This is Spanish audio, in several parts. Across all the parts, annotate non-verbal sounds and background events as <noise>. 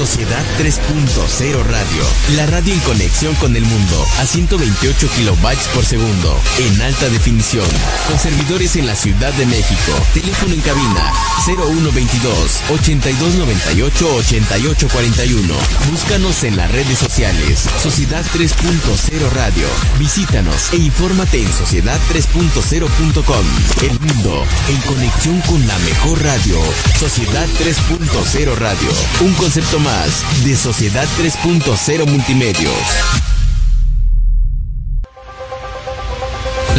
Sociedad 3.0 Radio, la radio en conexión con el mundo a 128 kilobytes por segundo, en alta definición, con servidores en la Ciudad de México. Teléfono en cabina 0122 8298 8841. Búscanos en las redes sociales Sociedad 3.0 Radio. Visítanos e infórmate en sociedad3.0.com. El mundo en conexión con la mejor radio. Sociedad 3.0 Radio. Un concepto más de Sociedad 3.0 Multimedios.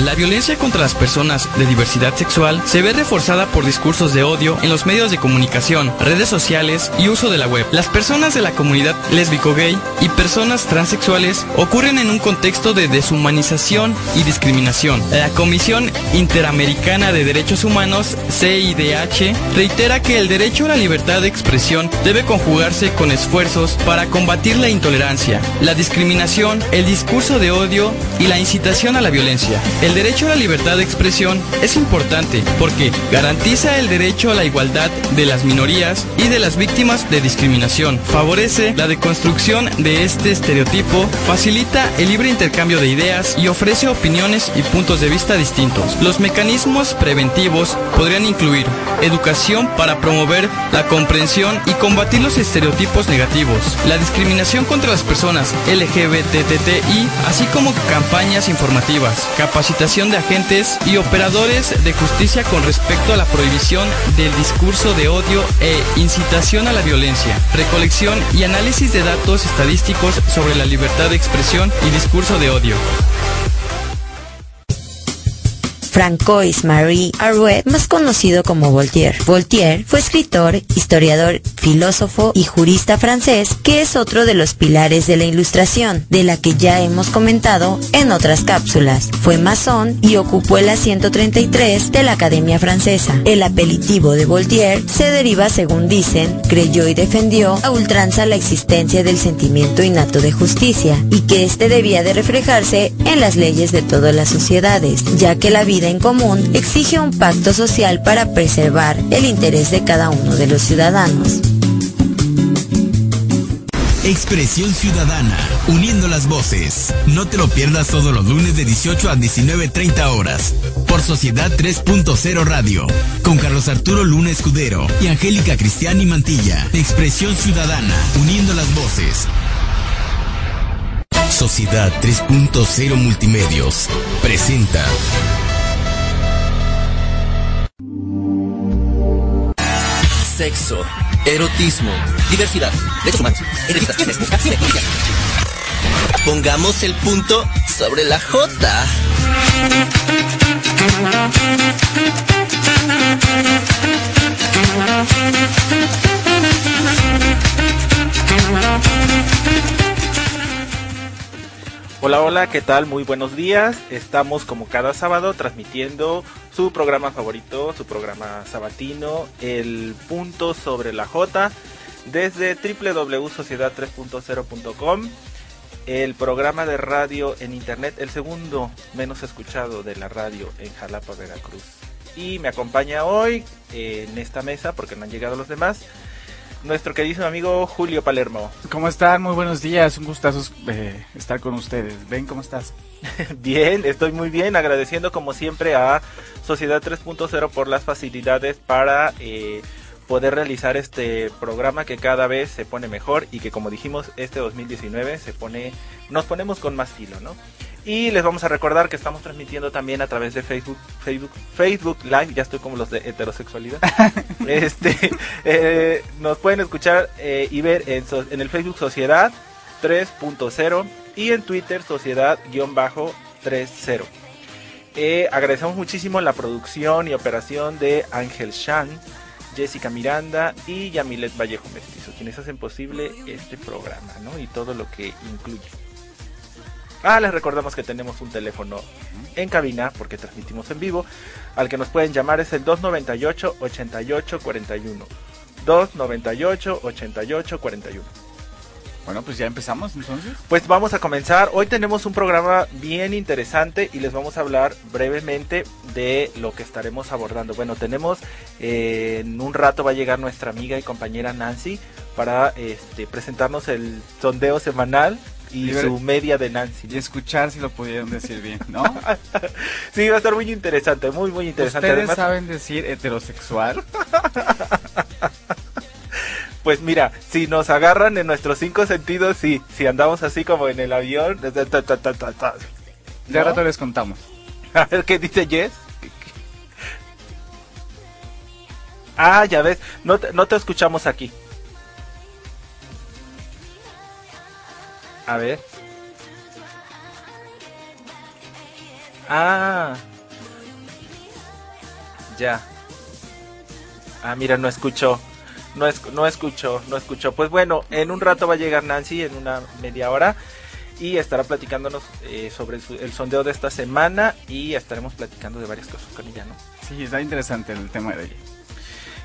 La violencia contra las personas de diversidad sexual se ve reforzada por discursos de odio en los medios de comunicación, redes sociales y uso de la web. Las personas de la comunidad lésbico-gay y personas transexuales ocurren en un contexto de deshumanización y discriminación. La Comisión Interamericana de Derechos Humanos, CIDH, reitera que el derecho a la libertad de expresión debe conjugarse con esfuerzos para combatir la intolerancia, la discriminación, el discurso de odio y la incitación a la violencia. Derecho a la libertad de expresión es importante porque garantiza el derecho a la igualdad de las minorías y de las víctimas de discriminación, favorece la deconstrucción de este estereotipo, facilita el libre intercambio de ideas y ofrece opiniones y puntos de vista distintos. Los mecanismos preventivos podrían incluir educación para promover la comprensión y combatir los estereotipos negativos, la discriminación contra las personas LGBTTI, así como campañas informativas, capacitación de agentes y operadores de justicia con respecto a la prohibición del discurso de odio e incitación a la violencia, recolección y análisis de datos estadísticos sobre la libertad de expresión y discurso de odio. Francois Marie Arouet, más conocido como Voltaire. Voltaire fue escritor, historiador, filósofo y jurista francés, que es otro de los pilares de la Ilustración, de la que ya hemos comentado en otras cápsulas. Fue masón y ocupó el asiento 33 de la Academia Francesa. El apelativo de Voltaire se deriva, según dicen, creyó y defendió a ultranza la existencia del sentimiento innato de justicia y que éste debía de reflejarse en las leyes de todas las sociedades, ya que la vida en común exige un pacto social para preservar el interés de cada uno de los ciudadanos. Expresión Ciudadana, uniendo las voces. No te lo pierdas todos los lunes de 18 a 19.30 horas. Por Sociedad 3.0 Radio. Con Carlos Arturo Luna Escudero y Angélica Cristiani Mantilla. Expresión Ciudadana, uniendo las voces. Sociedad 3.0 Multimedios. Presenta. Sexo, erotismo, diversidad, derechos humanos, entrevistas, música, cine. Pongamos el punto sobre la J. Hola, hola, ¿qué tal? Muy buenos días. Estamos como cada sábado transmitiendo su programa favorito, su programa sabatino, el punto sobre la J, desde www.sociedad3.0.com, el programa de radio en internet, el segundo menos escuchado de la radio en Jalapa, Veracruz. Y me acompaña hoy en esta mesa, porque no han llegado los demás, nuestro querido amigo Julio Palermo. ¿Cómo están? Muy buenos días, un gustazo eh, estar con ustedes. Ven, ¿cómo estás? <laughs> bien, estoy muy bien, agradeciendo como siempre a Sociedad 3.0 por las facilidades para eh, poder realizar este programa que cada vez se pone mejor y que como dijimos este 2019 se pone, nos ponemos con más filo, ¿no? Y les vamos a recordar que estamos transmitiendo también a través de Facebook, Facebook, Facebook Live, ya estoy como los de heterosexualidad. <laughs> este, eh, nos pueden escuchar eh, y ver en, en, el Facebook Sociedad 3.0 y en Twitter Sociedad-30. Eh, agradecemos muchísimo la producción y operación de Ángel Shan, Jessica Miranda y Yamilet Vallejo Mestizo, quienes hacen posible este programa, ¿no? Y todo lo que incluye. Ah, les recordamos que tenemos un teléfono en cabina, porque transmitimos en vivo, al que nos pueden llamar es el 298-8841. 298-8841. Bueno, pues ya empezamos entonces. Pues vamos a comenzar. Hoy tenemos un programa bien interesante y les vamos a hablar brevemente de lo que estaremos abordando. Bueno, tenemos eh, en un rato va a llegar nuestra amiga y compañera Nancy para este, presentarnos el sondeo semanal y su media de Nancy. Y escuchar si lo pudieron decir bien, ¿no? <laughs> sí, va a estar muy interesante, muy, muy interesante. ¿Ustedes saben decir heterosexual? <laughs> Pues mira, si nos agarran en nuestros cinco sentidos, sí. Si andamos así como en el avión. Ya rato les contamos. <laughs> A ver qué dice Jess. Ah, ya ves. No te, no te escuchamos aquí. A ver. Ah. Ya. Ah, mira, no escuchó. No, es, no escuchó, no escuchó. Pues bueno, en un rato va a llegar Nancy, en una media hora, y estará platicándonos eh, sobre el, sondeo de esta semana y estaremos platicando de varias cosas con ella, ¿no? Sí, está interesante el tema de ella.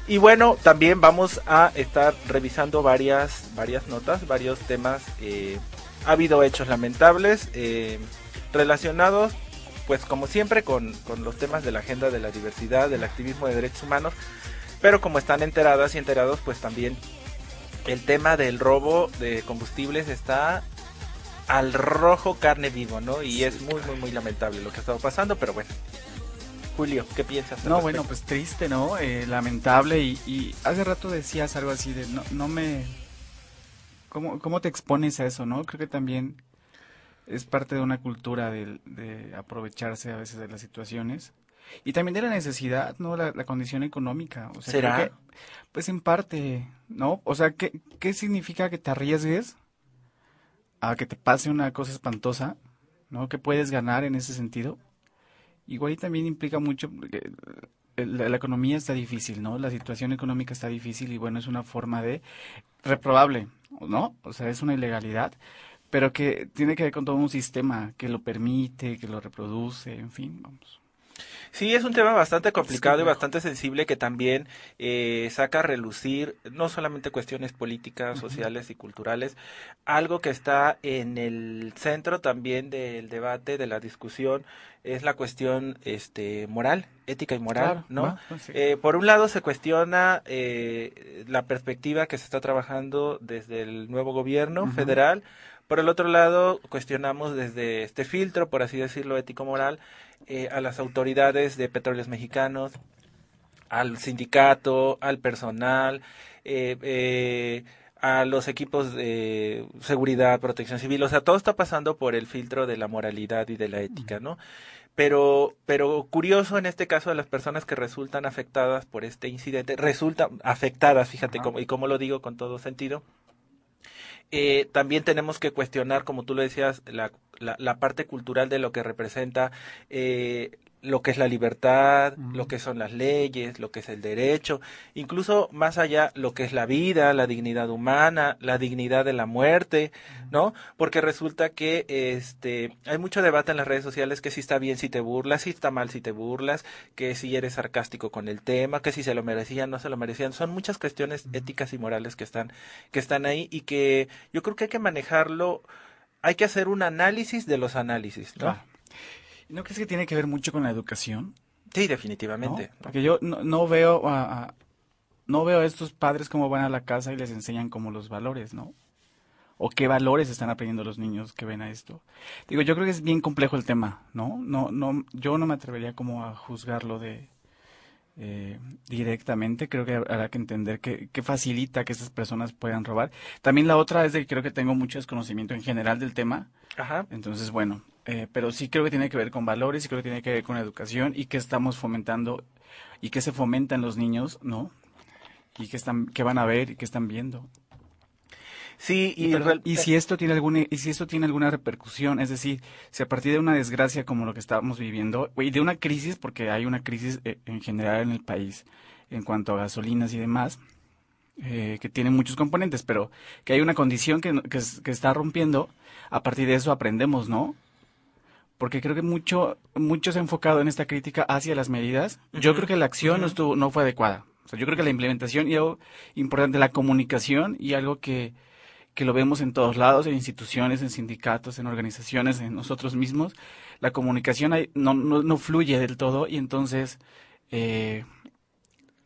Y bueno, también vamos a estar revisando varias, varias notas, varios temas. Eh, ha habido hechos lamentables eh, relacionados, pues como siempre, con, con los temas de la agenda de la diversidad, del activismo de derechos humanos pero como están enteradas y enterados, pues también el tema del robo de combustibles está al rojo carne vivo, ¿no? Y es muy, muy, muy lamentable lo que ha estado pasando, pero bueno. Julio, ¿qué piensas? No, bueno, pues triste, ¿no? Eh, lamentable y, hace rato decías algo así de no, no me... ¿Cómo, ¿Cómo te expones a eso, no? Creo que también es parte de una cultura de, de aprovecharse a veces de las situaciones y también de la necesidad, ¿no? La, condición económica. O sea, ¿Será? pues en parte, ¿no? O sea, ¿qué, ¿qué significa que te arriesgues a que te pase una cosa espantosa, ¿no? ¿Qué puedes ganar en ese sentido? Igual y también implica mucho, la, la, economía está difícil, ¿no? La situación económica está difícil y bueno, es una forma de reprobable, ¿no? O sea, es una ilegalidad, pero que tiene que ver con todo un sistema que lo permite, que lo reproduce, en fin, vamos. Sí, es un tema bastante complicado y bastante sensible que también eh, saca a relucir no solamente cuestiones políticas, sociales y culturales, algo que está en el centro también del debate, de la discusión, es la cuestión este, moral, ética y moral, ¿no? Pues eh, por un lado se cuestiona eh, la perspectiva que se está trabajando desde el nuevo gobierno federal, por el otro lado cuestionamos desde este filtro, por así decirlo, ético-moral, eh, a las autoridades de petróleos mexicanos, al sindicato, al personal, eh, eh, a los equipos de seguridad, protección civil, o sea, todo está pasando por el filtro de la moralidad y de la ética, ¿no? Pero, pero curioso en este caso de las personas que resultan afectadas por este incidente, resultan afectadas, fíjate, cómo, y cómo lo digo con todo sentido, eh, también tenemos que cuestionar, como tú lo decías, la, la, parte cultural de lo que representa eh, lo que es la libertad, lo que son las leyes, lo que es el derecho, incluso más allá lo que es la vida, la dignidad humana, la dignidad de la muerte, ¿no? Porque resulta que este hay mucho debate en las redes sociales que si está bien si te burlas, si está mal si te burlas, que si eres sarcástico con el tema, que si se lo merecían, no se lo merecían, son muchas cuestiones éticas y morales que están que están ahí y que yo creo que hay que manejarlo hay que hacer un análisis de los análisis, ¿no? ¿No crees que tiene que ver mucho con la educación? Sí, definitivamente. Porque yo no, veo a, no veo a estos padres cómo van a la casa y les enseñan como los valores, ¿no? O qué valores están aprendiendo los niños que ven a esto. Digo, yo creo que es bien complejo el tema, ¿no? No, no, yo no me atrevería como a juzgarlo de eh, directamente. Creo que habrá que entender que, que facilita que estas personas puedan robar. También la otra es de que creo que tengo mucho desconocimiento en general del tema. Ajá. Entonces, bueno, eh, pero sí creo que tiene que ver con valores y creo que tiene que ver con educación y que estamos fomentando y que se fomenta en los niños, ¿no? Y que están, que van a ver y que están viendo. Sí, y, y, si esto tiene alguna y si esto tiene alguna repercusión, es decir, si a partir de una desgracia como lo que estamos viviendo y de una crisis, porque hay una crisis eh, en general en el país en cuanto a gasolinas y demás, eh, que tiene muchos componentes, pero que hay una condición que, que, que está rompiendo, a partir de eso aprendemos, ¿no? Porque creo que mucho, mucho se ha enfocado en esta crítica hacia las medidas. Yo creo que la acción no, estuvo, no fue adecuada. O sea, yo creo que la implementación y algo importante, la comunicación y algo que, que lo vemos en todos lados, en instituciones, en sindicatos, en organizaciones, en nosotros mismos. La comunicación no, no, fluye del todo y entonces eh,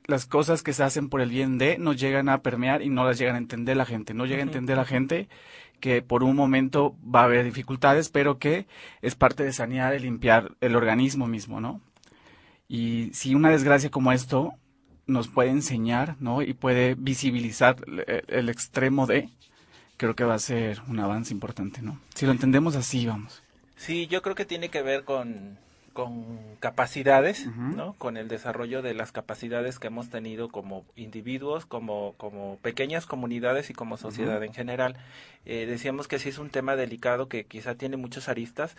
las cosas que se hacen por el bien de no llegan a permear y no las llegan a entender la gente. No llega a entender la gente que por un momento va a haber dificultades, pero que es parte de sanear y limpiar el organismo mismo, ¿no? Y si una desgracia como esto nos puede enseñar, ¿no? Y puede visibilizar el, extremo de, creo que va a ser un avance importante, ¿no? Si lo entendemos así, vamos. Sí, yo creo que tiene que ver con, con capacidades, ¿no? Con el desarrollo de las capacidades que hemos tenido como individuos, como, como pequeñas comunidades y como sociedad en general. Eh, decíamos que sí es un tema delicado que quizá tiene muchos aristas,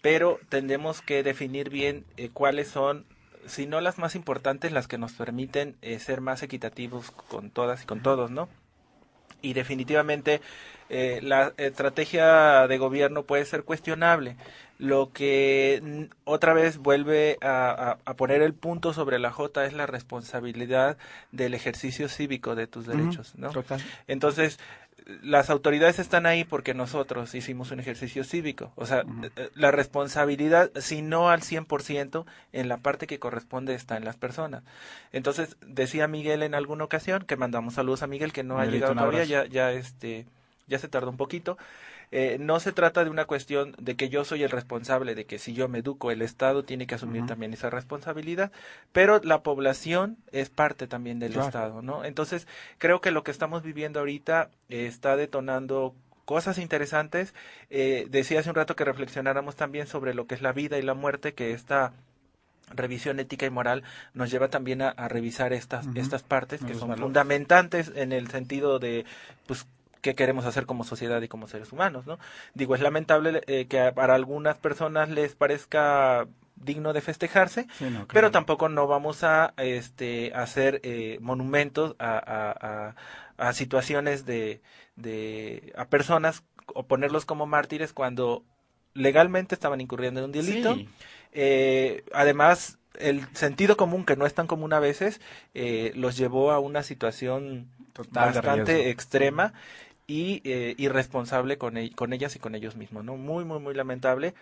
pero tendremos que definir bien eh, cuáles son si no las más importantes, las que nos permiten eh, ser más equitativos con todas y con todos, ¿no? Y definitivamente eh, la estrategia de gobierno puede ser cuestionable. Lo que otra vez vuelve a, poner el punto sobre la J es la responsabilidad del ejercicio cívico de tus derechos, ¿no? Entonces, las autoridades están ahí porque nosotros hicimos un ejercicio cívico. O sea, eh, la responsabilidad, si no al 100%, en la parte que corresponde está en las personas. Entonces, decía Miguel en alguna ocasión, que mandamos saludos a Miguel, que no ha llegado todavía, ya, ya, este, ya se tardó un poquito. Eh, no se trata de una cuestión de que yo soy el responsable, de que si yo me educo, el Estado tiene que asumir también esa responsabilidad, pero la población es parte también del Estado, ¿no? Entonces, creo que lo que estamos viviendo ahorita eh, está detonando cosas interesantes. Eh, decía hace un rato que reflexionáramos también sobre lo que es la vida y la muerte, que esta revisión ética y moral nos lleva también a, revisar estas, estas partes que son fundamentantes en el sentido de pues qué queremos hacer como sociedad y como seres humanos, ¿no? Digo, es lamentable eh, que para algunas personas les parezca digno de festejarse, pero tampoco no vamos a este hacer eh, monumentos a, a, a, situaciones de, de a personas o ponerlos como mártires cuando legalmente estaban incurriendo en un delito. Eh, además, el sentido común, que no es tan común a veces, eh, los llevó a una situación bastante extrema y eh, irresponsable con, con ellas y con ellos mismos, ¿no? Muy, muy, muy lamentable.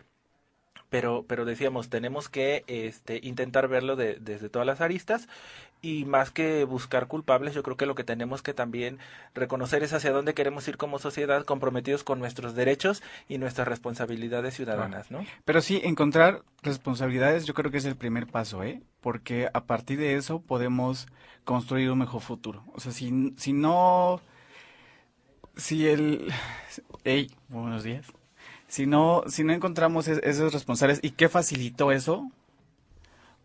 Pero, pero decíamos, tenemos que este, intentar verlo de, desde todas las aristas y más que buscar culpables, yo creo que lo que tenemos que también reconocer es hacia dónde queremos ir como sociedad, comprometidos con nuestros derechos y nuestras responsabilidades ciudadanas, ¿no? Pero sí, encontrar responsabilidades yo creo que es el primer paso, ¿eh? Porque a partir de eso podemos construir un mejor futuro. O sea, si, si no si el... Hey, buenos días. Si no, si no encontramos esos responsables y qué facilitó eso,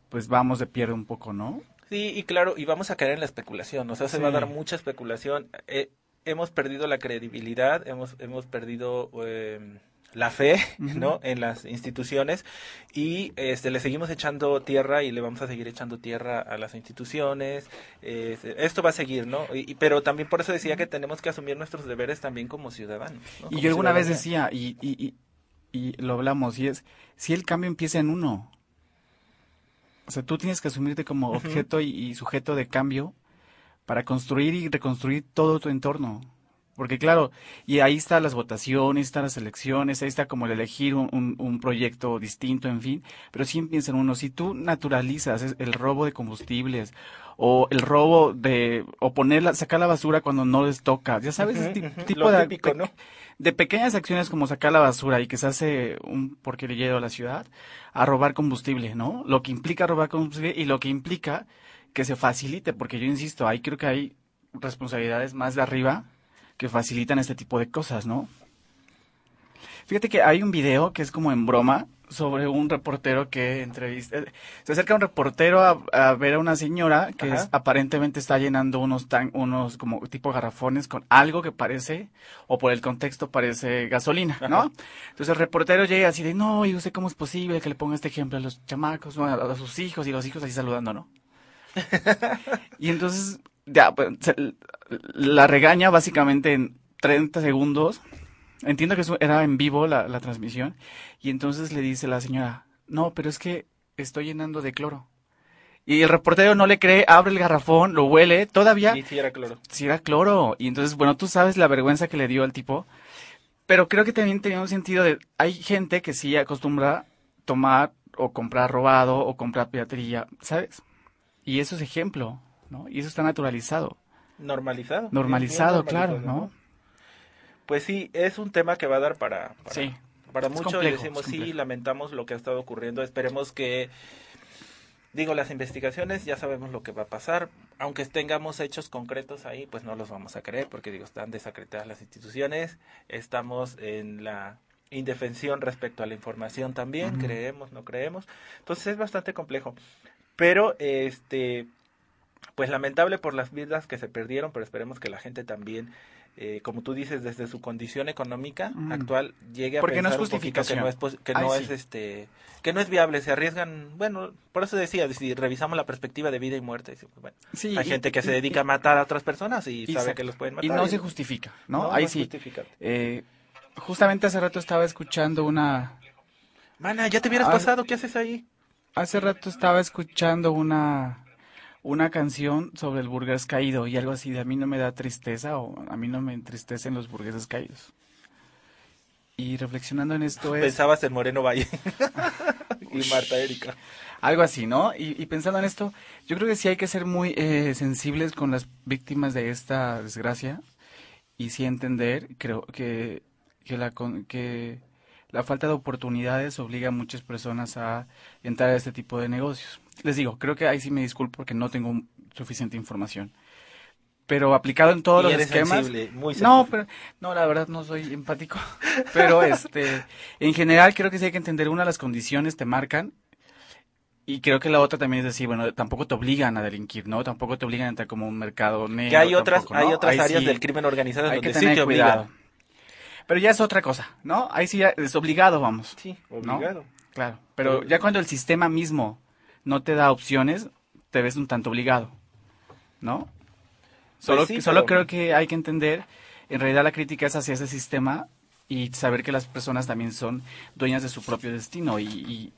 pues vamos de pierde un poco, ¿no? Sí, y claro, y vamos a caer en la especulación, o sea, se va a dar mucha especulación. Eh, hemos perdido la credibilidad, hemos, hemos perdido... Eh, la fe, ¿no? En las instituciones y este le seguimos echando tierra y le vamos a seguir echando tierra a las instituciones. esto va a seguir, ¿no? Y, pero también por eso decía que tenemos que asumir nuestros deberes también como ciudadanos. Y yo alguna vez decía y, y, y, lo hablamos y es si el cambio empieza en uno. O sea, tú tienes que asumirte como objeto y sujeto de cambio para construir y reconstruir todo tu entorno. Porque claro, y ahí están las votaciones, están las elecciones, ahí está como el elegir un, un, proyecto distinto, en fin. Pero sí piensa en uno, si tú naturalizas el robo de combustibles o el robo de, o ponerla, sacar la basura cuando no les toca, ya sabes, ese tipo de, de pequeñas acciones como sacar la basura y que se hace un porquerillero a la ciudad, a robar combustible, ¿no? Lo que implica robar combustible y lo que implica que se facilite, porque yo insisto, ahí creo que hay responsabilidades más de arriba que facilitan este tipo de cosas, ¿no? Fíjate que hay un video que es como en broma sobre un reportero que entrevista. Se acerca un reportero a, ver a una señora que aparentemente está llenando unos tan, unos como tipo garrafones con algo que parece, o por el contexto parece gasolina, ¿no? Entonces el reportero llega así de, no, y usted cómo es posible que le ponga este ejemplo a los chamacos, a sus hijos, y los hijos así saludando, ¿no? <laughs> y entonces ya, pues, la regaña básicamente en 30 segundos. Entiendo que eso era en vivo la, la transmisión. Y entonces le dice la señora, no, pero es que estoy llenando de cloro. Y el reportero no le cree, abre el garrafón, lo huele, todavía... Y si era cloro. Si era cloro. Y entonces, bueno, tú sabes la vergüenza que le dio al tipo. Pero creo que también tenía un sentido de... Hay gente que sí acostumbra tomar o comprar robado o comprar piratería, ¿sabes? Y eso es ejemplo, ¿no? Y eso está naturalizado. Normalizado. Normalizado, claro, ¿no? Pues sí, es un tema que va a dar para, para, Sí. para mucho. decimos, sí, lamentamos lo que ha estado ocurriendo. Esperemos que, digo, las investigaciones, ya sabemos lo que va a pasar. Aunque tengamos hechos concretos ahí, pues no los vamos a creer, porque digo, están desacreditadas las instituciones. Estamos en la indefensión respecto a la información también, creemos, no creemos. Entonces es bastante complejo. Pero, este, pues lamentable por las vidas que se perdieron, pero esperemos que la gente también, eh, como tú dices, desde su condición económica Mm. actual, llegue a Porque no es pensar un poquito que justificación. no es que Ay, no sí. es este que no es viable, se arriesgan, bueno, por eso decía, si revisamos la perspectiva de vida y muerte, pues, bueno, Sí, hay y- gente que se y- dedica a matar a otras personas y, sabe que los pueden matar. Y no se justifica, ¿no? Ahí es sí. Eh, justamente hace rato estaba escuchando una... Mana, ya te hubieras Ah. pasado, ¿qué haces ahí? Hace rato estaba escuchando una una canción sobre el burgués caído y algo así de a mí no me da tristeza o a mí no me entristecen los burgueses caídos. Y reflexionando en esto es Pensabas en Moreno Valle <laughs> y Marta Erika. algo así, ¿no? Y, y pensando en esto, yo creo que sí hay que ser muy eh, sensibles con las víctimas de esta desgracia y sí entender, creo que que la que la falta de oportunidades obliga a muchas personas a entrar a este tipo de negocios. Les digo, creo que ahí sí me disculpo porque no tengo suficiente información. Pero aplicado en todos Y los eres esquemas. sensible, muy No, sensible. pero no, la verdad no soy empático. <laughs> Pero este, en general creo que sí hay que entender una las condiciones te marcan y creo que la otra también es decir, bueno, tampoco te obligan a delinquir, ¿no? Tampoco te obligan a entrar como un mercado negro. Que hay otras, tampoco, ¿no? hay otras Ahí áreas sí del crimen organizado hay donde que sí tener te obligan. cuidado. Pero ya es otra cosa, ¿no? Ahí sí ya es obligado, vamos. Sí, ¿no? obligado. Claro, pero ya cuando el sistema mismo no te da opciones, te ves un tanto obligado, ¿no? Solo, Pues sí, solo pero- creo que hay que entender, en realidad la crítica es hacia ese sistema y saber que las personas también son dueñas de su propio destino y, y,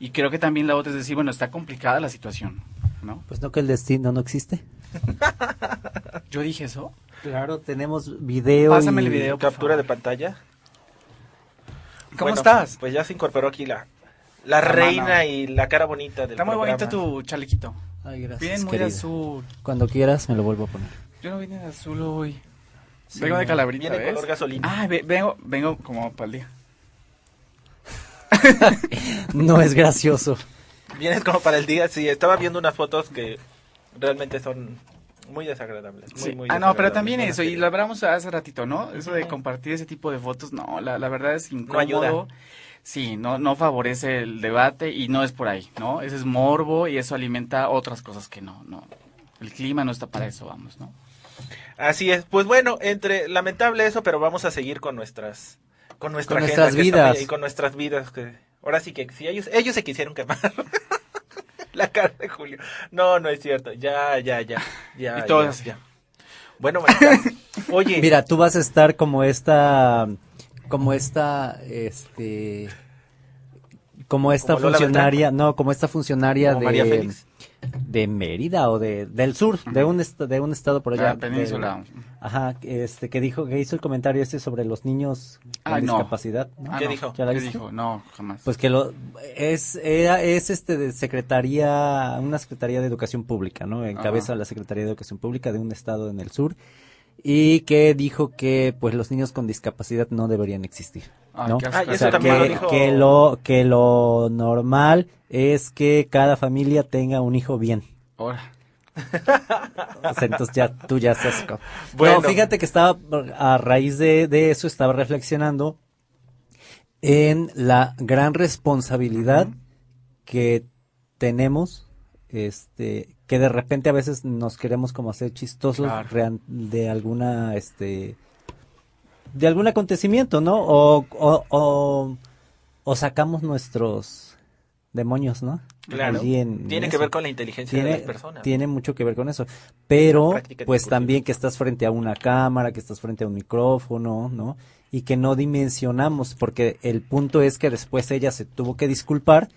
y creo que también la otra es decir, bueno, está complicada la situación, ¿no? Pues no que el destino no existe. <laughs> Yo dije eso. Claro, tenemos video. Pásame y- el video. por Captura de pantalla. ¿Cómo Bueno, estás? Pues ya se incorporó aquí la, la La reina mano. y la cara bonita del Está muy programa. bonito tu chalequito. Ay, gracias, muy azul. Cuando quieras me lo vuelvo a poner. Yo no vine de azul hoy. Sí, vengo de no. calabrita, Viene ¿ves? color gasolina. Ah, ve- vengo, vengo como para el día. <laughs> No es gracioso. Vienes como para el día. Sí, estaba viendo unas fotos que realmente son muy desagradables. Muy, Sí. muy ah, no, pero también Buenas eso, y lo hablamos hace ratito, ¿no? Eso de compartir ese tipo de fotos, no, la, la verdad es incómodo. ayuda. Sí, no, no favorece el debate y no es por ahí, ¿no? Ese es morbo y eso alimenta otras cosas que no, no. El clima no está para eso, vamos, ¿no? Así es. Pues bueno, entre lamentable eso, pero vamos a seguir con nuestras con nuestra Con nuestras que está muy- vidas. y con nuestras vidas que ahora sí que si ellos ellos se quisieron quemar. <laughs> La cara de Julio. No, no es cierto. Ya, ya, ya. ya <laughs> Y todo ya, ya. Bueno, <laughs> oye, Mira, tú vas a estar como esta, como esta, este, como esta ¿Como funcionaria, no, como esta funcionaria como de, de Mérida o de, del sur, de un, est- de un estado por allá. La península. de- ajá, este, que dijo, que hizo el comentario este sobre los niños con Ay, discapacidad. ¿no? Ah, ¿Qué no. dijo? ¿Ya la ¿Qué viste? dijo? No, jamás. Pues que lo es era, es este de secretaría una secretaría de educación pública, ¿no? Encabeza Ajá. la secretaría de educación pública de un estado en el sur y que dijo que pues los niños con discapacidad no deberían existir, ¿no? Ah, O sea, que, dijo- que lo que lo normal es que cada familia tenga un hijo bien. Ahora. O sea, entonces ya tú ya estás. <laughs> Bueno. No, fíjate que estaba a raíz de, de eso estaba reflexionando en la gran responsabilidad que tenemos, este, que de repente a veces nos queremos como hacer chistosos Claro. de alguna, este, de algún acontecimiento, ¿no? O, o, o, o sacamos nuestros demonios, ¿no? Claro. Allí en- Tiene en que ver con la inteligencia de tiene, las personas. tiene mucho que ver con eso. Pero, pues también que estás frente a una cámara, que estás frente a un micrófono, ¿no? Y que no dimensionamos, porque el punto es que después ella se tuvo que disculpar,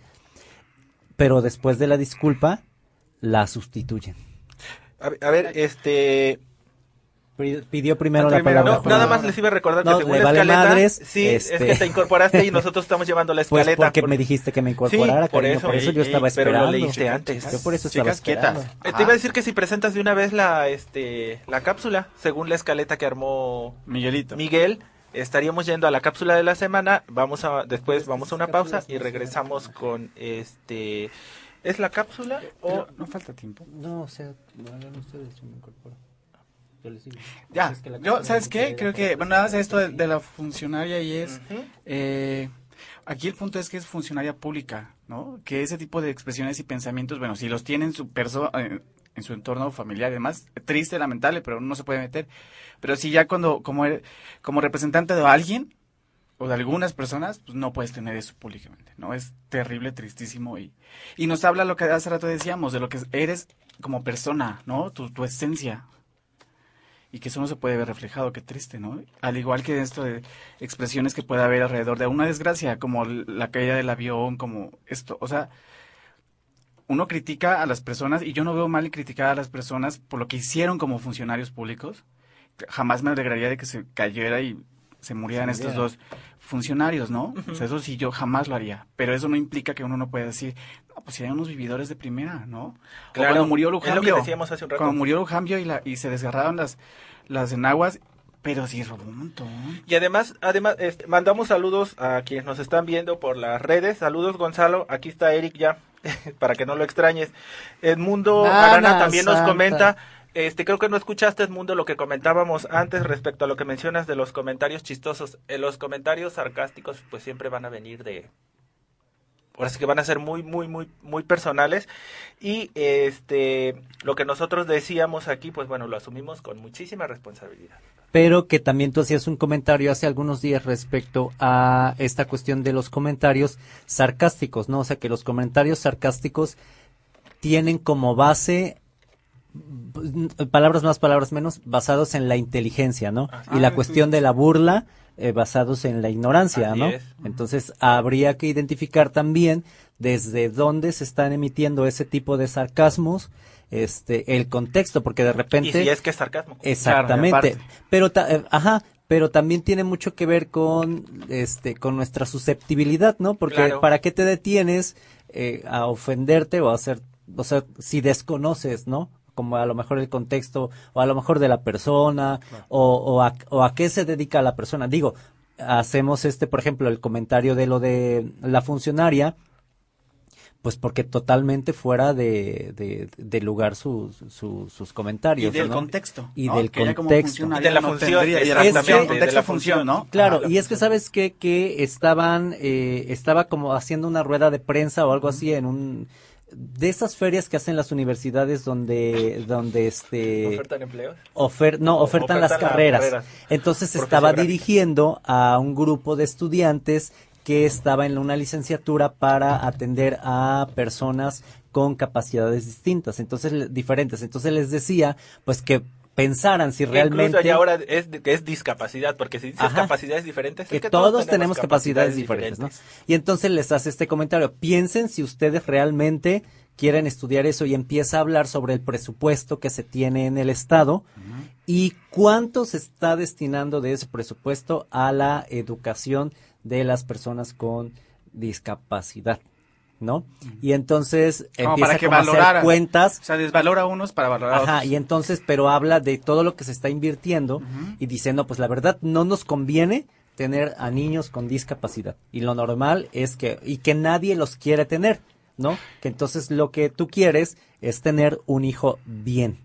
pero después de la disculpa, la sustituyen. A ver, a ver, este... Pidió primero la palabra. no, nada más les iba a recordar que No, según le la vale escaleta, madres, sí, es este- que te incorporaste y nosotros <laughs> estamos llevando la Pues escaleta. porque por- me dijiste que me incorporara, Sí, por cariño, eso, por eso y- yo estaba y- pero lo esperando. leíste antes. Yo por eso estaba Chicas esperando. quietas. Eh, te iba a decir que si presentas de una vez la este la cápsula, según la escaleta que armó Miguelito. Miguel, estaríamos yendo a la cápsula de la semana, vamos a después vamos a una pausa y regresamos con este ¿Es la cápsula o Pero no falta tiempo. No, o sea, no hagan ustedes, yo me incorporo. Yo les digo. Ya, Es que la yo, ¿sabes qué? Creo que, bueno, nada más esto de, de la funcionaria y es, eh, aquí el punto es que es funcionaria pública, ¿no? Que ese tipo de expresiones y pensamientos, bueno, si los tiene en su perso eh, en su entorno familiar y demás, triste, lamentable, pero no se puede meter. Pero si ya cuando, como, como representante de alguien, o de algunas personas, pues no puedes tener eso públicamente, ¿no? Es terrible, tristísimo y, y nos habla lo que hace rato decíamos, de lo que eres como persona, ¿no? Tu, tu esencia. Y que eso no se puede ver reflejado, qué triste, ¿no? Al igual que esto de expresiones que puede haber alrededor de una desgracia, como la caída del avión, como esto, o sea, uno critica a las personas, y yo no veo mal criticar a las personas por lo que hicieron como funcionarios públicos. Jamás me alegraría de que se cayera y se murieran Se estos dos funcionarios, ¿no? O sea, eso sí, yo jamás lo haría. Pero eso no implica que uno no pueda decir, no, pues si hay unos vividores de primera, ¿no? Claro, o cuando murió es lo que Lujambio. decíamos hace un rato. Cuando murió Lujambio y, la, y se desgarraron las, las enaguas, pero sí robó un montón. Y además, además este, mandamos saludos a quienes nos están viendo por las redes. Saludos Gonzalo, aquí está Eric ya, <laughs> para que no lo extrañes. Edmundo Arana también nos comenta, este creo que no escuchaste Edmundo lo que comentábamos antes respecto a lo que mencionas de los comentarios chistosos. Eh, los comentarios sarcásticos pues siempre van a venir de ahora sí que van a ser muy muy muy muy personales y este lo que nosotros decíamos aquí pues bueno lo asumimos con muchísima responsabilidad. pero que también tú hacías un comentario hace algunos días respecto a esta cuestión de los comentarios sarcásticos, ¿no? O sea, que los comentarios sarcásticos tienen como base palabras más, palabras menos, basados en la inteligencia, ¿no? y la cuestión de la burla, eh, basados en la ignorancia, Así ¿no? es. Entonces, habría que identificar también desde dónde se están emitiendo ese tipo de sarcasmos, este, el contexto, porque de repente... Y si es que es sarcasmo. Exactamente. Claro, pero ta- eh, ajá, pero también tiene mucho que ver con este con nuestra susceptibilidad, ¿no? Porque Claro. para qué te detienes eh, a ofenderte o a hacer, o sea, si desconoces, ¿no? Como a lo mejor el contexto o a lo mejor de la persona o, o, a, o a qué se dedica la persona. Digo, hacemos este, por ejemplo, el comentario de lo de la funcionaria, pues porque totalmente fuera de, de, de lugar sus, sus, sus Y comentarios. del ¿no? contexto. Y ¿no? del Que contexto. Y de la no función, y de la función, ¿no? Claro, Ajá, y es que sabes que, que estaban, eh, estaba como haciendo una rueda de prensa o algo así en un de esas ferias que hacen las universidades donde, donde este ¿Ofertan empleos? ofer- no, ofertan ofertan las las carreras. carreras Entonces estaba dirigiendo a un grupo de estudiantes que estaba en una licenciatura para atender a personas con capacidades distintas, entonces diferentes. Entonces les decía, pues que pensaran si realmente Incluso ya ahora es, que es discapacidad, porque si dices Ajá. capacidades diferentes, que, es que todos, tenemos capacidades, diferentes, ¿no? Y entonces les hace este comentario. Piensen si ustedes realmente quieren estudiar eso y empieza a hablar sobre el presupuesto que se tiene en el Estado y cuánto se está destinando de ese presupuesto a la educación de las personas con discapacidad, ¿no? Y entonces Como empieza para que como a hacer cuentas O sea, desvalora unos para valorar Ajá, otros. y entonces, pero habla de todo lo que se está invirtiendo y dice, no, pues la verdad no nos conviene tener a niños con discapacidad. Y lo normal es que, y que nadie los quiere tener, ¿no? Que entonces lo que tú quieres es tener un hijo bien.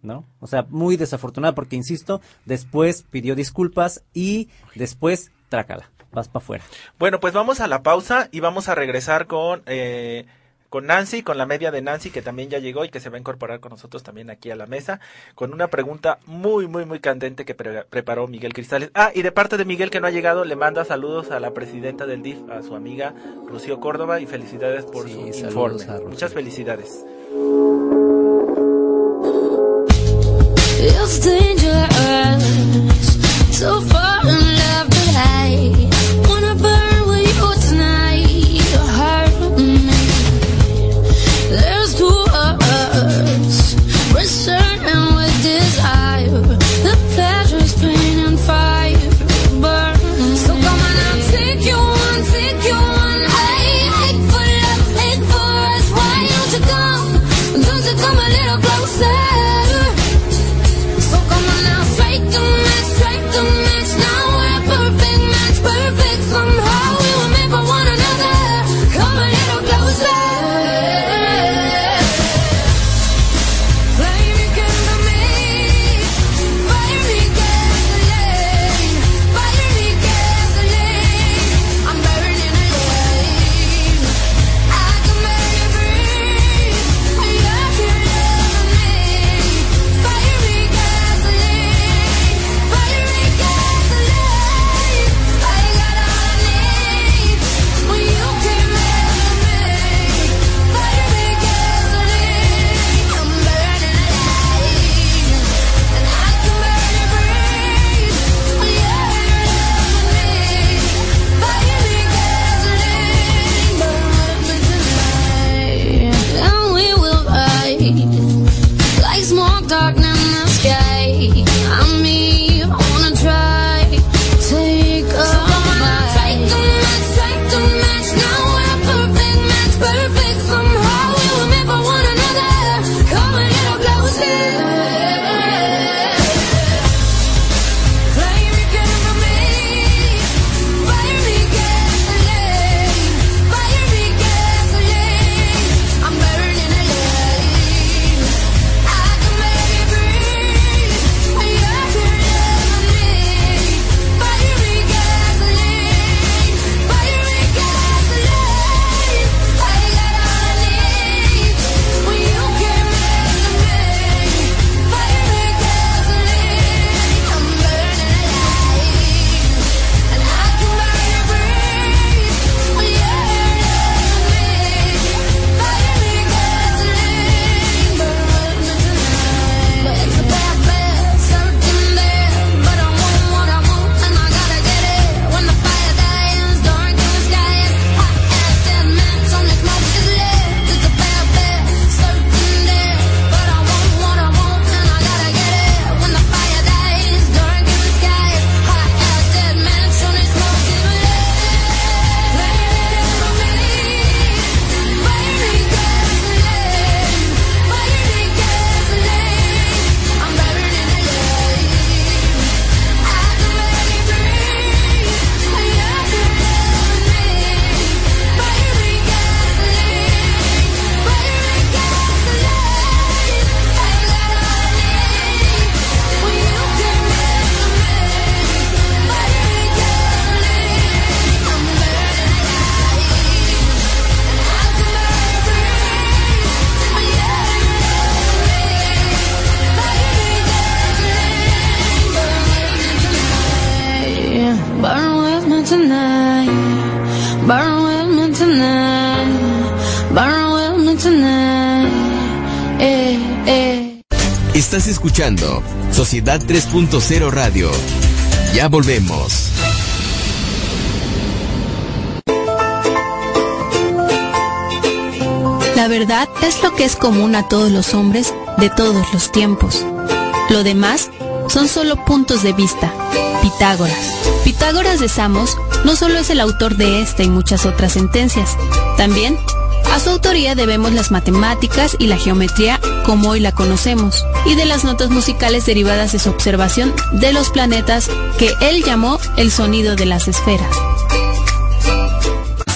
¿No? O sea, muy desafortunado porque, insisto, después pidió disculpas y después trácala, vas para afuera. Bueno, pues vamos a la pausa y vamos a regresar con, eh, con Nancy, con la media de Nancy, que también ya llegó y que se va a incorporar con nosotros también aquí a la mesa, con una pregunta muy, muy, muy candente que pre- preparó Miguel Cristales. Ah, y de parte de Miguel que no ha llegado, le manda saludos a la presidenta del DIF, a su amiga Rocío Córdoba, y felicidades por Sí, su informe. Muchas felicidades. It's Sociedad 3.0 Radio. Ya volvemos. La verdad es lo que es común a todos los hombres de todos los tiempos. Lo demás son solo puntos de vista. Pitágoras. Pitágoras de Samos no solo es el autor de esta y muchas otras sentencias, también a su autoría debemos las matemáticas y la geometría como hoy la conocemos, y de las notas musicales derivadas de su observación de los planetas que él llamó el sonido de las esferas.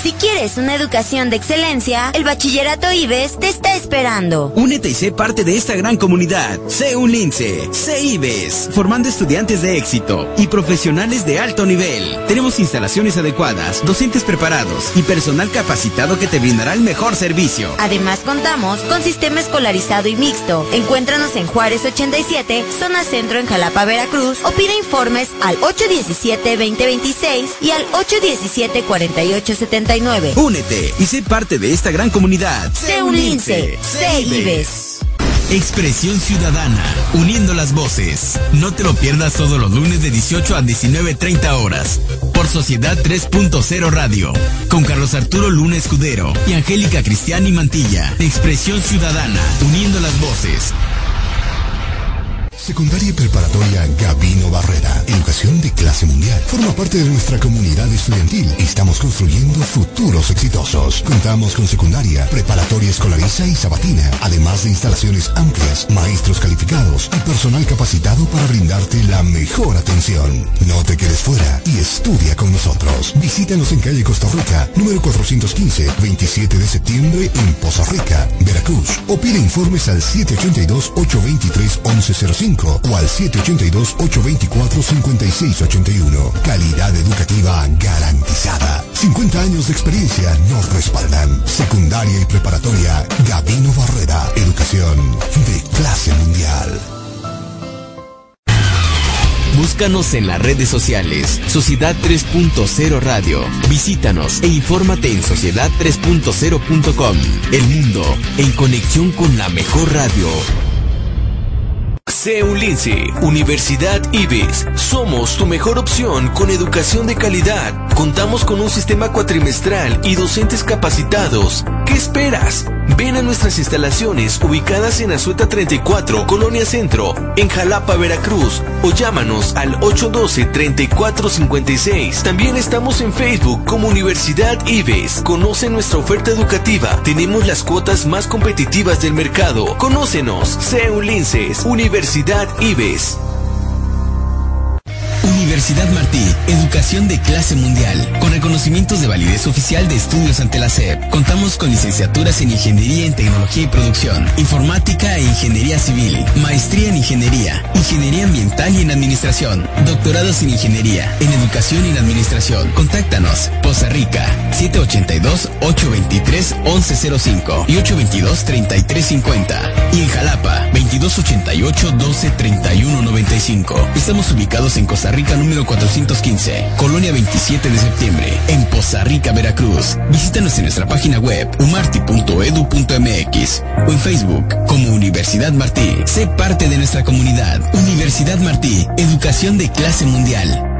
Si quieres una educación de excelencia, el Bachillerato IBES te está esperando. Únete y sé parte de esta gran comunidad. Sé un lince, sé IBES, formando estudiantes de éxito y profesionales de alto nivel. Tenemos instalaciones adecuadas, docentes preparados y personal capacitado que te brindará el mejor servicio. Además contamos con sistema escolarizado y mixto. Encuéntranos en Juárez 87, zona centro en Jalapa, Veracruz o pide informes al 817-2026 y al 817-4879. Únete y sé parte de esta gran comunidad. Sé un lince, sé IBES. Expresión Ciudadana, uniendo las voces. No te lo pierdas todos los lunes de 18 a 19.30 horas. Por Sociedad 3.0 Radio. Con Carlos Arturo Luna Escudero y Angélica Cristiani Mantilla. Expresión Ciudadana, uniendo las voces. Secundaria y Preparatoria Gabino Barrera. Educación de clase mundial. Forma parte de nuestra comunidad estudiantil. Estamos construyendo futuros exitosos. Contamos con secundaria, preparatoria escolariza y sabatina. Además de instalaciones amplias, maestros calificados y personal capacitado para brindarte la mejor atención. No te quedes fuera y estudia con nosotros. Visítanos en calle Costa Rica, número 415, 27 de septiembre en Poza Rica, Veracruz. O pide informes al 782-823-1105 o al 782-824-5681. Calidad educativa garantizada. 50 años de experiencia nos respaldan. Secundaria y preparatoria Gabino Barrera. Educación de clase mundial. Búscanos en las redes sociales, Sociedad 3.0 Radio. Visítanos e infórmate en sociedad3.0.com. El mundo en conexión con la mejor radio. Sé un lince. Universidad IBES. Somos tu mejor opción con educación de calidad. Contamos con un sistema cuatrimestral y docentes capacitados. ¿Qué esperas? Ven a nuestras instalaciones ubicadas en Azueta 34, Colonia Centro, en Jalapa, Veracruz, o llámanos al 812-3456. También estamos en Facebook como Universidad IBES. Conoce nuestra oferta educativa. Tenemos las cuotas más competitivas del mercado. Conócenos. Sé un Linces. Universidad IBES. Universidad Martí, educación de clase mundial, con reconocimientos de validez oficial de estudios ante la SEP. Contamos con licenciaturas en Ingeniería en Tecnología y Producción, Informática e Ingeniería Civil, Maestría en Ingeniería, Ingeniería Ambiental y en Administración, doctorados en Ingeniería, en Educación y en Administración. Contáctanos, Poza Rica, 782-823-1105 y 822-3350. Y en Jalapa, 2288-123195. Estamos ubicados en Costa Rica número 415, Colonia 27 de septiembre, en Poza Rica, Veracruz. Visítanos en nuestra página web umarti.edu.mx o en Facebook como Universidad Martí. Sé parte de nuestra comunidad. Universidad Martí, educación de clase mundial.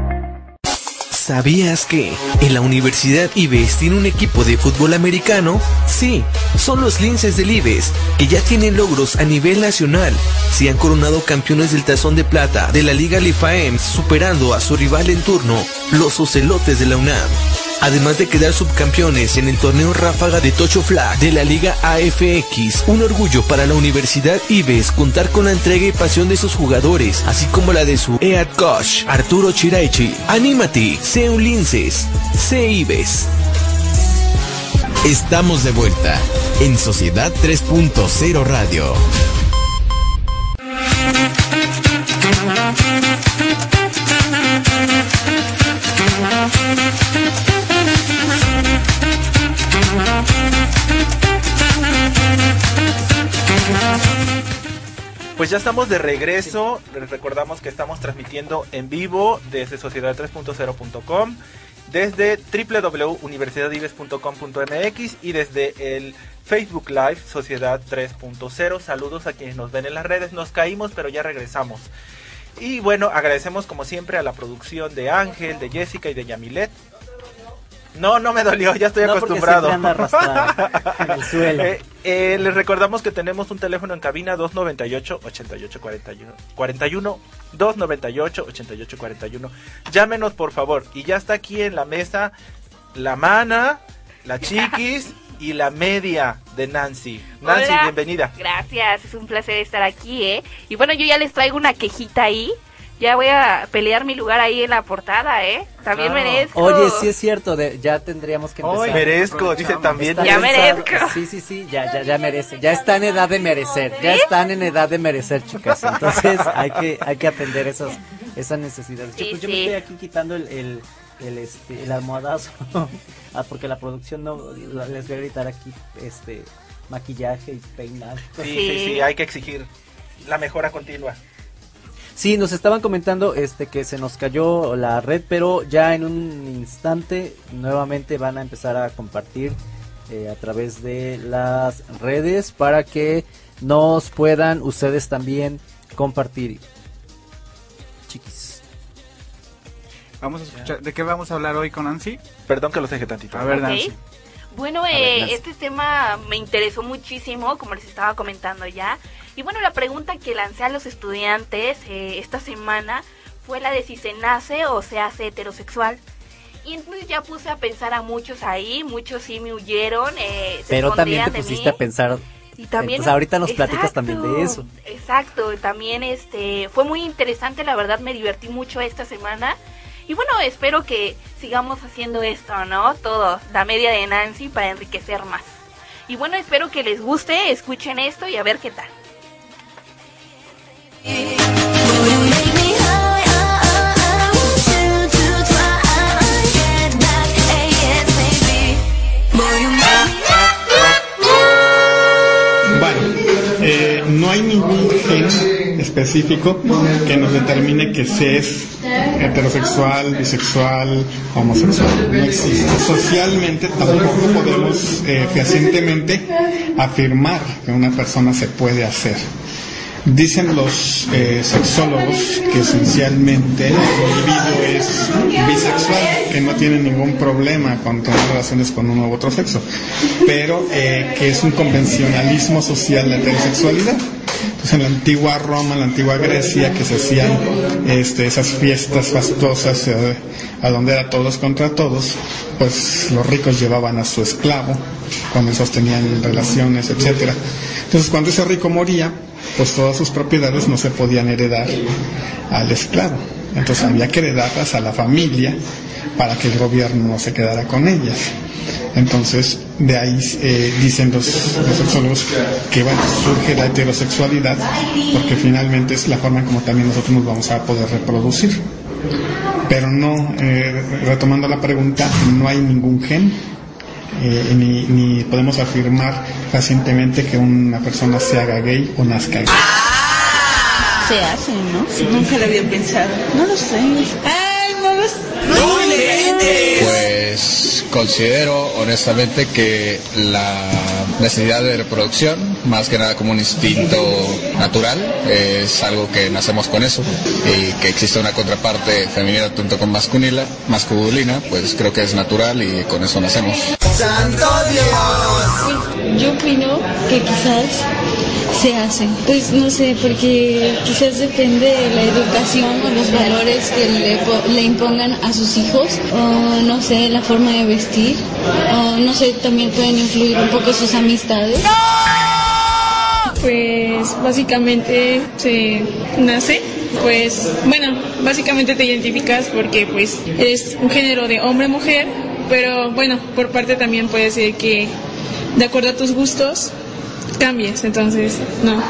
¿Sabías que en la Universidad IBES tiene un equipo de fútbol americano? Sí, son los Linces del IBES, que ya tienen logros a nivel nacional. Se han coronado campeones del Tazón de Plata de la Liga Lifaems, superando a su rival en turno, los Ocelotes de la UNAM. Además de quedar subcampeones en el torneo Ráfaga de Tocho Flag de la Liga AFX, un orgullo para la Universidad IBES contar con la entrega y pasión de sus jugadores, así como la de su head coach, Arturo Chiraichi. Anímate, sé un linces, sé IBES. Estamos de vuelta en Sociedad 3.0 Radio. Pues ya estamos de regreso. Les recordamos que estamos transmitiendo en vivo desde sociedad3.0.com, desde www.universidadives.com.mx y desde el Facebook Live Sociedad 3.0. Saludos a quienes nos ven en las redes. Nos caímos, pero ya regresamos. Y bueno, agradecemos como siempre a la producción de Ángel, de Jessica y de Yamilet. No, no me dolió, ya estoy No, acostumbrado. anda arrastrado <laughs> en el suelo. Eh, eh, les recordamos que tenemos un teléfono en cabina 298 8841 41 298 8841. Llámenos por favor. Y ya está aquí en la mesa la mana, la <laughs> chiquis y la media de Nancy. Nancy, Hola. bienvenida. Gracias, es un placer estar aquí, ¿eh? Y bueno, yo ya les traigo una quejita ahí. Ya voy a pelear mi lugar ahí en la portada, ¿eh? También merezco. Oye, sí es cierto, de- ya tendríamos que empezar. Hoy merezco, dice también. Está Ya pensado- merezco. Sí, sí, sí, ya, ya, ya merece. Ya están en edad de merecer. Ya están en edad de merecer, chicas. Entonces hay que, hay que atender esas, esas necesidades. Yo, Sí, pues, yo me estoy aquí quitando el, el, el, este, el almohadazo. <laughs> ah, porque la producción no les voy a gritar aquí, este, maquillaje y peinado. Sí, sí, sí, hay que exigir la mejora continua. Sí, nos estaban comentando este que se nos cayó la red, pero ya en un instante nuevamente van a empezar a compartir eh, a través de las redes para que nos puedan ustedes también compartir. Chiquis. Vamos a escuchar. ¿De qué vamos a hablar hoy con Nancy? Perdón que los deje tantito. A ver, Ok. Nancy. Bueno, eh, este tema me interesó muchísimo, como les estaba comentando ya. Y bueno, la pregunta que lancé a los estudiantes eh, esta semana fue la de si se nace o se hace heterosexual. Y entonces ya puse a pensar a muchos ahí, muchos sí me huyeron. Eh, Pero también te pusiste a pensar. Y también, Entonces ahorita nos platicas también de eso. Exacto, también este fue muy interesante, la verdad me divertí mucho esta semana. Y bueno, espero que sigamos haciendo esto, ¿no? Todo, la media de Nancy para enriquecer más. Y bueno, espero que les guste, escuchen esto y a ver qué tal. Específico que nos determine que se es heterosexual, bisexual, homosexual. No existe. Socialmente tampoco podemos eh, fehacientemente afirmar que una persona se puede hacer. Dicen los eh, sexólogos que esencialmente el individuo es bisexual, que no tiene ningún problema con tener relaciones con uno u otro sexo, pero eh, que es un convencionalismo social la heterosexualidad. Entonces en la antigua Roma, en la antigua Grecia, que se hacían este, esas fiestas fastuosas eh, a donde era todos contra todos, pues los ricos llevaban a su esclavo, cuando sostenían relaciones, etcétera. Entonces cuando ese rico moría, pues todas sus propiedades no se podían heredar al esclavo. Entonces había que heredarlas a la familia para que el gobierno no se quedara con ellas. Entonces, de ahí eh, dicen los, los sexólogos que bueno, surge la heterosexualidad porque finalmente es la forma en como también nosotros nos vamos a poder reproducir. Pero no, eh, retomando la pregunta, no hay ningún gen eh, ni, ni podemos afirmar recientemente que una persona se haga gay o nazca gay. Se hace, ¿no? Nunca lo había pensado. No lo sé. Ay, no lo sé. Pues considero honestamente que la necesidad de reproducción, más que nada como un instinto natural, es algo que nacemos con eso y que existe una contraparte femenina tanto con masculina, masculina, pues creo que es natural y con eso nacemos. ¡Santo Dios! Yo opino que quizás se hace. Pues no sé, porque quizás depende de la educación o los valores que le, po- le impongan a sus hijos, o no sé, la forma de vestir, o no sé, también pueden influir un poco sus amistades. Pues básicamente se nace, pues bueno, básicamente te identificas porque pues eres un género de hombre-mujer, pero bueno, por parte también puede ser que de acuerdo a tus gustos cambies, entonces no.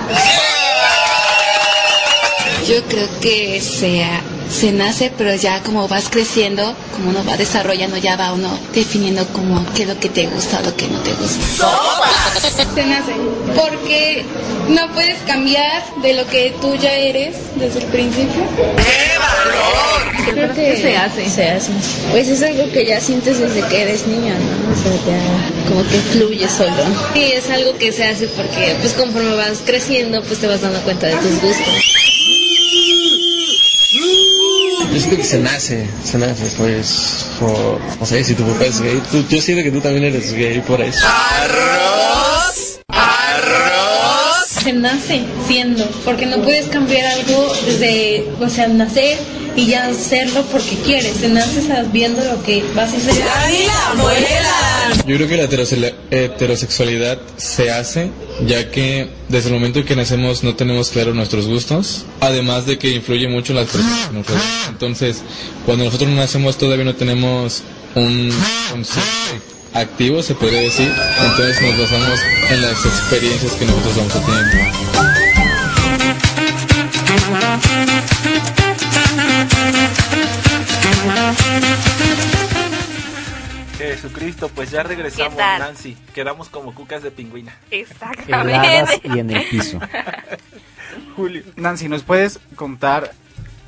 Yo creo que se, se nace, pero ya como vas creciendo, como uno va desarrollando, ya va uno definiendo como qué es lo que te gusta o lo que no te gusta. Se nace, porque no puedes cambiar de lo que tú ya eres desde el principio. Creo que se hace. Se hace. Pues es algo que ya sientes desde que eres niña, ¿no? O sea, ya como que fluye solo. Sí, es algo que se hace porque pues conforme vas creciendo, pues te vas dando cuenta de tus gustos. Yo siento que se nace, se nace, pues, o, no sé, si tu papá es gay, tú, yo siento que tú también eres gay por eso. ¡Arroz! ¡Arroz! Se nace siendo, porque no puedes cambiar algo desde, o sea, nacer y ya hacerlo porque quieres. Se nace sabiendo lo que vas a hacer. Yo creo que la heterosexualidad se hace ya que desde el momento en que nacemos no tenemos claro nuestros gustos, además de que influye mucho las personas que nos. Entonces, cuando nosotros nacemos todavía no tenemos un consciente activo, se podría decir, entonces nos basamos en las experiencias que nosotros vamos teniendo. Jesucristo, pues ya regresamos, ¿Qué tal? Nancy. Quedamos como cucas de pingüina. Heladas Exactamente. y en el piso. <laughs> Julio. Nancy, ¿nos puedes contar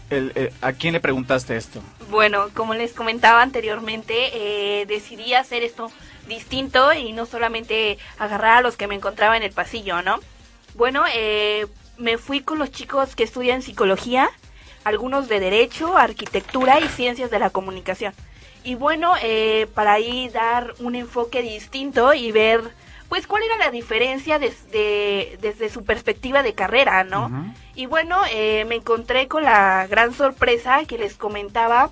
el, eh, a quién le preguntaste esto? Bueno, como les comentaba anteriormente, eh, decidí hacer esto distinto y no solamente agarrar a los que me encontraba en el pasillo, ¿no? Bueno, eh, me fui con los chicos que estudian psicología, algunos de derecho, arquitectura y ciencias de la comunicación. Y bueno, eh, para ahí dar un enfoque distinto y ver, pues, cuál era la diferencia desde, desde su perspectiva de carrera, ¿no? Y bueno, eh, me encontré con la gran sorpresa que les comentaba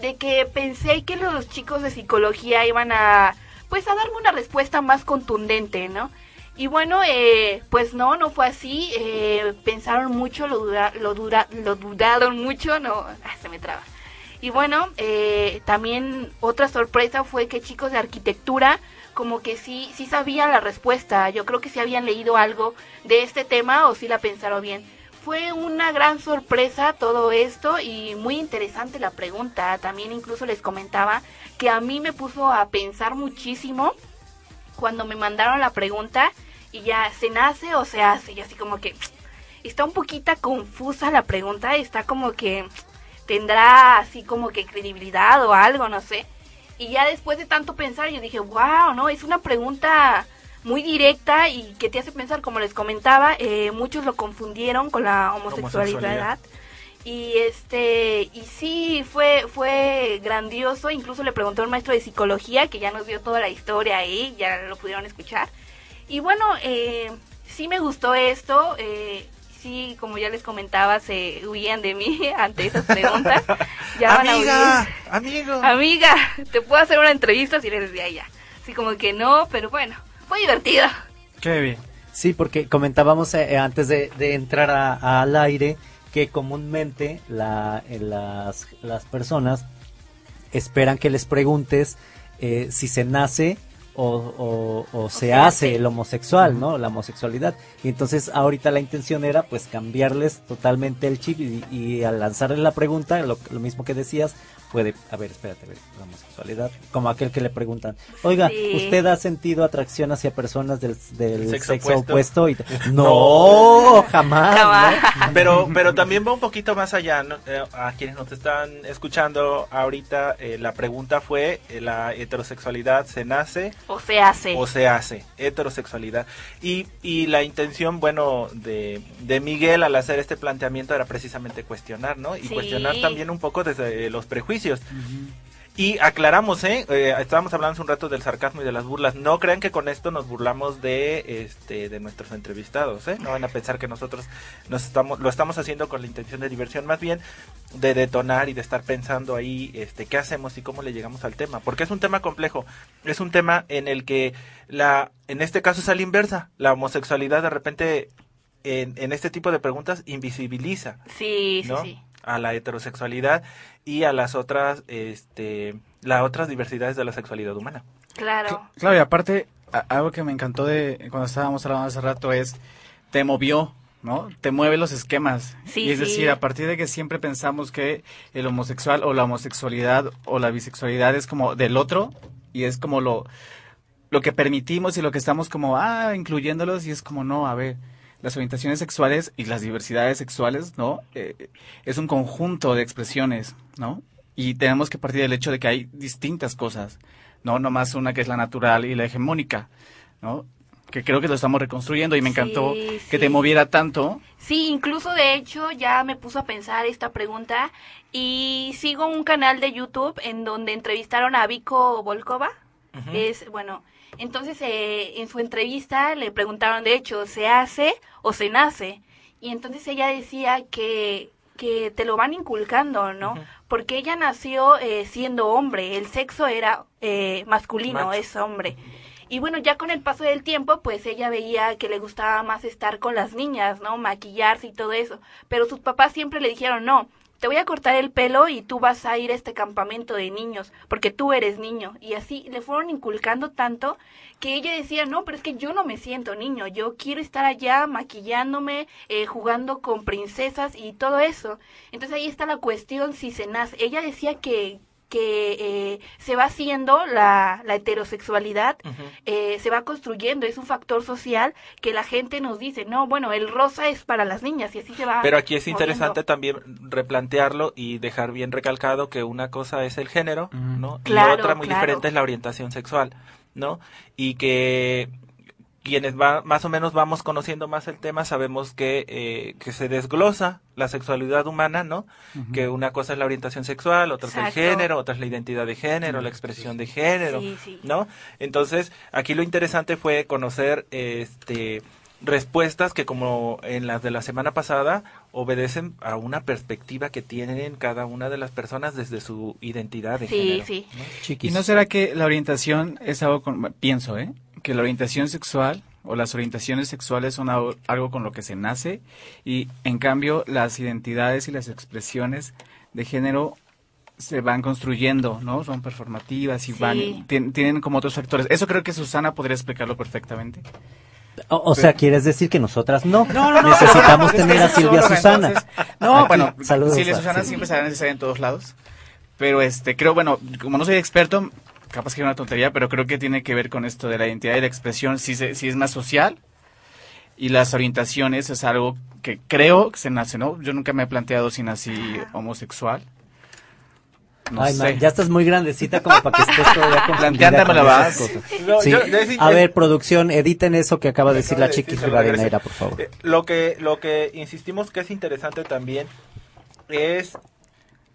de que pensé que los chicos de psicología iban a, pues, a darme una respuesta más contundente, ¿no? Y bueno, eh, pues no, no fue así. eh, pensaron mucho, lo, duda, lo, dura, lo dudaron mucho, no, ah, <laughs> se me traba. Y bueno, eh, también otra sorpresa fue que chicos de arquitectura como que sí, sí sabían la respuesta. Yo creo que sí habían leído algo de este tema o sí la pensaron bien. Fue una gran sorpresa todo esto y muy interesante la pregunta. También incluso les comentaba que a mí me puso a pensar muchísimo cuando me mandaron la pregunta y ya se nace o se hace. Y así como que <tsk> está un poquito confusa la pregunta, está como que tendrá así como que credibilidad o algo, no sé. Y ya después de tanto pensar yo dije, wow, no, es una pregunta muy directa y que te hace pensar, como les comentaba, eh, muchos lo confundieron con la homosexualidad. Homosexualidad. Y este y sí fue fue grandioso, incluso le preguntó un maestro de psicología que ya nos dio toda la historia ahí, ya lo pudieron escuchar. Y bueno, eh, sí me gustó esto, eh, sí, como ya les comentaba, se huían de mí <laughs> ante esas preguntas. <laughs> Ya van a Amiga, huir. amigo. Amiga, te puedo hacer una entrevista si eres de allá. Así como que no, pero bueno, fue divertido. Qué bien. Sí, porque comentábamos eh, antes de, de entrar a- al aire que comúnmente la, eh, las, las personas esperan que les preguntes eh, si se nace o, o- o se hace el homosexual, ¿no? La homosexualidad. Y entonces ahorita la intención era pues cambiarles totalmente el chip y, y al lanzarles la pregunta, lo, lo mismo que decías, puede, a ver, espérate, a ver, la homosexualidad, como aquel que le preguntan, oiga, Sí. ¿usted ha sentido atracción hacia personas del, del Sexo sexo, opuesto. opuesto? Y, <laughs> no, jamás. ¿no? Pero, pero también va un poquito más allá. ¿no? Eh, a quienes nos están escuchando ahorita, eh, la pregunta fue: eh, ¿la heterosexualidad se nace O se hace. o se hace? Heterosexualidad. Y, y la intención, bueno, de, de Miguel al hacer este planteamiento era precisamente cuestionar, ¿no? Y Sí. cuestionar también un poco desde los prejuicios. Y aclaramos, ¿eh? Eh, Estábamos hablando hace un rato del sarcasmo y de las burlas. No crean que con esto nos burlamos de este de nuestros entrevistados, ¿eh? No van a pensar que nosotros nos estamos lo estamos haciendo con la intención de diversión, más bien de detonar y de estar pensando ahí este qué hacemos y cómo le llegamos al tema, porque es un tema complejo. Es un tema en el que la en este caso es a la inversa. La homosexualidad de repente en, en este tipo de preguntas invisibiliza Sí, sí, ¿no? sí. A la heterosexualidad y a las otras este las otras diversidades de la sexualidad humana. Claro. Claro, y aparte, a- algo que me encantó de cuando estábamos hablando hace rato es, te movió, ¿no? Te mueve los esquemas. Sí, y es sí. decir, a partir de que siempre pensamos que el homosexual o la homosexualidad o la bisexualidad es como del otro y es como lo, lo que permitimos y lo que estamos como, ah, incluyéndolos y es como, no, a ver, las orientaciones sexuales y las diversidades sexuales, ¿no? Eh, es un conjunto de expresiones, ¿no? Y tenemos que partir del hecho de que hay distintas cosas, ¿no? No más una que es la natural y la hegemónica, ¿no? Que creo que lo estamos reconstruyendo y me encantó Sí, que sí. te moviera tanto. Sí, incluso de hecho ya me puso a pensar esta pregunta y sigo un canal de YouTube en donde entrevistaron a Vico Volkova. Ujú. Es, bueno, entonces eh, en su entrevista le preguntaron, de hecho, ¿se hace o se nace? Y entonces ella decía que, que te lo van inculcando, ¿no? Porque ella nació eh, siendo hombre, el sexo era eh, masculino, Macho. es hombre. Y bueno, ya con el paso del tiempo, pues ella veía que le gustaba más estar con las niñas, ¿no? Maquillarse y todo eso. Pero sus papás siempre le dijeron, no, te voy a cortar el pelo y tú vas a ir a este campamento de niños, porque tú eres niño. Y así le fueron inculcando tanto que ella decía, no, pero es que yo no me siento niño, yo quiero estar allá maquillándome, eh, jugando con princesas y todo eso. Entonces ahí está la cuestión si se nace. Ella decía que que eh, se va haciendo la, la heterosexualidad, eh, se va construyendo, es un factor social que la gente nos dice, no, bueno, el rosa es para las niñas y así se va. Pero aquí es moviendo. interesante también replantearlo y dejar bien recalcado que una cosa es el género, ¿no? Claro, y otra muy claro. diferente es la orientación sexual, ¿no? Y que quienes va, más o menos vamos conociendo más el tema sabemos que, eh, que se desglosa la sexualidad humana, ¿no? Que una cosa es la orientación sexual, otra es el género, otra es la identidad de género, la expresión de género, Sí, sí. ¿no? Entonces, aquí lo interesante fue conocer este respuestas que como en las de la semana pasada obedecen a una perspectiva que tienen cada una de las personas desde su identidad de Sí, género. sí. ¿Y no será que la orientación es algo con, pienso, ¿eh? Que la orientación sexual o las orientaciones sexuales son algo, con lo que se nace y en cambio las identidades y las expresiones de género se van construyendo, ¿no? Son performativas y Sí. van, tien- tienen como otros factores. Eso creo que Susana podría explicarlo perfectamente. O, o sea, ¿quieres decir que nosotras no? No, no, no. Necesitamos tener a Silvia solo, Susana. entonces- no, Aquí, bueno, saludos Silvia Susana sí. siempre será necesaria en todos lados. Pero este, creo, bueno, como no soy experto, capaz que es una tontería, pero creo que tiene que ver con esto de la identidad y la expresión, si, se- si es más social. Y las orientaciones es algo que creo que se nace, ¿no? Yo nunca me he planteado si nací homosexual. No Ay, sé. man, ya estás muy grandecita como para que estés <laughs> todavía con vas. esas cosas. No, Sí. yo- yo sí- A ver, producción, editen eso que acaba de decir la de. Rivadeneira, por favor. Eh, Lo que, lo que insistimos que es interesante también es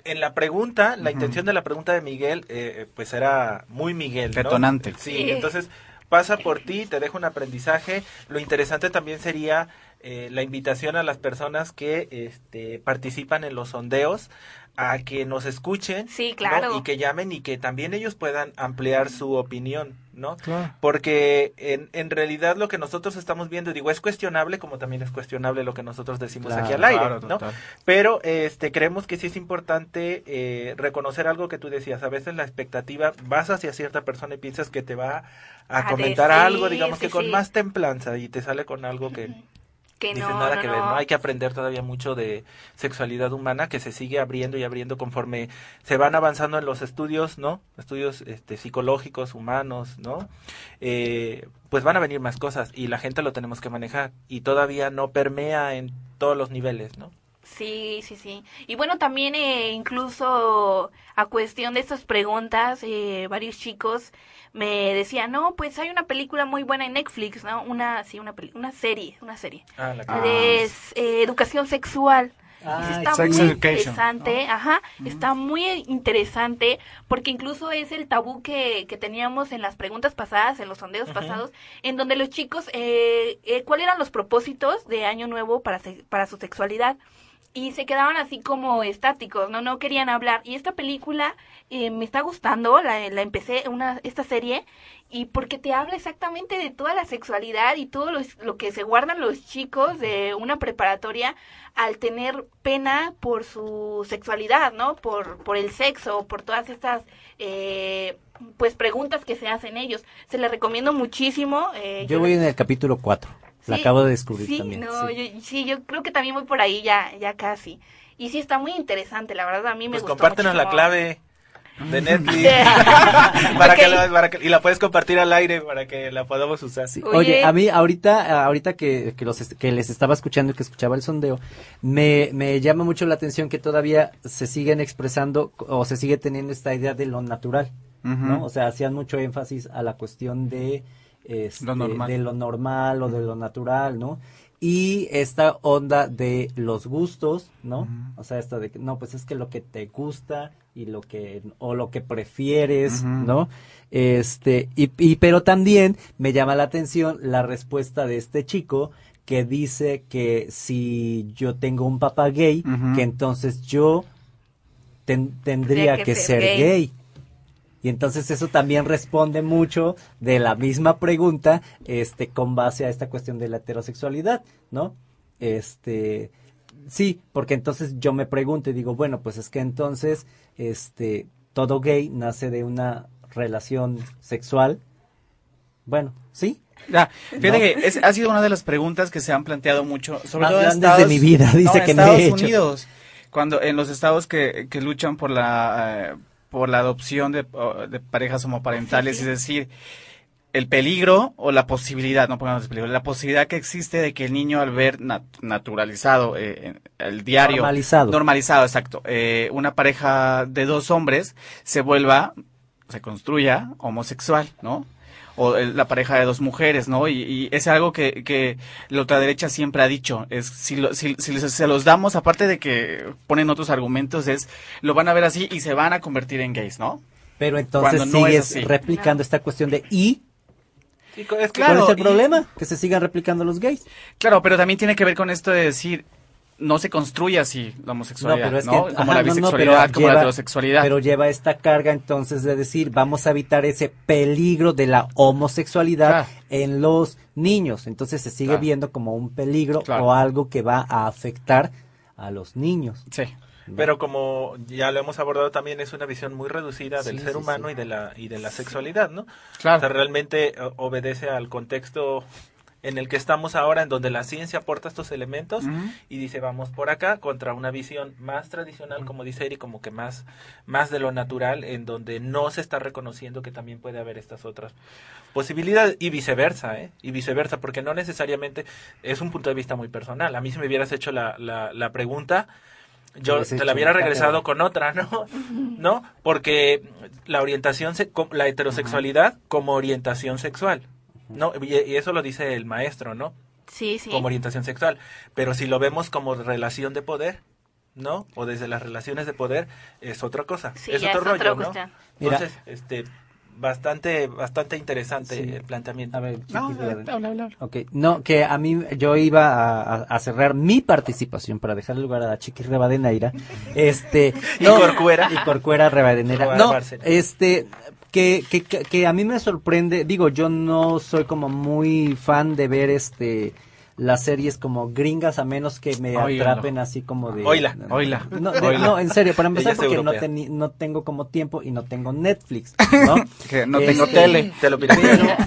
en la pregunta, la intención de la pregunta de Miguel, eh, pues era muy Miguel. ¿no? Detonante. Sí, Sí. entonces pasa por ti, te deja un aprendizaje. Lo interesante también sería eh, la invitación a las personas que este, participan en los sondeos a que nos escuchen Sí, ¿no? claro. y que llamen y que también ellos puedan ampliar su opinión, ¿no? Claro. Porque en, en realidad lo que nosotros estamos viendo, digo, es cuestionable como también es cuestionable lo que nosotros decimos Claro, aquí al aire, claro, ¿no? total. Pero este creemos que sí es importante eh, reconocer algo que tú decías. A veces la expectativa vas hacia cierta persona y piensas que te va a, A comentar decir, algo, digamos sí, que con sí. más templanza y te sale con algo que Que dices no, nada no, que ver, no. ¿no? Hay que aprender todavía mucho de sexualidad humana que se sigue abriendo y abriendo conforme se van avanzando en los estudios, ¿no? Estudios este, psicológicos, humanos, ¿no? Eh, pues van a venir más cosas y la gente lo tenemos que manejar y todavía no permea en todos los niveles, ¿no? Sí, sí, sí. Y bueno, también eh, incluso a cuestión de estas preguntas, eh, varios chicos me decían, no, pues hay una película muy buena en Netflix, ¿no? Una, sí, una, peli- una serie, una serie. Ah, la que- de eh, educación sexual. Ah, está sex muy education, interesante, ajá, está muy interesante porque incluso es el tabú que, que teníamos en las preguntas pasadas, en los sondeos pasados, en donde los chicos, eh, eh, ¿cuáles eran los propósitos de Año Nuevo para, se- para su sexualidad? Y se quedaban así como estáticos, no no querían hablar. Y esta película eh, me está gustando, la, la empecé una esta serie y porque te habla exactamente de toda la sexualidad y todo lo, lo que se guardan los chicos de una preparatoria al tener pena por su sexualidad, ¿no? Por por el sexo, por todas estas eh, pues preguntas que se hacen ellos. Se les recomiendo muchísimo. eh, Yo voy en el capítulo 4. La Sí, acabo de descubrir sí, también. No, sí. Yo, sí, yo creo que también voy por ahí ya, ya casi. Y sí está muy interesante, la verdad a mí me Pues gustó compártenos la clave de Netflix <laughs> <laughs> para que la, para que- y la puedes compartir al aire para que la podamos usar. Oye, a mí ahorita, ahorita que, que, los, que les estaba escuchando y que escuchaba el sondeo, me, me llama mucho la atención que todavía se siguen expresando o se sigue teniendo esta idea de lo natural, ¿no? O sea, hacían mucho énfasis a la cuestión de, este, Lo normal. de lo normal o de lo natural, ¿no? Y esta onda de los gustos, ¿no? O sea, esta de que, no, pues es que lo que te gusta y lo que, o lo que prefieres. ¿no? Este, y, y, pero también me llama la atención la respuesta de este chico que dice que si yo tengo un papá gay, que entonces yo ten- tendría que que, ser ser gay. gay. Y entonces eso también responde mucho de la misma pregunta, este, con base a esta cuestión de la heterosexualidad, ¿no? Este, sí, porque entonces yo me pregunto y digo, bueno, pues es que entonces, este, todo gay nace de una relación sexual. Bueno, sí. Ya, fíjate ¿No? que es- ha sido una de las preguntas que se han planteado mucho, sobre Más todo en de mi vida, <laughs> dice no, en que me Estados hecho. Unidos, cuando en los estados que, que luchan por la eh, por la adopción de, o- de parejas homoparentales, es decir, el peligro o la posibilidad, no pongamos peligro, la posibilidad que existe de que el niño al ver nat- naturalizado eh, el diario Normalizado. normalizado, exacto, eh, una pareja de dos hombres se vuelva se construya homosexual, ¿no? O el- la pareja de dos mujeres, ¿no? Y, y es algo que, que la ultraderecha siempre ha dicho. Es si, lo- si, si les- se los damos, aparte de que ponen otros argumentos, es lo van a ver así y se van a convertir en gays, ¿no? Pero entonces no es sigues replicando esta cuestión de y. Es que- ¿Cuál es el y- problema? Que se sigan replicando los gays. Claro, pero también tiene que ver con esto de decir no se construye así la homosexualidad, ¿no? que- como ajá, la no, no, bisexualidad, pero como la lleva- heterosexualidad. Pero lleva esta carga entonces de decir, vamos a evitar ese peligro de la homosexualidad en los niños. Entonces se sigue Claro. viendo como un peligro Claro. o algo que va a afectar a los niños. Sí. Pero como ya lo hemos abordado también es una visión muy reducida del Sí, ser sí, humano sí. y de la y de la sexualidad, ¿no? Claro. O sea, realmente obedece al contexto en el que estamos ahora, en donde la ciencia aporta estos elementos y dice vamos por acá contra una visión más tradicional, como dice Eri, como que más más de lo natural, en donde no se está reconociendo que también puede haber estas otras posibilidades y viceversa, ¿eh? Y viceversa, porque no necesariamente es un punto de vista muy personal. A mí si me hubieras hecho la, la, la pregunta, yo te la hubiera un regresado con otra, ¿no? ¿No? Porque la orientación, la heterosexualidad como orientación sexual, ¿no? Y, y eso lo dice el maestro, ¿no? Sí, sí. Como orientación sexual. Pero si lo vemos como relación de poder, ¿no? O desde las relaciones de poder, es otra cosa. Sí, es ya otro es otra rollo, ¿no? cuestión. Mira. Entonces, este, bastante, bastante interesante Sí. el planteamiento. A ver, No, habla, habla. Ok, no, que a mí yo iba a, cerrar mi participación para dejar lugar a la Chiqui Rebadeneira. Este, <laughs> Y Corcuera. Y Corcuera Rebadeneira. No, este, que, que, que, a mí me sorprende, digo, yo no soy como muy fan de ver este las series como gringas a menos que me atrapen así como de Oila. Oila. no, de- Oila. no, en serio, para empezar porque no, teni- no tengo como tiempo y no tengo Netflix, <laughs> ¿no? Que no tengo Este, tele. Te lo pero,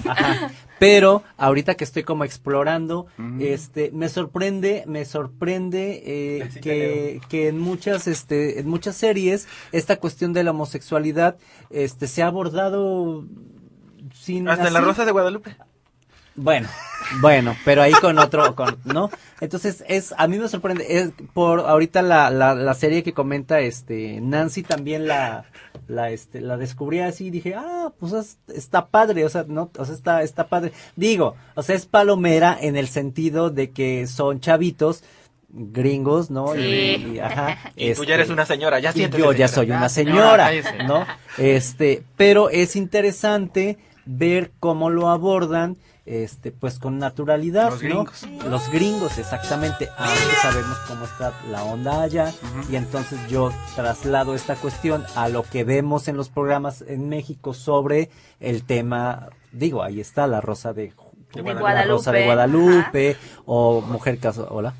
ajá, pero ahorita que estoy como explorando, Mm. este, me sorprende, me sorprende eh, Así que, que en muchas, este, en muchas series esta cuestión de la homosexualidad, este, se ha abordado sin Hasta en la así- Rosa de Guadalupe. Bueno, bueno, pero ahí con otro, con, ¿no? Entonces es, a mí me sorprende, es por ahorita la, la, la serie que comenta este Nancy también la, la este, la descubrí así y dije, ah, pues es- está padre, o sea, no, o sea, está, está padre. Digo, o sea, es palomera en el sentido de que son chavitos gringos, ¿no? Sí. Y, y- ajá, <laughs> Y tú este, ya eres una señora, ya y siéntese, yo ya soy una señora, señora. ¿no? Este, pero es interesante ver cómo lo abordan, este, pues con naturalidad, Los ¿no? gringos. Los gringos, exactamente. Ahora sabemos cómo está la onda allá y entonces yo traslado esta cuestión a lo que vemos en los programas en México sobre el tema, digo, ahí está la Rosa de, De la Guadalupe. Rosa de Guadalupe o Mujer Caso, hola,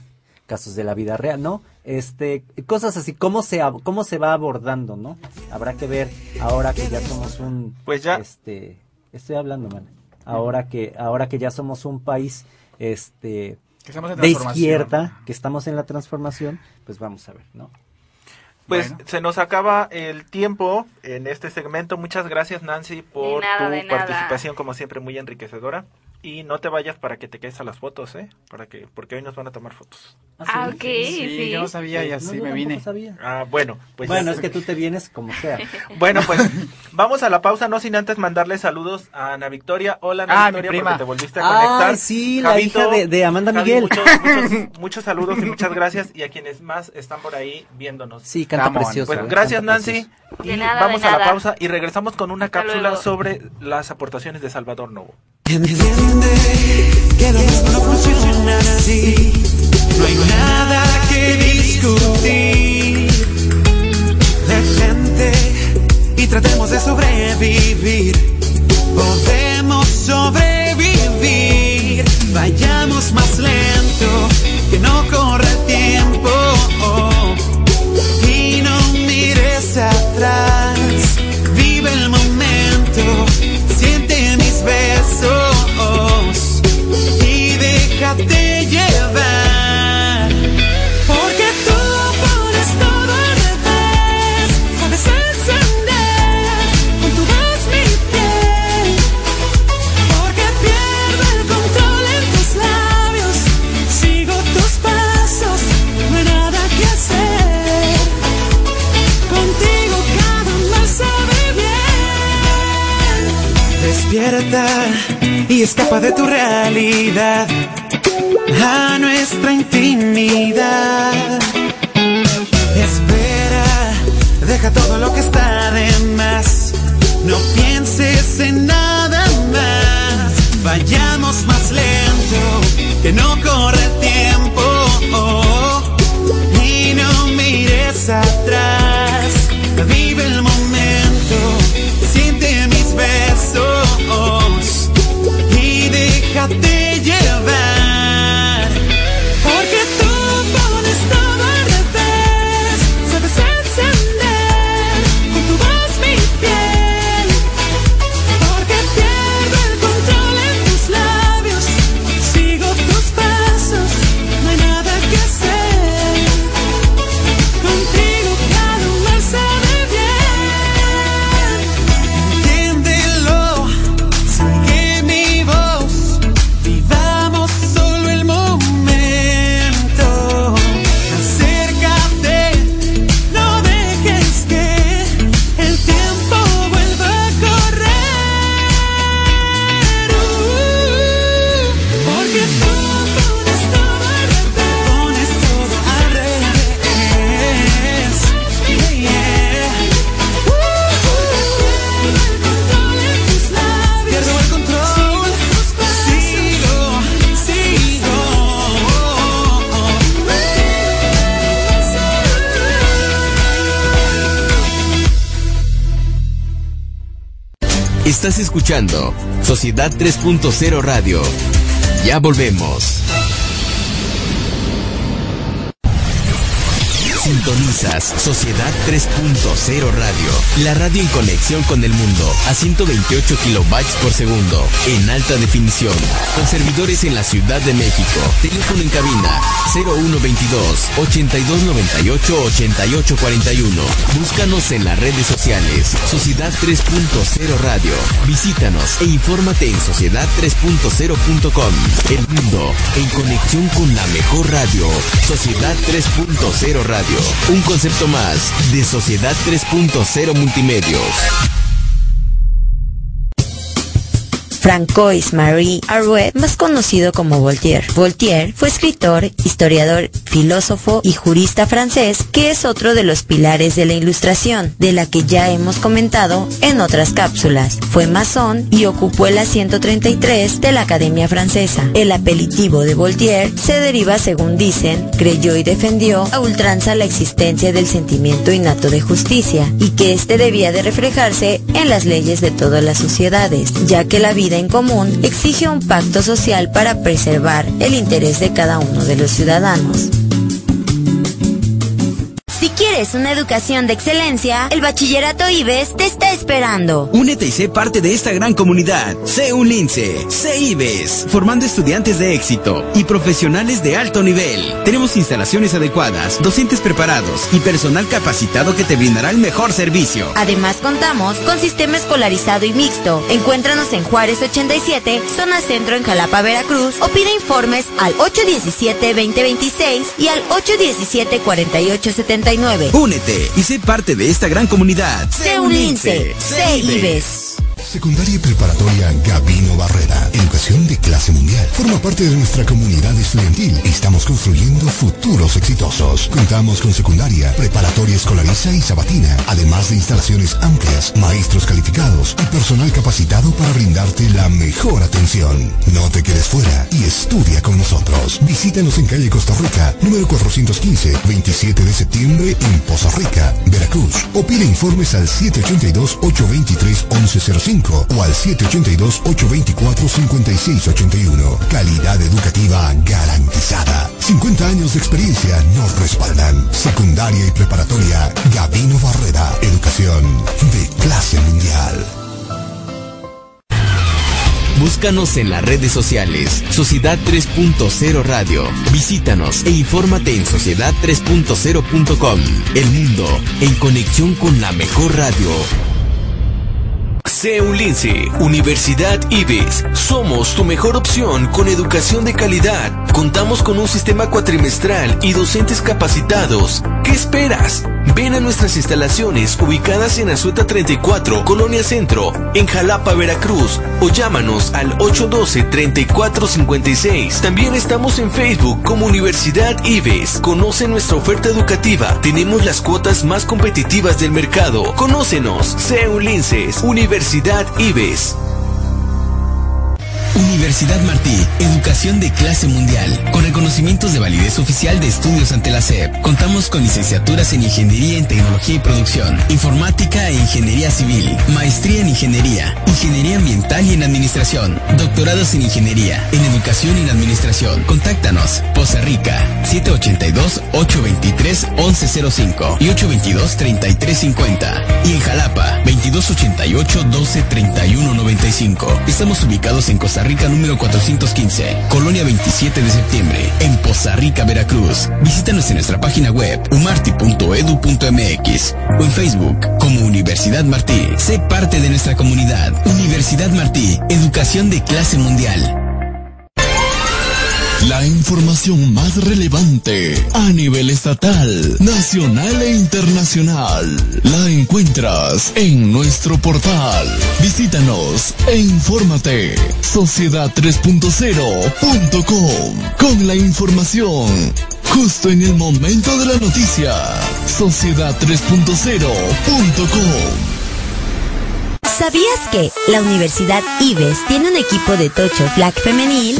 casos de la vida real, ¿no? Este, cosas así, cómo se cómo se va abordando, ¿no? Habrá que ver ahora que ya somos un Pues ya. este, estoy hablando, man. Ahora que ahora que ya somos un país este Que estamos en de transformación. izquierda, que estamos en la transformación, pues vamos a ver, ¿no? Pues Bueno. se nos acaba el tiempo en este segmento. Muchas gracias Nancy por nada, tu participación como siempre muy enriquecedora. Y no te vayas para que te quedes a las fotos, ¿eh? Para que, porque hoy nos van a tomar fotos. Ah, ok, Sí, sí. yo no sabía y No, así yo me vine. sabía. Ah, bueno, pues bueno, es que tú te vienes como sea. <laughs> Bueno, pues vamos a la pausa, no sin antes mandarle saludos a Ana Victoria. Hola Ana Ah, mi Victoria, prima. porque te volviste a conectar. Ay, sí, la hija de, de Amanda Javi, Miguel. Muchos, muchos, muchos saludos y muchas gracias. Y a quienes más están por ahí viéndonos. Sí, canta on. precioso. Pues eh, gracias canta Nancy. precioso. Y De nada, vamos de a la pausa y regresamos con una Hasta cápsula luego. sobre las aportaciones de Salvador Novo. Entiende que lo mismo no funciona así. No hay nada que discutir. Detente y tratemos de sobrevivir. Podemos sobrevivir. Vayamos más lento, que no corra el tiempo. Y no mires atrás. Y escapa de tu realidad a nuestra intimidad. Espera, deja todo lo que está de más. No pienses en nada más. Vayamos más lento, que no corre tiempo. Y Estás escuchando Sociedad 3.0 Radio. Ya volvemos. Sintonizas Sociedad 3.0 Radio, la radio en conexión con el mundo a 128 kilobytes por segundo en alta definición, con servidores en la Ciudad de México. Teléfono en cabina 0122 8298 8841. Búscanos en las redes sociales Sociedad 3.0 Radio. Visítanos e infórmate en sociedad3.0.com. El mundo en conexión con la mejor radio. Sociedad 3.0 Radio. Un concepto más de Sociedad 3.0 Multimedios. Francois Marie Arouet, más conocido como Voltaire. Voltaire fue escritor, historiador, filósofo y jurista francés, que es otro de los pilares de la Ilustración, de la que ya hemos comentado en otras cápsulas. Fue masón y ocupó el asiento 33 de la Academia Francesa. El apelativo de Voltaire se deriva, según dicen, creyó y defendió a ultranza la existencia del sentimiento innato de justicia y que éste debía de reflejarse en las leyes de todas las sociedades, ya que la vida en común exige un pacto social para preservar el interés de cada uno de los ciudadanos. Quieres una educación de excelencia, el Bachillerato IBES te está esperando. Únete y sé parte de esta gran comunidad. Sé un lince, sé IBES, formando estudiantes de éxito y profesionales de alto nivel. Tenemos instalaciones adecuadas, docentes preparados y personal capacitado que te brindará el mejor servicio. Además contamos con sistema escolarizado y mixto. Encuéntranos en Juárez 87, zona centro en Jalapa, Veracruz o pide informes al 817-2026 y al 817-4879. Únete y sé parte de esta gran comunidad. Sé un lince, sé IBES. Secundaria y preparatoria Gabino Barrera. Educación de clase mundial. Forma parte de nuestra comunidad estudiantil. Estamos construyendo futuros exitosos. Contamos con secundaria, preparatoria escolariza y sabatina. Además de instalaciones amplias, maestros calificados y personal capacitado para brindarte la mejor atención. No te quedes fuera y estudia con nosotros. Visítanos en calle Costa Rica, número 415, 27 de septiembre en Poza Rica, Veracruz. O pide informes al 782-823-1105 o al 782-824-5681. Calidad educativa garantizada. 50 años de experiencia nos respaldan. Secundaria y preparatoria Gabino Barrera. Educación de clase mundial. Búscanos en las redes sociales, Sociedad 3.0 Radio. Visítanos e infórmate en sociedad3.0.com. El mundo en conexión con la mejor radio. Sé un lince, Universidad IBES. Somos tu mejor opción con educación de calidad. Contamos con un sistema cuatrimestral y docentes capacitados. ¿Qué esperas? Ven a nuestras instalaciones ubicadas en Azueta 34, Colonia Centro, en Jalapa, Veracruz, o llámanos al 812-3456. También estamos en Facebook como Universidad IBES. Conoce nuestra oferta educativa. Tenemos las cuotas más competitivas del mercado. Conócenos. Sé un linces, Universidad IBES. Universidad Martí, educación de clase mundial, con reconocimientos de validez oficial de estudios ante la SEP. Contamos con licenciaturas en Ingeniería en Tecnología y Producción, Informática e Ingeniería Civil, Maestría en Ingeniería, Ingeniería Ambiental y en Administración, doctorados en Ingeniería, en Educación y en Administración. Contáctanos, Poza Rica, 782-823-1105 y 822-3350. Y en Jalapa, 2288-123195. Estamos ubicados en Costa Rica número 415, Colonia 27 de septiembre, en Poza Rica, Veracruz. Visítanos en nuestra página web umarti.edu.mx o en Facebook como Universidad Martí. Sé parte de nuestra comunidad. Universidad Martí, educación de clase mundial. La información más relevante a nivel estatal, nacional e internacional la encuentras en nuestro portal. Visítanos e infórmate. Sociedad3.0.com con la información justo en el momento de la noticia. Sociedad3.0.com ¿Sabías que la Universidad IBES tiene un equipo de tocho flag femenil?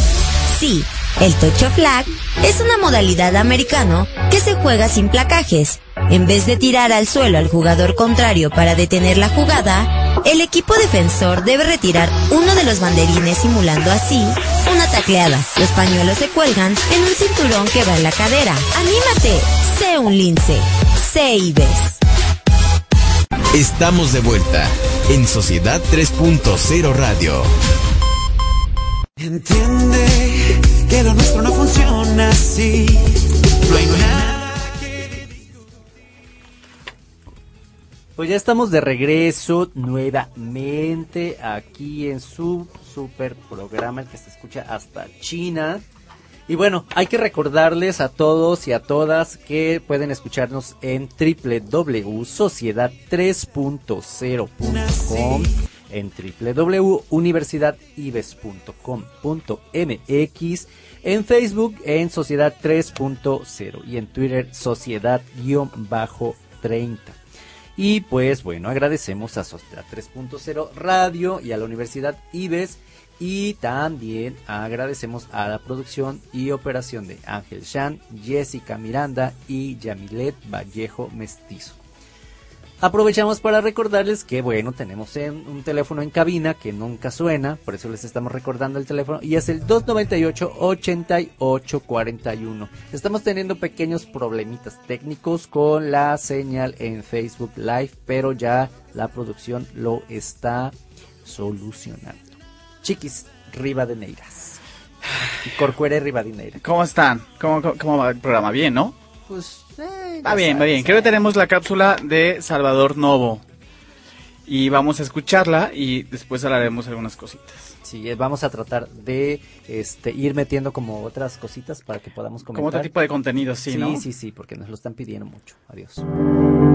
Sí, el tocho flag es una modalidad americano que se juega sin placajes. En vez de tirar al suelo al jugador contrario para detener la jugada, El equipo defensor debe retirar uno de los banderines simulando así una tacleada. Los pañuelos se cuelgan en un cinturón que va en la cadera. ¡Anímate! Sé un lince. Sé Ives. Estamos de vuelta en Sociedad 3.0 Radio. Entiende que nuestro no funciona así. No hay nada. Pues ya estamos de regreso nuevamente aquí en su super programa, el que se escucha hasta China. Y bueno, hay que recordarles a todos y a todas que pueden escucharnos en www.sociedad3.0.com, en www.universidadives.com.mx, en Facebook en Sociedad 3.0 y en Twitter Sociedad-30. Y pues bueno, agradecemos a Sociedad 3.0 Radio y a la Universidad Ives y también agradecemos a la producción y operación de Ángel Shan, Jessica Miranda y Yamilet Vallejo Mestizo. Aprovechamos para recordarles que, bueno, tenemos en, un teléfono en cabina que nunca suena, por eso les estamos recordando el teléfono, y es el 298-8841. Estamos teniendo pequeños problemitas técnicos con la señal en Facebook Live, pero ya la producción lo está solucionando. Chiquis Rivadeneiras. Y Corcuere Rivadeneiras. ¿Cómo están? ¿Cómo, cómo, cómo va el programa? Bien, ¿no? Pues, Va bien, va bien. Creo que tenemos la cápsula de Salvador Novo. Y vamos a escucharla y después hablaremos algunas cositas. Sí, eh, vamos a tratar de este, ir metiendo como otras cositas para que podamos comentar. Como otro tipo de contenido, sí, sí, ¿no? sí, sí, porque nos lo están pidiendo mucho. Adiós.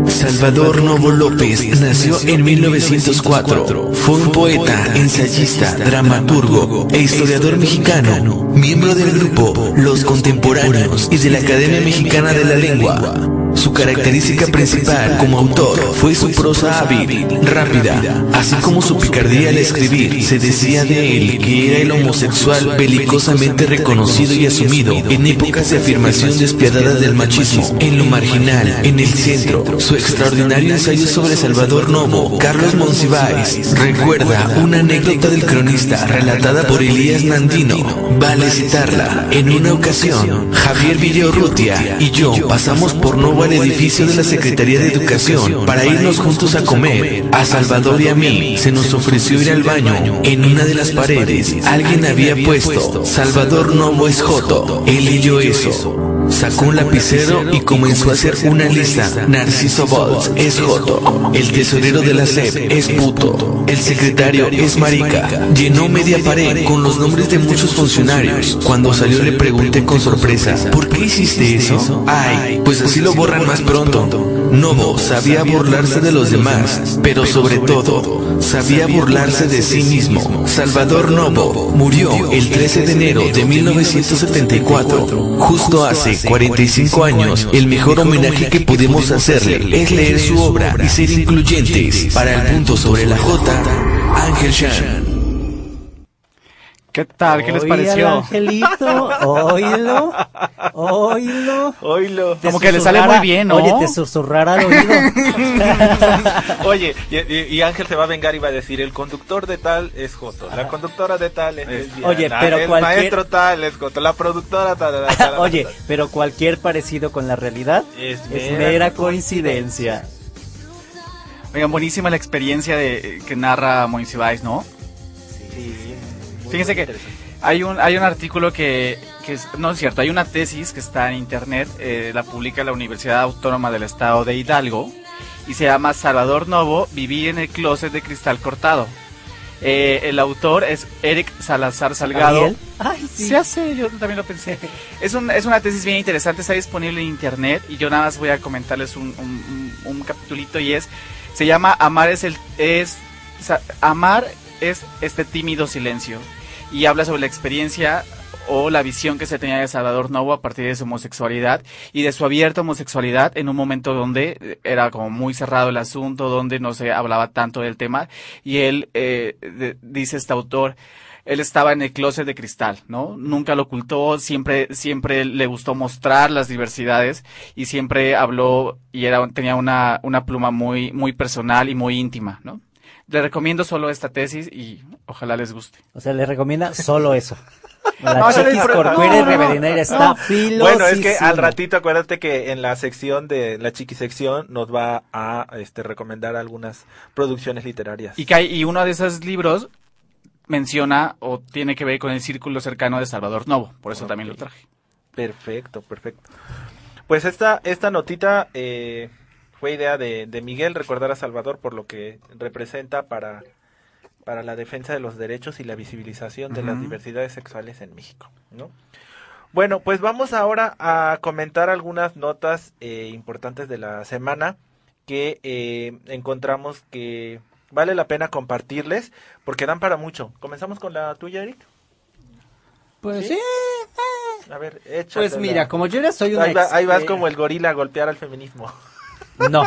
Salvador Novo López nació en 1904. Fue un poeta, ensayista, dramaturgo e historiador mexicano, miembro del grupo Los Contemporáneos y de la Academia Mexicana de la Lengua. Su característica principal como autor fue su prosa hábil, rápida, así como su picardía al escribir. Se decía de él que era el homosexual belicosamente reconocido y asumido en épocas de afirmación despiadada del machismo. En lo marginal, en el centro, su extraordinario ensayo sobre Salvador Novo, Carlos Monsiváis, recuerda una anécdota del cronista relatada por Elías Nandino. Vale citarla. En una ocasión, Javier Villaurrutia y yo pasamos por Novo al edificio de la Secretaría de Educación para irnos juntos a comer. A Salvador y a mí se nos ofreció ir al baño. En una de las paredes alguien había puesto Salvador Novo es Joto. Él leyó eso. Sacó un lapicero y comenzó a hacer una lista. Narciso Bolts es Joto. El tesorero de la SEP es puto. El secretario es marica. Llenó media pared con los nombres de muchos funcionarios. Cuando salió le pregunté con sorpresa, ¿por qué hiciste eso? Ay, pues así lo borran más pronto. Novo sabía burlarse de los demás, pero sobre todo, sabía burlarse de sí mismo. Salvador Novo murió el 13 de enero de 1974, justo hace 45 años. El mejor homenaje que podemos hacerle es leer su obra y ser incluyentes. Para el punto sobre la J, Ángel Shan. ¿Qué tal? ¿Qué les Oye, al pareció? angelito, oílo, oílo. Oílo. Como que le sale muy bien, ¿no? Oye, te susurrara al oído. <laughs> Oye, y, y- y Ángel se va a vengar y va a decir, el conductor de tal es Joto, la conductora de tal es lesbiana, Oye, pero el cualquier- maestro tal es Joto, la productora tal, tal, tal, Oye, tal. pero cualquier parecido con la realidad Es es, mera mera coincidencia. Oigan, buenísima la experiencia de que narra Monsiváis, ¿no? Fíjense que hay un, hay un artículo que, que es- no es cierto, hay una tesis que está en internet, eh, la publica la Universidad Autónoma del Estado de Hidalgo y se llama Salvador Novo, Vivir en el closet de cristal cortado. Eh, el autor es Eric Salazar Salgado. Sí. Se hace, yo también lo pensé. <laughs> Es, un, es una tesis bien interesante, está disponible en internet y yo nada más voy a comentarles un, un, un, un capitulito y es, se llama Amar es el, es, Amar es este tímido silencio y habla sobre la experiencia o la visión que se tenía de Salvador Novo a partir de su homosexualidad y de su abierta homosexualidad en un momento donde eh, era como muy cerrado el asunto, donde no se hablaba tanto del tema y él, eh, dice este autor, él estaba en el closet de cristal, ¿no? Nunca lo ocultó, siempre, siempre le gustó mostrar las diversidades y siempre habló y era, tenía una, una pluma muy, muy personal y muy íntima, ¿no? Le recomiendo solo esta tesis y ojalá les guste. O sea, le recomienda solo eso. <laughs> La No, chiquis corcuera y no, no, está no. filosísima. Bueno, es que al ratito acuérdate que en la sección de la chiquisección nos va a este recomendar algunas producciones literarias. Y, que hay- y uno de esos libros menciona o tiene que ver con el círculo cercano de Salvador Novo, por eso también lo traje. Perfecto, perfecto. Pues esta, esta notita eh, fue idea de, de Miguel, recordar a Salvador por lo que representa para, para la defensa de los derechos y la visibilización de las diversidades sexuales en México. ¿no? Bueno, pues vamos ahora a comentar algunas notas eh, importantes de la semana que eh, encontramos que vale la pena compartirles porque dan para mucho. ¿Comenzamos con la tuya, Eric? Pues sí. A ver, échatela. Pues mira, como yo ya soy una Ahí, va- ahí vas exper- como el gorila a golpear al feminismo. No.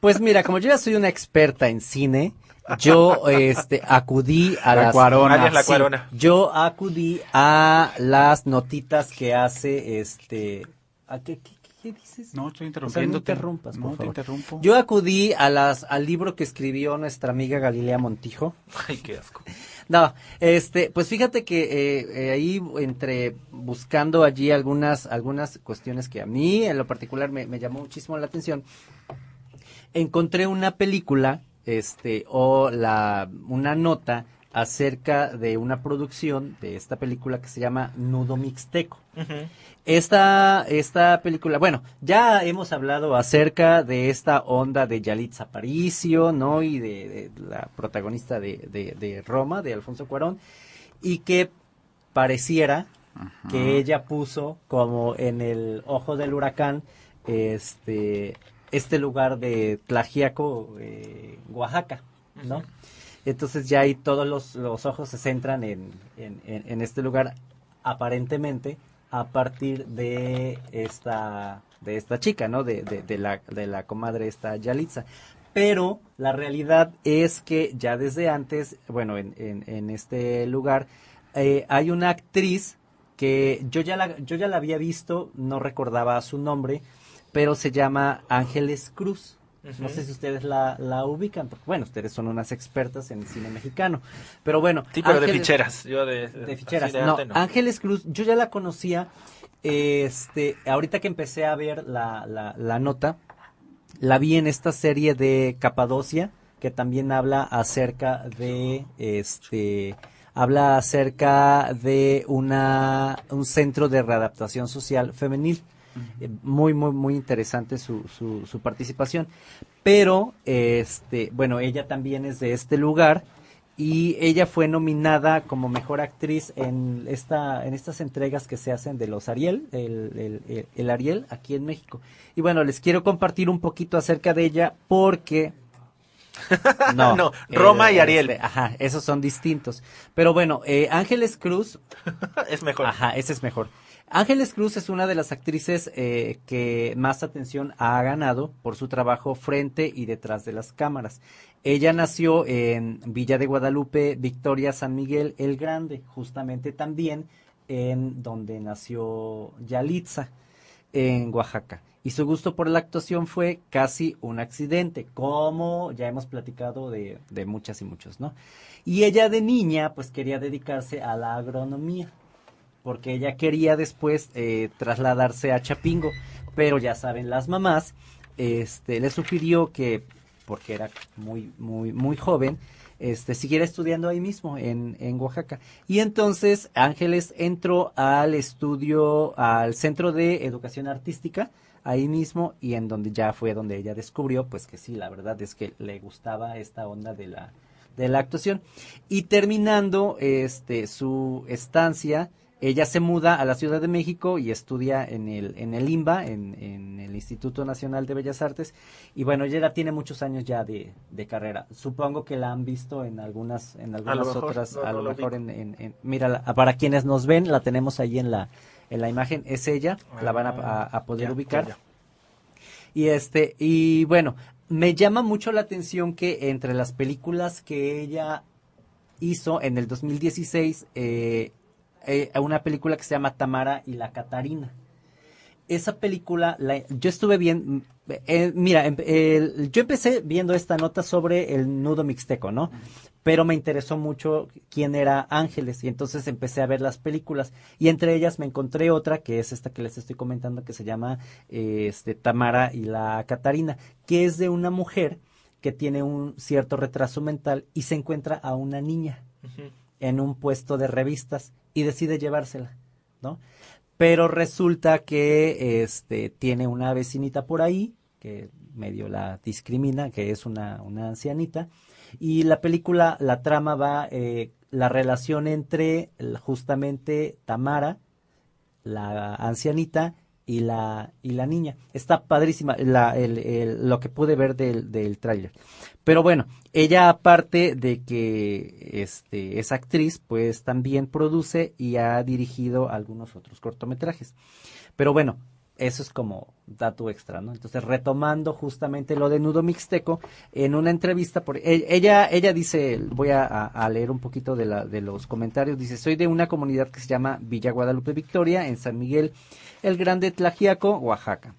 Pues mira, como yo ya soy una experta en cine, yo este acudí a La las cuarona. Alias la Sí, cuarona. yo acudí a las notitas que hace este ¿a qué, qué- qué dices? No, estoy O sea, no interrumpas, por No, te interrumpo. Yo acudí a las al libro que escribió nuestra amiga Galilea Montijo. <laughs> Ay, qué asco. <laughs> No, este, pues fíjate que eh, eh, ahí entre buscando allí algunas algunas cuestiones que a mí en lo particular me, me llamó muchísimo la atención, encontré una película, este, o la una nota acerca de una producción de esta película que se llama Nudo Mixteco. Esta, esta película, bueno, ya hemos hablado acerca de esta onda de Yalitza Aparicio, ¿no? Y de, de la protagonista de, de, de Roma, de Alfonso Cuarón, y que pareciera que ella puso como en el ojo del huracán este, este lugar de Tlajiaco, eh, Oaxaca, ¿no? Entonces ya ahí todos los, los ojos se centran en, en, en- en este lugar, aparentemente a partir de esta, de esta chica, ¿no? De, de, de la, de la comadre esta Yalitza. Pero la realidad es que ya desde antes, bueno, en, en, en este lugar, eh, hay una actriz que yo ya, la, yo ya la había visto, no recordaba su nombre, pero se llama Ángeles Cruz. No sé si ustedes la, la ubican, porque bueno, ustedes son unas expertas en cine mexicano. Pero bueno. Sí, pero de ficheras. Yo de, de ficheras. de no, no. Ángeles Cruz, yo ya la conocía. Este, ahorita que empecé a ver la, la, la nota, la vi en esta serie de Capadocia, que también habla acerca de este habla acerca de una un centro de readaptación social femenil. Eh, Muy, muy, muy interesante su, su, su participación. Pero, este, bueno, ella también es de este lugar y ella fue nominada como mejor actriz en esta en estas entregas que se hacen de los Ariel el, el- el- el Ariel aquí en México y bueno les quiero compartir un poquito acerca de ella porque <laughs> no, No, Roma y Ariel. este, ajá esos son distintos pero bueno eh, Ángeles Cruz <laughs> es mejor ajá ese es mejor Ángeles Cruz es una de las actrices eh, que más atención ha ganado por su trabajo frente y detrás de las cámaras. Ella nació en Villa de Guadalupe, Victoria, San Miguel el Grande, justamente también en donde nació Yalitza, en Oaxaca. Y su gusto por la actuación fue casi un accidente, como ya hemos platicado de, de muchas y muchos, ¿no? Y ella de niña, pues quería dedicarse a la agronomía porque ella quería después eh, trasladarse a Chapingo, pero ya saben las mamás, este, le sugirió que, porque era muy, muy, muy joven, este, siguiera estudiando ahí mismo, en, en Oaxaca. Y entonces Ángeles entró al estudio, al Centro de Educación Artística, ahí mismo, y en donde ya fue donde ella descubrió, pues que sí, la verdad es que le gustaba esta onda de la, de la actuación. Y terminando este su estancia, ella se muda a la Ciudad de México y estudia en el, en el IMBA, en, en el Instituto Nacional de Bellas Artes. Y bueno, ella ya tiene muchos años ya de, de carrera. Supongo que la han visto en algunas, en algunas otras, no, a no lo lo mejor en, en- en- mira, para quienes nos ven, la tenemos ahí en la, en la imagen, es ella, la van a, a- a poder Ah, Ya, ubicar. Y este, y bueno, me llama mucho la atención que entre las películas que ella hizo en el 2016, eh, eh, una película que se llama Tamara y la Catarina. esa película, la- yo estuve bien, eh, mira, em- yo empecé viendo esta nota sobre el nudo mixteco, ¿no? Pero me interesó mucho quién era Ángeles y entonces empecé a ver las películas y entre ellas me encontré otra que es esta que les estoy comentando que se llama eh, este, Tamara y la Catarina, que es de una mujer que tiene un cierto retraso mental y se encuentra a una niña en un puesto de revistas y decide llevársela, ¿no? Pero resulta que este tiene una vecinita por ahí que medio la discrimina, que es una, una ancianita, y la película, la trama va, eh, la relación entre justamente Tamara, la ancianita, y la, y la niña. Está padrísima la, el, el- lo que pude ver del, del tráiler. Pero bueno, ella aparte de que este, es actriz, pues también produce y ha dirigido algunos otros cortometrajes. Pero bueno, eso es como dato extra, ¿no? Entonces, retomando justamente lo de Nudo Mixteco, en una entrevista, por, e- ella, ella dice, voy a, a- a leer un poquito de, la, de los comentarios, dice, soy de una comunidad que se llama Villa Guadalupe Victoria, en San Miguel, el Grande Tlajiaco, Oaxaca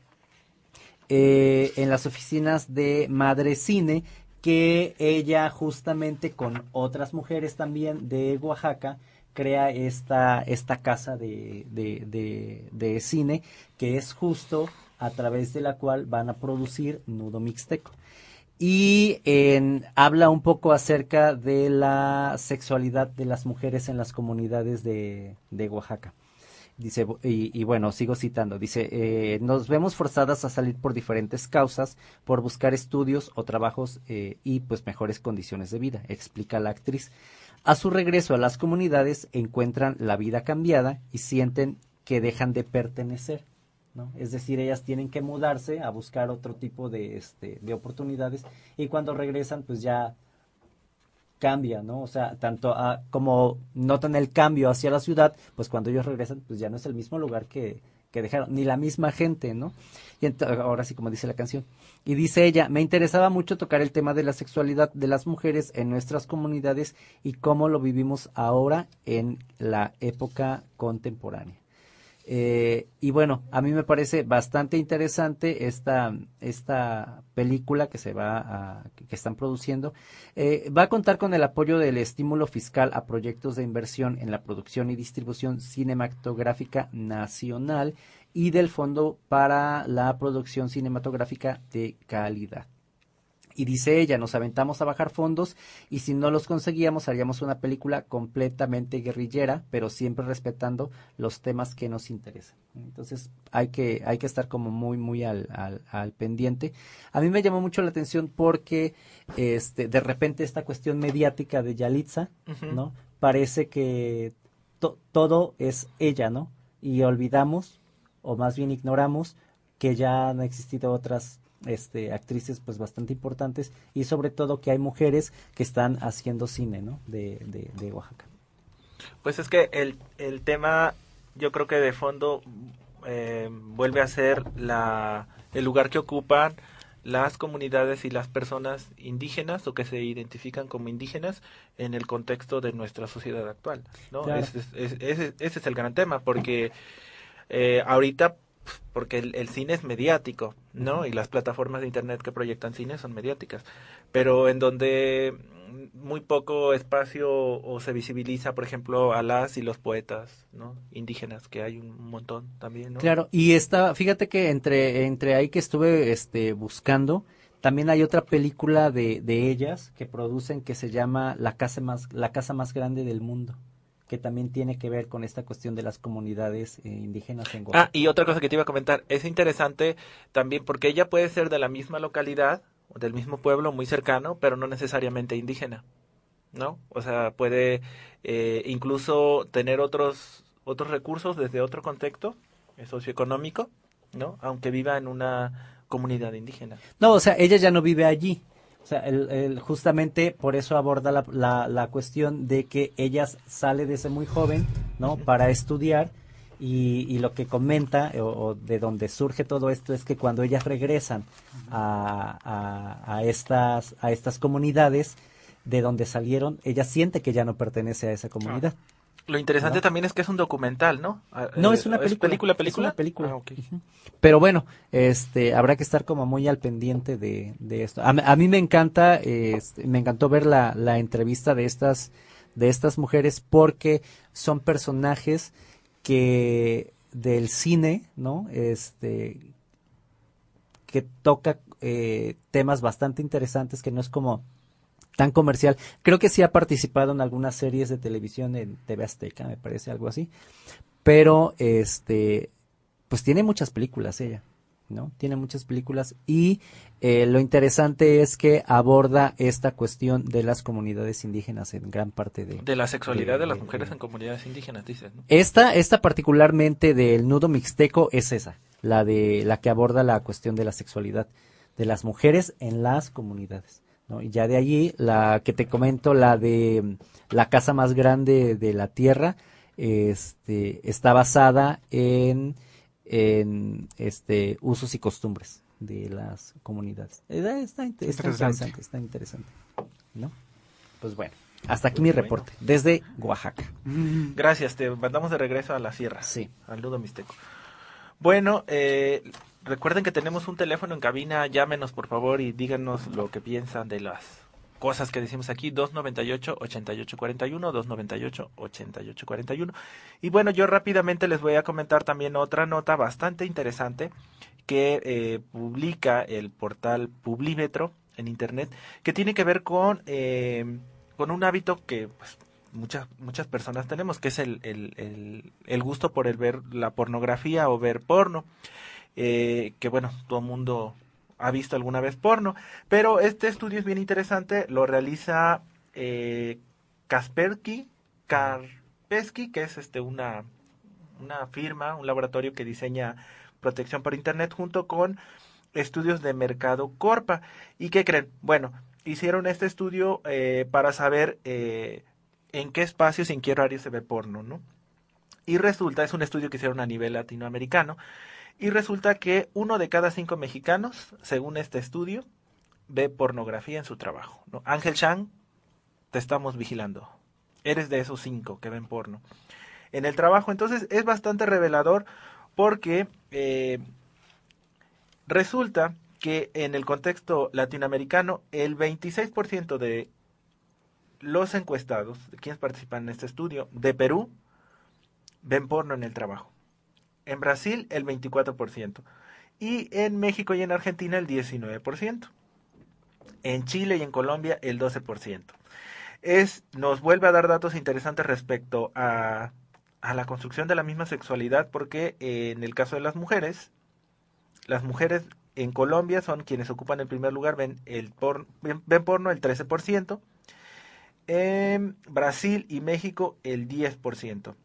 eh, en las oficinas de Madre Cine, que ella justamente con otras mujeres también de Oaxaca crea esta, esta casa de, de, cine que es justo a través de la cual van a producir Nudo Mixteco. Y habla un poco acerca de la sexualidad de las mujeres en las comunidades de, de Oaxaca. Dice, y, y bueno, sigo citando, dice, eh, nos vemos forzadas a salir por diferentes causas, por buscar estudios o trabajos eh, y pues mejores condiciones de vida, explica la actriz. A su regreso a las comunidades encuentran la vida cambiada y sienten que dejan de pertenecer. ¿no? Es decir, ellas tienen que mudarse a buscar otro tipo de, este, de oportunidades y cuando regresan pues ya cambia, ¿no? O sea, tanto como notan el cambio hacia la ciudad, pues cuando ellos regresan, pues ya no es el mismo lugar que, que dejaron, ni la misma gente, ¿no? Y ahora sí, como dice la canción. Y dice ella, me interesaba mucho tocar el tema de la sexualidad de las mujeres en nuestras comunidades y cómo lo vivimos ahora en la época contemporánea. Eh, y bueno, a mí me parece bastante interesante esta, esta película que se va a, que están produciendo. Eh, va a contar con el apoyo del estímulo fiscal a proyectos de inversión en la producción y distribución cinematográfica nacional y del Fondo para la Producción Cinematográfica de Calidad. Y dice ella, nos aventamos a bajar fondos y si no los conseguíamos haríamos una película completamente guerrillera, pero siempre respetando los temas que nos interesan. Entonces hay que, hay que estar como muy, muy al, al, al pendiente. A mí me llamó mucho la atención porque este, de repente esta cuestión mediática de Yalitza. ¿no? Parece que to- todo es ella, ¿no? Y olvidamos, o más bien ignoramos, que ya han existido otras este, actrices pues bastante importantes y sobre todo que hay mujeres que están haciendo cine, ¿no? De, de, de Oaxaca. Pues es que el, el tema, yo creo que de fondo eh, vuelve a ser la, el lugar que ocupan las comunidades y las personas indígenas o que se identifican como indígenas en el contexto de nuestra sociedad actual. ¿no? Claro. Ese, es, es- ese- ese es el gran tema, porque eh, ahorita, porque el, el cine es mediático, ¿no? Y las plataformas de internet que proyectan cine son mediáticas, pero en donde muy poco espacio o se visibiliza, por ejemplo, a las y los poetas, ¿no? Indígenas, que hay un montón también, ¿no? Claro, y esta, fíjate que entre, entre ahí que estuve este, buscando, también hay otra película de, de ellas que producen que se llama La casa más, la casa más grande del mundo, que también tiene que ver con esta cuestión de las comunidades eh, indígenas en Oaxaca. Ah, y otra cosa que te iba a comentar, es interesante también porque ella puede ser de la misma localidad, del mismo pueblo muy cercano, pero no necesariamente indígena, ¿no? O sea, puede eh, incluso tener otros otros recursos desde otro contexto eh, socioeconómico, ¿no? Aunque viva en una comunidad indígena. No, o sea, ella ya no vive allí. O sea, el, el- justamente por eso aborda la, la, la cuestión de que ella sale desde muy joven, ¿no? Para estudiar y, y lo que comenta o, o de donde surge todo esto es que cuando ellas regresan a, a, a estas, a estas comunidades de donde salieron, ella siente que ya no pertenece a esa comunidad. Lo interesante ¿no? también es que es un documental, ¿no? Ah, No, eh, es una película. película, Es película. una película. Ah. Pero bueno, este, habrá que estar como muy al pendiente de, de esto. A, mí- a mí me encanta, este, me encantó ver la, la entrevista de estas, de estas mujeres porque son personajes que del cine, ¿no? Este, que toca eh, temas bastante interesantes que no es como tan comercial. Creo que sí ha participado en algunas series de televisión en TV Azteca, me parece algo así. Pero este pues tiene muchas películas ella, ¿no? Tiene muchas películas y eh, lo interesante es que aborda esta cuestión de las comunidades indígenas en gran parte de De la sexualidad de, las de- mujeres en comunidades indígenas, dices, ¿no? esta, esta particularmente del nudo mixteco es esa, la de la que aborda la cuestión de la sexualidad de las mujeres en las comunidades. ¿No? Y ya de allí, la que te comento, la de mm, la casa más grande de la tierra, este, está basada en, en este, usos y costumbres de las comunidades. Eh, Está, inte- está Interesante. interesante, está interesante. ¿no? Pues bueno, hasta aquí mi reporte, desde Oaxaca. Gracias, te mandamos de regreso a la sierra. Sí. Al nudo mixteco. Bueno, eh, recuerden que tenemos un teléfono en cabina, llámenos por favor y díganos lo que piensan de las cosas que decimos aquí, 298-8841, 298-8841. Y bueno, yo rápidamente les voy a comentar también otra nota bastante interesante que eh, publica el portal Publímetro en internet, que tiene que ver con, eh, con un hábito que pues, muchas muchas personas tenemos, que es el, el, el, el gusto por el ver la pornografía o ver porno. Eh, que bueno, todo el mundo ha visto alguna vez porno, pero este estudio es bien interesante, lo realiza eh, Kaspersky, que es este una, una firma, un laboratorio que diseña protección por internet junto con estudios de mercado Corpa. ¿Y qué creen? Bueno, hicieron este estudio eh, para saber eh, en qué espacios y en qué horario se ve porno, ¿no? Y resulta, es un estudio que hicieron a nivel latinoamericano, y resulta que uno de cada cinco mexicanos, según este estudio, ve pornografía en su trabajo. Ángel Chang, te estamos vigilando. Eres de esos cinco que ven porno en el trabajo. Entonces es bastante revelador porque eh, resulta que en el contexto latinoamericano el 26% de los encuestados, de quienes participan en este estudio, de Perú, ven porno en el trabajo. En Brasil el 24%. Y en México y en Argentina el 19%. En Chile y en Colombia el 12%. Es, nos vuelve a dar datos interesantes respecto a, la construcción de la misma sexualidad porque eh, en el caso de las mujeres, las mujeres en Colombia son quienes ocupan el primer lugar, ven, el ven porno el 13%. En Brasil y México el 10%.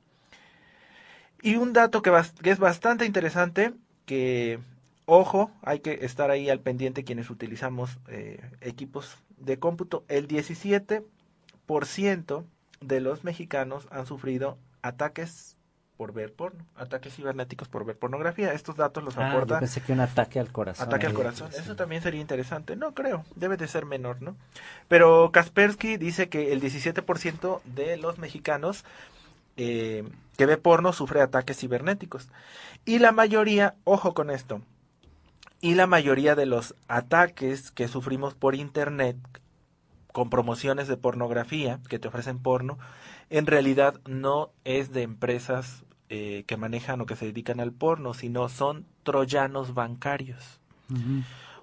Y un dato que, que es bastante interesante, que, ojo, hay que estar ahí al pendiente quienes utilizamos eh, equipos de cómputo, el 17% de los mexicanos han sufrido ataques por ver porno, ataques cibernéticos por ver pornografía. Estos datos los Ah, yo aporta pensé que un ataque al corazón. Ataque al Eh, corazón. Eso también sería interesante. No creo. Debe de ser menor, ¿no? Pero Kaspersky dice que el 17% de los mexicanos eh, que ve porno sufre ataques cibernéticos. Y la mayoría, ojo con esto, y la mayoría de los ataques que sufrimos por internet con promociones de pornografía que te ofrecen porno, en realidad no es de empresas eh, que manejan o que se dedican al porno, sino son troyanos bancarios.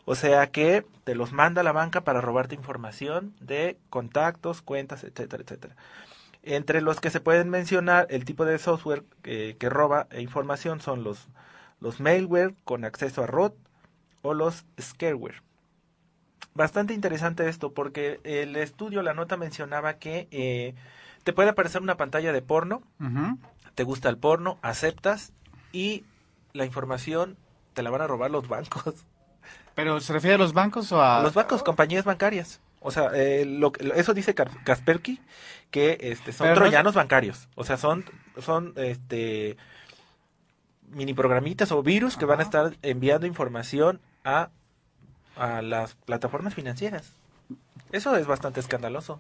O sea que te los manda la banca para robarte información de contactos, cuentas, etcétera, etcétera. Entre los que se pueden mencionar el tipo de software que roba información son los, los malware con acceso a ROT o los scareware. Bastante interesante esto porque el estudio, la nota mencionaba que eh, te puede aparecer una pantalla de porno, te gusta el porno, aceptas y la información te la van a robar los bancos. ¿Pero se refiere a los bancos o a...? Los bancos, compañías bancarias. O sea, eh, lo, eso dice Kaspersky, que este, son Pero no troyanos bancarios. O sea, son, son este, mini programitas o virus que van a estar enviando información a, a las plataformas financieras. Eso es bastante escandaloso.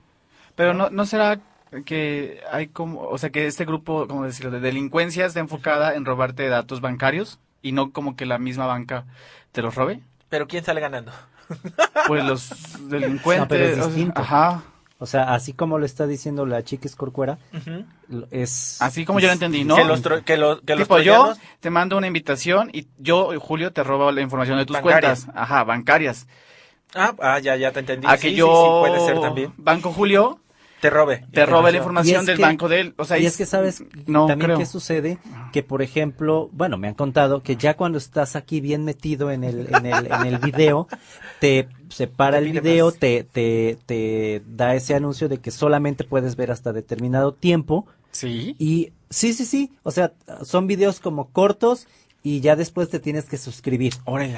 Pero no, no será que hay como, o sea, que este grupo, como decirlo, de delincuencia está enfocada en robarte datos bancarios y no como que la misma banca te los robe. Pero ¿quién sale ganando? Pues los <laughs> delincuentes. No, pero es o sea, distinto. ajá. O sea, así como lo está diciendo la chiquis corcuera, Ujú. lo- es... Así como yo lo entendí, ¿no? Que los, tro- que los, que los tipo, yo troyanos- te mando una invitación y yo, Julio, te robo la información de tus Bancarias. cuentas. Ajá, bancarias. Ah, ah, ya, ya te entendí. A Sí, que sí, yo, sí, puede ser también. Banco Julio, Te robe. te robe la información del que- banco de él. O sea, y es- es que sabes no también creo. qué sucede que por ejemplo bueno me han contado que ya cuando estás aquí bien metido en el en el, en el video te separa Te el video más. te, te te da ese anuncio de que solamente puedes ver hasta determinado tiempo Sí. y sí sí sí o sea son videos como cortos y ya después te tienes que suscribir Órale.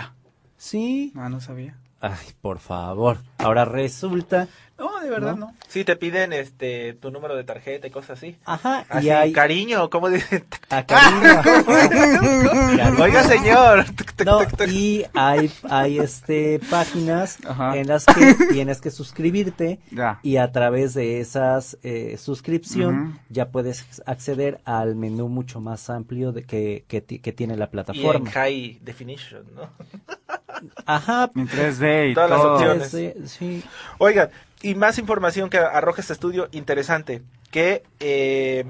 sí Ah, no sabía. Ay por favor ahora resulta No, de verdad ¿No? no. Sí, te piden este tu número de tarjeta y cosas así. ajá Así, y hay cariño, ¿cómo dicen? <laughs> a cariño. <laughs> Cariño. Oiga, señor. <laughs> No, y hay, hay este páginas Ajá. en las que tienes que suscribirte Ya. y a través de esas eh, suscripción ya puedes acceder al menú mucho más amplio de que, que, ti- que tiene la Y en plataforma. high definition, ¿no? Ajá. En 3D y Todas las opciones. Sí, sí. Oigan, y más información que arroja este estudio interesante, que eh,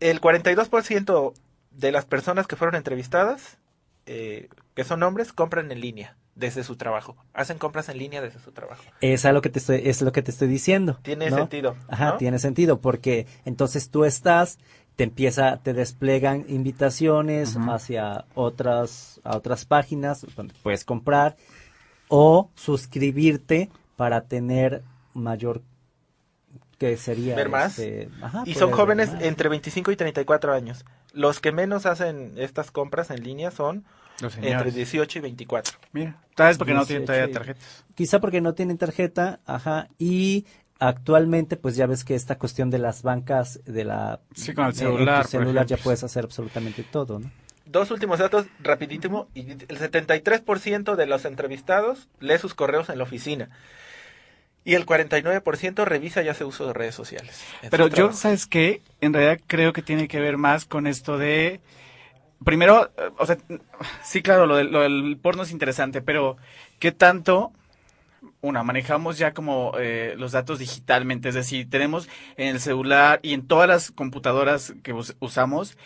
el 42% de las personas que fueron entrevistadas, eh, que son hombres, compran en línea desde su trabajo. Hacen compras en línea desde su trabajo. Es a lo que te estoy, es lo que te estoy diciendo. Tiene ¿no? sentido, Ajá, ¿no? tiene sentido, porque entonces tú estás, te empieza, te desplegan invitaciones Ujú. hacia otras, a otras páginas donde puedes comprar o suscribirte para tener mayor que sería Ver más. este, ajá, y son jóvenes entre 25 y 34 años. Los que menos hacen estas compras en línea son Los entre señores. 18 y 24. Mira, tal vez porque no tienen 18 todavía tarjetas. Quizá porque no tienen tarjeta, ajá, y actualmente pues ya ves que esta cuestión de las bancas de la Sí, con el tu celular, celular ya puedes hacer absolutamente todo, ¿no? Dos últimos datos, rapidísimo. y El 73% de los entrevistados lee sus correos en la oficina. Y el 49% revisa y hace uso de redes sociales. Pero yo, trabajo. ¿sabes qué? En realidad creo que tiene que ver más con esto de... Primero, eh, o sea, sí, claro, lo del, lo del porno es interesante, pero ¿qué tanto, una, manejamos ya como eh, los datos digitalmente? Es decir, tenemos en el celular y en todas las computadoras que us- usamos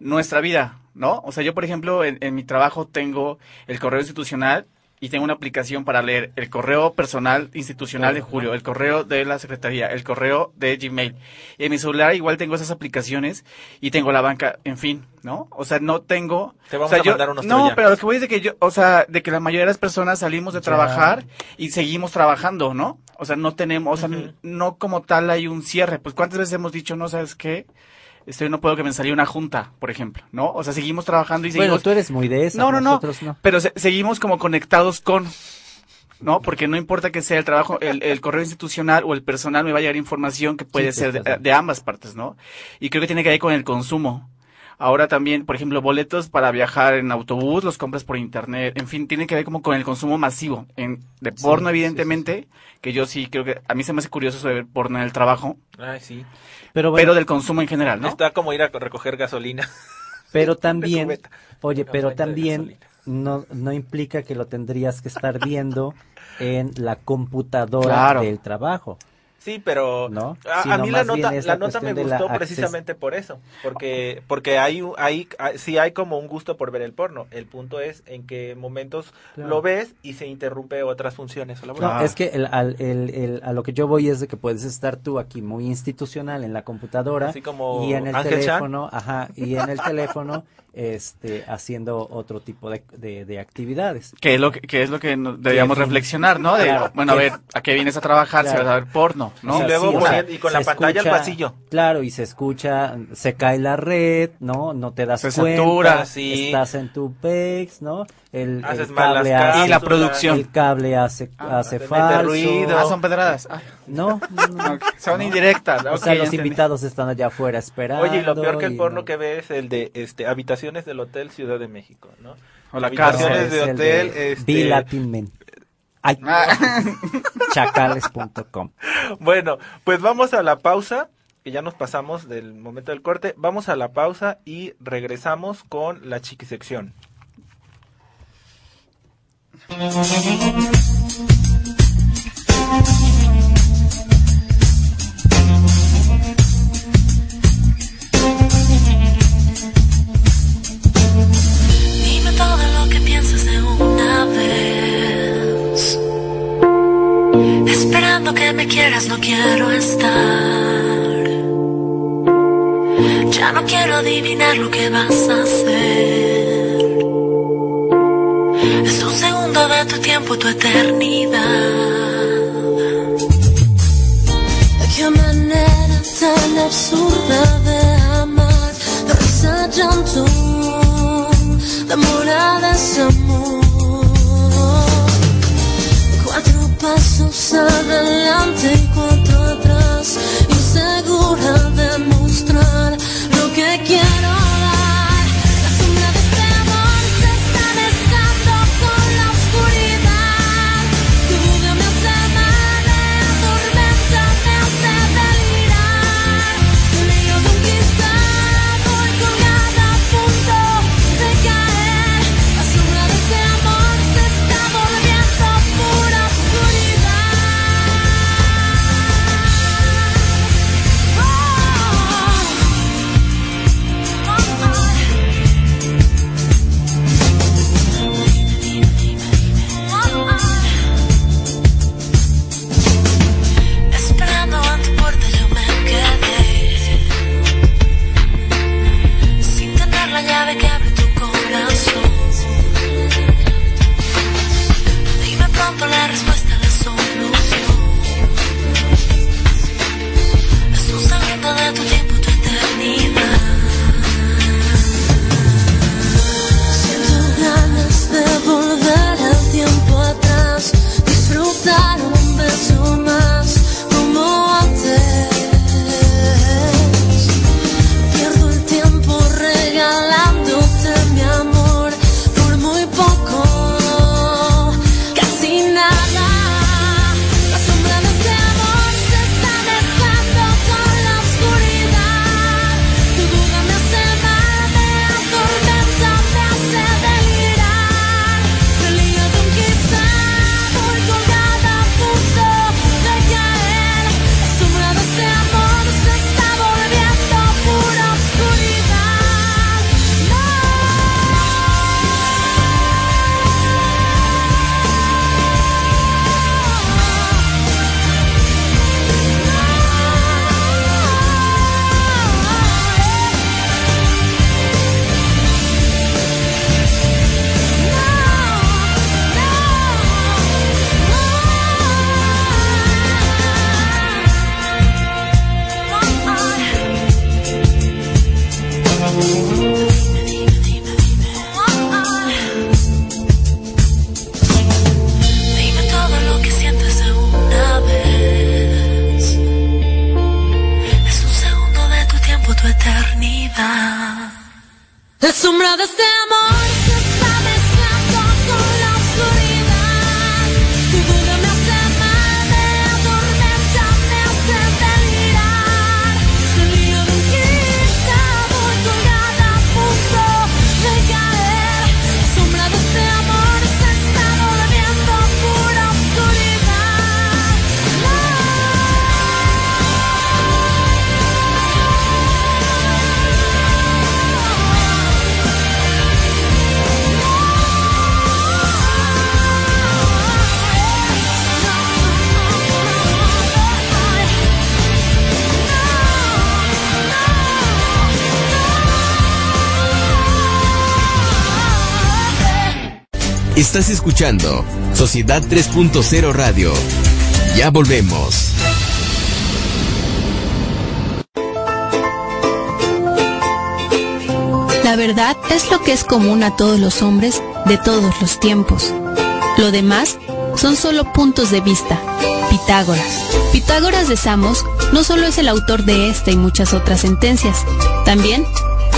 nuestra vida, ¿no? O sea, yo, por ejemplo, en mi trabajo tengo el correo institucional y tengo una aplicación para leer el correo personal institucional de Julio, el correo de la Secretaría, el correo de Gmail. En mi celular igual tengo esas aplicaciones y tengo la banca, en fin, ¿no? O sea, no tengo... Te vamos o sea, a yo- mandar unos No, troyanos. pero lo que voy es de que yo, o sea, de que la mayoría de las personas salimos de Ya. trabajar y seguimos trabajando, ¿no? O sea, no tenemos, o sea, no como tal hay un cierre. Pues cuántas veces hemos dicho, no sabes qué, estoy no puedo que me salió una junta, por ejemplo, ¿no? O sea, seguimos trabajando y Bueno, seguimos tú eres muy de esa, no, no, no. Pero se- seguimos como conectados con, ¿no? Porque no importa que sea el trabajo, el, el correo institucional o el personal, me va a llegar información que puede Sí, ser de, de ambas partes, ¿no? Y creo que tiene que ver con el consumo. Ahora también, por ejemplo, boletos para viajar en autobús, los compras por internet, en fin, tiene que ver como con el consumo masivo. En, de Sí, porno, sí, evidentemente, que yo sí creo que, a mí se me hace curioso eso de ver porno en el trabajo, Ay, sí. Pero bueno, pero del consumo en general, ¿no? Está como ir a recoger gasolina. <laughs> pero <laughs> también, oye, pero también no, no implica que lo tendrías que estar viendo en la computadora Claro. del trabajo. Sí, pero ¿No? a, a mí la nota, la la nota me gustó precisamente por eso, porque porque hay hay sí hay como un gusto por ver el porno. El punto es en qué momentos Claro. lo ves y se interrumpe otras funciones. No, es que el, al- el- el- a lo que yo voy es de que puedes estar tú aquí muy institucional en la computadora Así como y en el Ángel Chan. teléfono, ajá, y en el teléfono, <laughs> este, haciendo otro tipo de, de- de actividades. Que es lo que, que es lo que debíamos Que- reflexionar, ¿no? De, Claro. bueno, a ver, ¿a qué vienes a trabajar? Si Claro. vas a ver porno, ¿no? O sea, Y luego sí, o sea, poniendo- y con la pantalla al escucha- pasillo. Claro, y se escucha, se cae la red, ¿no? No te das Se cuenta. satura, sí. Estás en tu PEX, ¿no? El, Haces el mal cable hace, Y la producción. el cable hace, Ah, hace falso. ruido. Ah, son pedradas. No, no, no. <laughs> ok. Son indirectas. O sea, los entendí. invitados están allá afuera esperando. Oye, y lo peor que el porno no- que ve es el de este habitaciones del hotel Ciudad de México, ¿no? O la Habitaciones de hotel, de este, Be Latin Men. Ay, <laughs> chacales.com. Bueno, pues vamos a la pausa, que ya nos pasamos del momento del corte. Vamos a la pausa y regresamos con la chiquisección. <laughs> Esperando que me quieras, no quiero estar. Ya no quiero adivinar lo que vas a hacer. Es un segundo de tu tiempo, tu eternidad. Qué manera tan absurda de amar, de risa, llanto, de amor pasos adelante y cuatro atrás, insegura de mostrar lo que quiero Sin tener la llave que Estás escuchando Sociedad 3.0 Radio. Ya volvemos. La verdad es lo que es común a todos los hombres de todos los tiempos. Lo demás son solo puntos de vista. Pitágoras. Pitágoras de Samos no solo es el autor de esta y muchas otras sentencias, también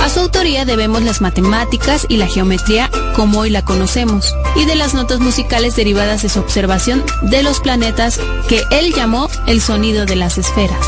a su autoría debemos las matemáticas y la geometría como hoy la conocemos, y de las notas musicales derivadas de su observación de los planetas que él llamó el sonido de las esferas.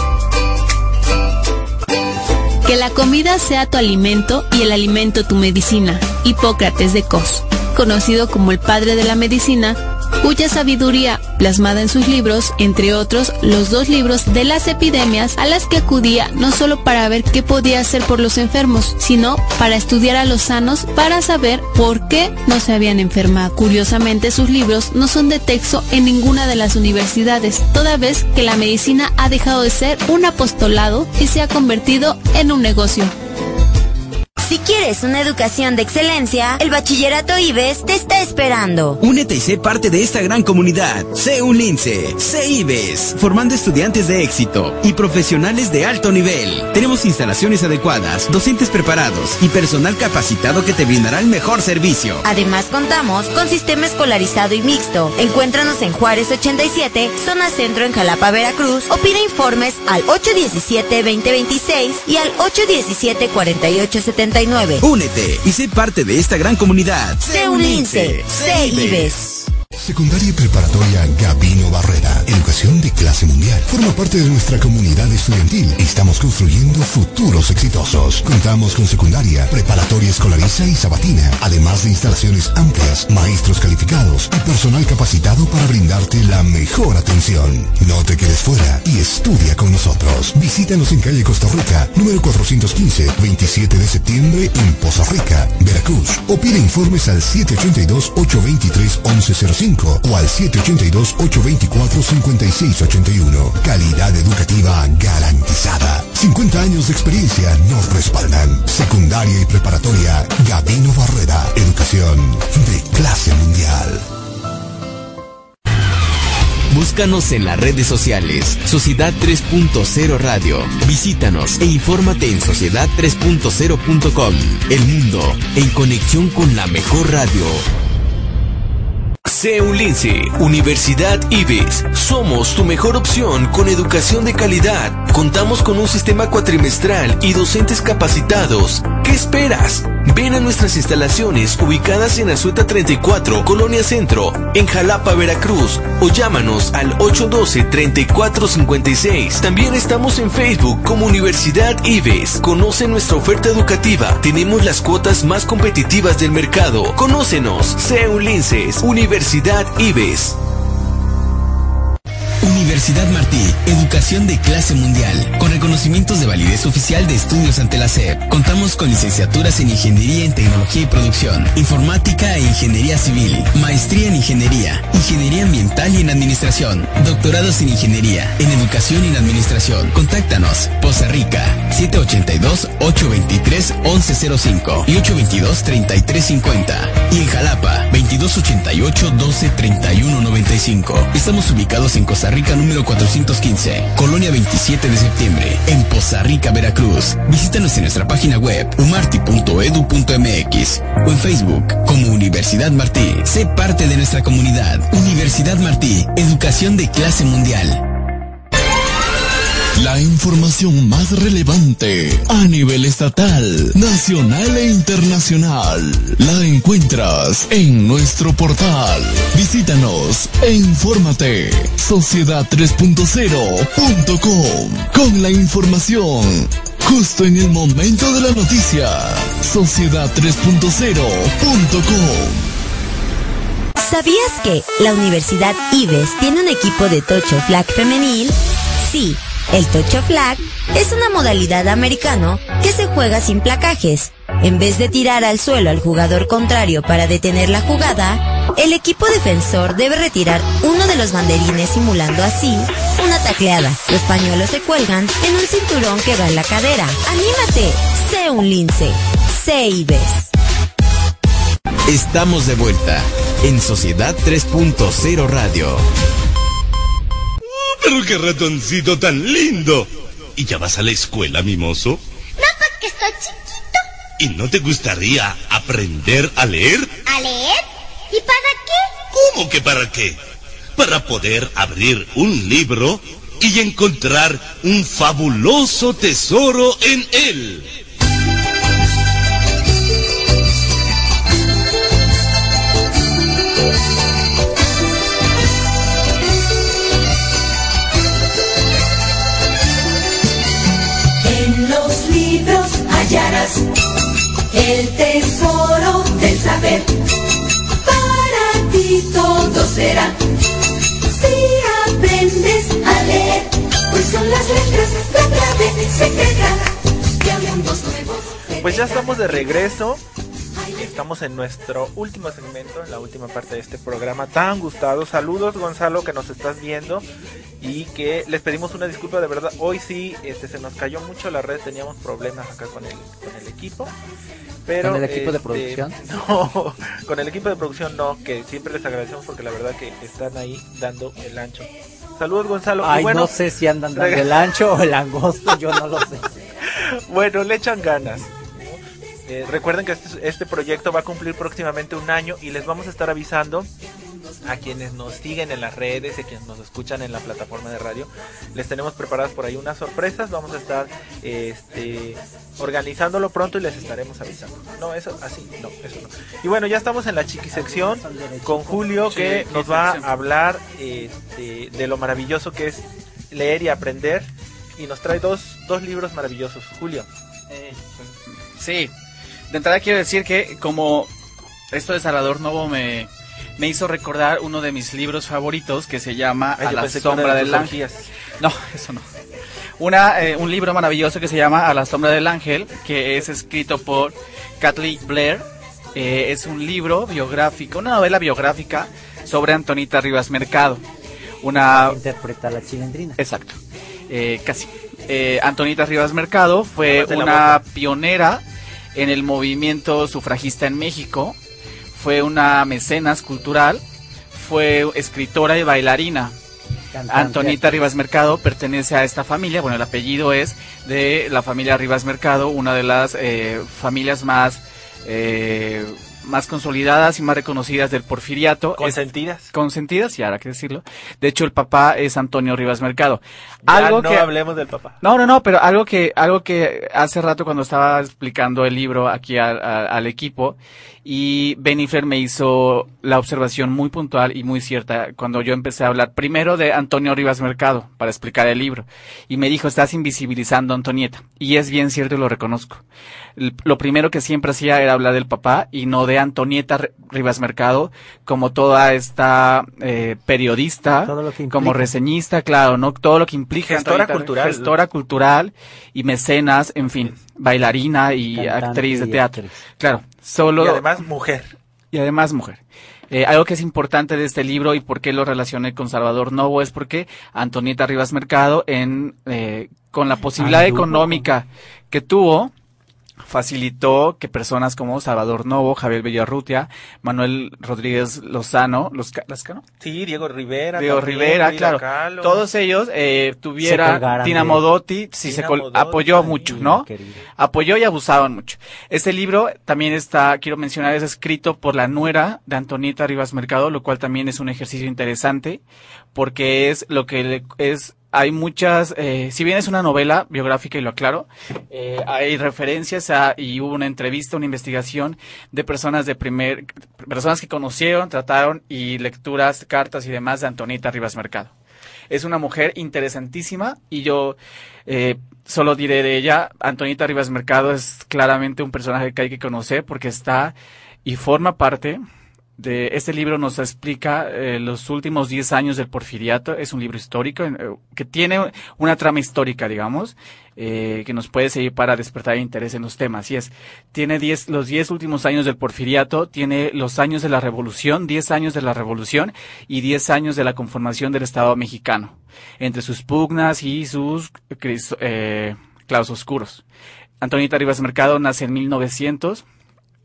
Que la comida sea tu alimento y el alimento tu medicina. Hipócrates de Cos, conocido como el padre de la medicina, cuya sabiduría, plasmada en sus libros, entre otros los dos libros de las epidemias, a las que acudía no solo para ver qué podía hacer por los enfermos, sino para estudiar a los sanos para saber por qué no se habían enfermado. Curiosamente, sus libros no son de texto en ninguna de las universidades, toda vez que la medicina ha dejado de ser un apostolado y se ha convertido en un negocio. Si quieres una educación de excelencia, el Bachillerato IBES te está esperando. Únete y sé parte de esta gran comunidad. Sé un lince, sé IBES, formando estudiantes de éxito y profesionales de alto nivel. Tenemos instalaciones adecuadas, docentes preparados y personal capacitado que te brindará el mejor servicio. Además contamos con sistema escolarizado y mixto. Encuéntranos en Juárez 87, zona centro en Jalapa, Veracruz o pide informes al 817-2026 y al 817-4870 Únete y sé parte de esta gran comunidad. Sé un lince, sé IBES. Secundaria y Preparatoria Gabino Barrera. Educación de clase mundial. Forma parte de nuestra comunidad estudiantil. Estamos construyendo futuros exitosos. Contamos con secundaria, preparatoria escolariza y sabatina. Además de instalaciones amplias, maestros calificados y personal capacitado para brindarte la mejor atención. No te quedes fuera y estudia con nosotros. Visítanos en calle Costa Rica, número 415, 27 de septiembre en Poza Rica, Veracruz. O pide informes al 782-823-1105 o al 782-824-5681. Calidad educativa garantizada. 50 años de experiencia nos respaldan. Secundaria y preparatoria Gabino Barrera. Educación de clase mundial. Búscanos en las redes sociales, Sociedad 3.0 Radio. Visítanos e infórmate en sociedad3.0.com. El mundo en conexión con la mejor radio. Sé un lince, Universidad IBES. Somos tu mejor opción con educación de calidad. Contamos con un sistema cuatrimestral y docentes capacitados. ¿Qué esperas? Ven a nuestras instalaciones ubicadas en Azueta 34, Colonia Centro, en Jalapa, Veracruz, o llámanos al 812-3456. También estamos en Facebook como Universidad IBES. Conoce nuestra oferta educativa. Tenemos las cuotas más competitivas del mercado. Conócenos. Sé un Linces, Universidad IBES. Universidad Martí, educación de clase mundial, con reconocimientos de validez oficial de estudios ante la SEP. Contamos con licenciaturas en Ingeniería en Tecnología y Producción, Informática e Ingeniería Civil, Maestría en Ingeniería, Ingeniería Ambiental y en Administración, doctorados en Ingeniería, en Educación y en Administración. Contáctanos, Poza Rica, 782-823-1105 y 822-3350. Y en Jalapa, 2288-123195. Estamos ubicados en Costa Rica número 415, Colonia 27 de septiembre, en Poza Rica, Veracruz. Visítanos en nuestra página web umarti.edu.mx o en Facebook como Universidad Martí. Sé parte de nuestra comunidad. Universidad Martí, educación de clase mundial. La información más relevante a nivel estatal, nacional e internacional la encuentras en nuestro portal. Visítanos e infórmate. Sociedad3.0.com con la información justo en el momento de la noticia. Sociedad3.0.com ¿Sabías que la Universidad IBES tiene un equipo de tocho flag femenil? Sí, el tocho flag es una modalidad americano que se juega sin placajes. En vez de tirar al suelo al jugador contrario para detener la jugada, el equipo defensor debe retirar uno de los banderines simulando así una tacleada. Los pañuelos se cuelgan en un cinturón que va en la cadera. ¡Anímate! Sé un lince. Sé IBES. Estamos de vuelta en Sociedad 3.0 Radio. Pero qué ratoncito tan lindo. ¿Y ya vas a la escuela, mimoso? No, porque estoy chiquito. ¿Y no te gustaría aprender a leer? ¿A leer? ¿Y para qué? ¿Cómo que para qué? Para poder abrir un libro y encontrar un fabuloso tesoro en él. El tesoro del saber. Para ti todo será si aprendes a leer, pues son las letras la clave secreta de mundos nuevos. Pues ya estamos de regreso. Estamos en nuestro último segmento, en la última parte de este programa tan gustado. Saludos Gonzalo que nos estás viendo y que les pedimos una disculpa de verdad. Hoy sí este, se nos cayó mucho la red, teníamos problemas acá con el, con el equipo. Pero, ¿Con el equipo de este, producción? <laughs> No, con el equipo de producción no, que siempre les agradecemos porque la verdad que están ahí dando el ancho. Saludos Gonzalo. Ay, bueno, no sé si andan dando <laughs> el ancho o el angosto, yo no lo sé. <laughs> bueno, le echan ganas. Eh, recuerden que este, este proyecto va a cumplir próximamente un año y les vamos a estar avisando a quienes nos siguen en las redes y a quienes nos escuchan en la plataforma de radio. Les tenemos preparadas por ahí unas sorpresas. Vamos a estar este, organizándolo pronto y les estaremos avisando. No, eso así, no, eso no. Y bueno, ya estamos en la chiqui sección con Julio que nos va a hablar este, de lo maravilloso que es leer y aprender. Y nos trae dos, dos libros maravillosos. Julio. Sí, de entrada quiero decir que como esto de Salvador Novo me, me hizo recordar uno de mis libros favoritos que se llama Ay, A la sombra de del ángel. No, eso no. Una, eh, un libro maravilloso que se llama A la sombra del ángel, que es escrito por Kathleen Blair. Eh, es un libro biográfico, una novela biográfica sobre Antonita Rivas Mercado. Una Interpreta la chilendrina. Exacto. Eh, casi. Eh, Antonita Rivas Mercado fue una pionera en el movimiento sufragista en México. Fue una mecenas cultural. Fue escritora y bailarina. Cantante, Antonita Rivas Mercado pertenece a esta familia. Bueno, el apellido es de la familia Rivas Mercado, una de las eh, familias más eh, más consolidadas y más reconocidas del porfiriato. Consentidas. Es- consentidas, y ahora que decirlo. De hecho, el papá es Antonio Rivas Mercado. Ya algo no que hablemos del papá. no, no, no, pero algo que, algo que hace rato cuando estaba explicando el libro aquí al equipo y Benifer me hizo la observación muy puntual y muy cierta cuando yo empecé a hablar primero de Antonio Rivas Mercado para explicar el libro y me dijo estás invisibilizando a Antonieta y es bien cierto y lo reconozco. Lo primero que siempre hacía era hablar del papá y no de Antonieta Rivas Mercado como toda esta eh, periodista, Todo lo que como reseñista, claro, no todo lo que implica Gestora cultural. gestora cultural y mecenas, en fin, bailarina y Cantante actriz de y teatro. actriz. Claro, solo Y además mujer. y además mujer. Eh, algo que es importante de este libro y por qué lo relacioné con Salvador Novo es porque Antonieta Rivas Mercado, en, eh, con la posibilidad Anduvo económica que tuvo, facilitó que personas como Salvador Novo, Javier Villarrutia, Manuel Rodríguez Lozano, los Lascano, Sí, Diego Rivera. Diego también, Rivera, claro. Todos ellos eh, colgaran Tina Modotti, sí, se Tina col- Modotti, apoyó mucho, ¿no? querida. Apoyó y abusaban mucho. Este libro también está, quiero mencionar, es escrito por la nuera de Antonieta Rivas Mercado, lo cual también es un ejercicio interesante, porque es lo que le- es hay muchas, eh, si bien es una novela biográfica y lo aclaro, eh, hay referencias a, y hubo una entrevista, una investigación de personas de primer, personas que conocieron, trataron y lecturas, cartas y demás de Antonita Rivas Mercado. Es una mujer interesantísima y yo eh, solo diré de ella, Antonita Rivas Mercado es claramente un personaje que hay que conocer porque está y forma parte de este libro nos explica eh, los últimos 10 años del porfiriato. Es un libro histórico eh, que tiene una trama histórica, digamos, eh, que nos puede servir para despertar interés en los temas. Y es, tiene 10, los 10 últimos años del porfiriato, tiene los años de la revolución, 10 años de la revolución y 10 años de la conformación del Estado mexicano, entre sus pugnas y sus eh, claros oscuros. Antonita Rivas Mercado nace en 1900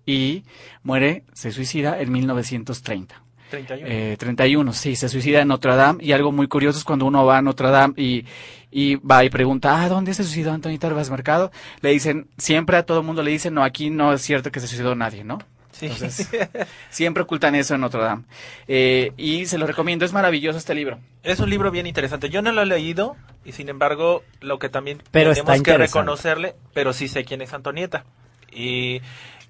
y muere, se suicida en 1930. 31. Eh, 31, sí, se suicida en Notre Dame y algo muy curioso es cuando uno va a Notre Dame y, y va y pregunta, ah, ¿dónde se suicidó Antonita Rivas Mercado? Le dicen, siempre a todo el mundo le dicen, no, aquí no es cierto que se suicidó nadie, ¿no? Sí. Entonces, siempre ocultan eso en Notre Dame. Eh, y se lo recomiendo, es maravilloso este libro. Es un libro bien interesante. Yo no lo he leído y sin embargo lo que también Pero tenemos que reconocerle, pero sí sé quién es Antonieta. Y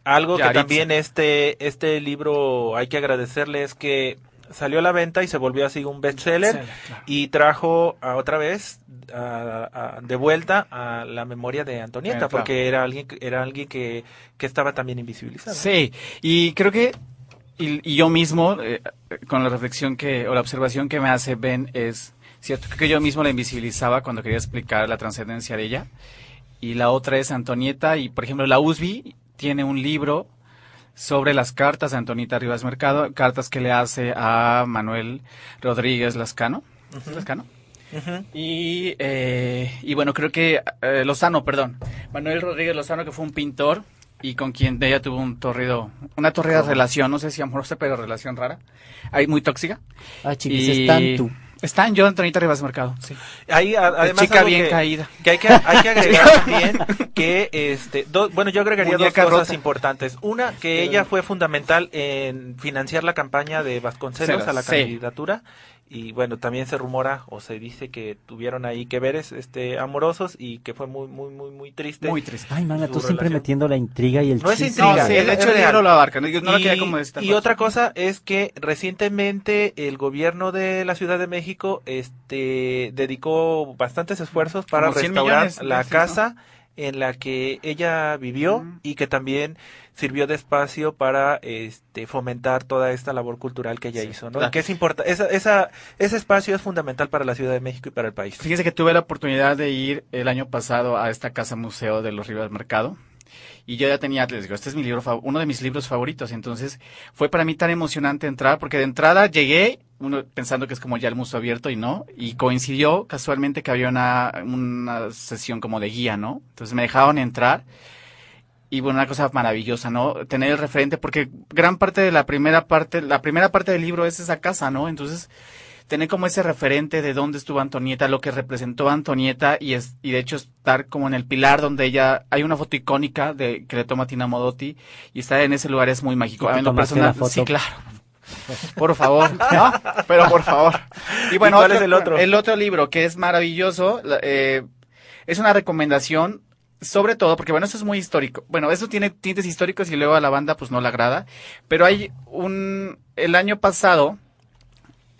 algo que también este este libro hay que agradecerle es que salió a la venta y se volvió así un bestseller Bestseller, claro. y trajo a otra vez a- a- de vuelta a la memoria de Antonieta, porque era alguien, que- era alguien que, que estaba también invisibilizado. Sí, y creo que y, y yo mismo, eh, con la reflexión que, o la observación que me hace Ben, es cierto creo que yo mismo la invisibilizaba cuando quería explicar la trascendencia de ella. Y la otra es Antonieta, y por ejemplo, la USB tiene un libro sobre las cartas de Antonieta Rivas Mercado, cartas que le hace a Manuel Rodríguez Lascano. ¿Es Lascano? Y, eh, y bueno, creo que eh, Lozano, perdón, Manuel Rodríguez Lozano, que fue un pintor y con quien ella tuvo un torrido, una torrida relación, no sé si amorosa, pero relación rara, ahí muy tóxica. Ah, chiquis, Y- tú. Están yo, Antonita Rivas Mercado, sí. Ahí, a- además, chica algo bien que- caída. Que hay que, hay que agregar <laughs> también que, este, do- bueno, yo agregaría Muñeca dos cosas rota. importantes. Una, que ella fue fundamental en financiar la campaña de Vasconcelos a la Sí. Y bueno, también se rumora o se dice que tuvieron ahí que veres este, amorosos y que fue muy, muy, muy, muy triste. Muy triste. Ay, mana, tú siempre metiendo la intriga y el No es chisme. intriga, No, sí, de hecho el libro real. lo abarca, no, yo no lo y, quería como esta y cosa. otra cosa es que recientemente el gobierno de la Ciudad de México este dedicó bastantes esfuerzos para Como 100 restaurar millones de la casa en la que ella vivió y que también sirvió de espacio para este fomentar toda esta labor cultural que ella hizo, ¿no? claro. Que es importante, esa, esa, ese espacio es fundamental para la Ciudad de México y para el país. Fíjense que tuve la oportunidad de ir el año pasado a esta casa museo de los Rivas Mercado. Y yo ya tenía, les digo, este es mi libro, uno de mis libros favoritos. Entonces, fue para mí tan emocionante entrar, porque de entrada llegué, uno pensando que es como ya el museo abierto y no, y coincidió casualmente que había una, una sesión como de guía, ¿no? Entonces me dejaron entrar. Y bueno, una cosa maravillosa, ¿no? Tener el referente, porque gran parte de la primera parte, la primera parte del libro es esa casa, ¿no? Entonces, tener como ese referente de dónde estuvo Antonieta, lo que representó a Antonieta y es y de hecho estar como en el pilar donde ella hay una foto icónica de que le toma Tina Modotti y estar en ese lugar es muy mágico. ¿Y A mí lo personal, sí, claro. Por favor, ¿no? Pero por favor. Y bueno, ¿Y cuál es el otro? El otro libro que es maravilloso, eh, es una recomendación sobre todo, porque bueno, eso es muy histórico. Bueno, eso tiene tintes históricos y luego a la banda pues no le agrada. Pero hay un, el año pasado,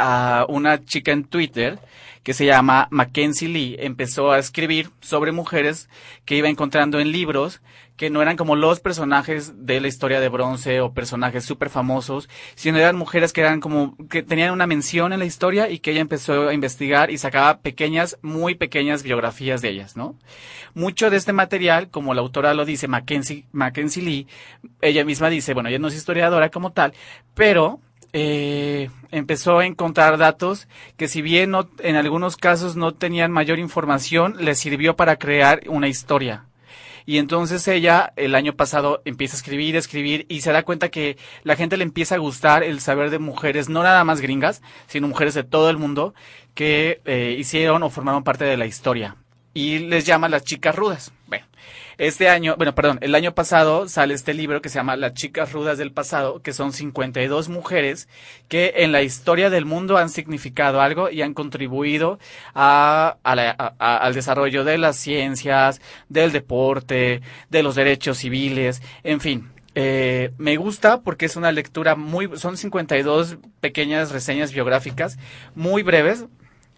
a una chica en Twitter que se llama Mackenzie Lee empezó a escribir sobre mujeres que iba encontrando en libros que no eran como los personajes de la historia de bronce o personajes súper famosos, sino eran mujeres que eran como que tenían una mención en la historia y que ella empezó a investigar y sacaba pequeñas, muy pequeñas biografías de ellas, ¿no? Mucho de este material, como la autora lo dice, Mackenzie, Mackenzie Lee, ella misma dice, bueno, ella no es historiadora como tal, pero eh, empezó a encontrar datos que si bien no, en algunos casos no tenían mayor información, le sirvió para crear una historia. Y entonces ella el año pasado empieza a escribir, escribir y se da cuenta que la gente le empieza a gustar el saber de mujeres, no nada más gringas, sino mujeres de todo el mundo que eh, hicieron o formaron parte de la historia. Y les llama las chicas rudas. Bueno, este año, bueno, perdón, el año pasado sale este libro que se llama Las chicas rudas del pasado, que son 52 mujeres que en la historia del mundo han significado algo y han contribuido a, al desarrollo de las ciencias, del deporte, de los derechos civiles, en fin. Eh, me gusta porque es una lectura muy, son 52 pequeñas reseñas biográficas, muy breves,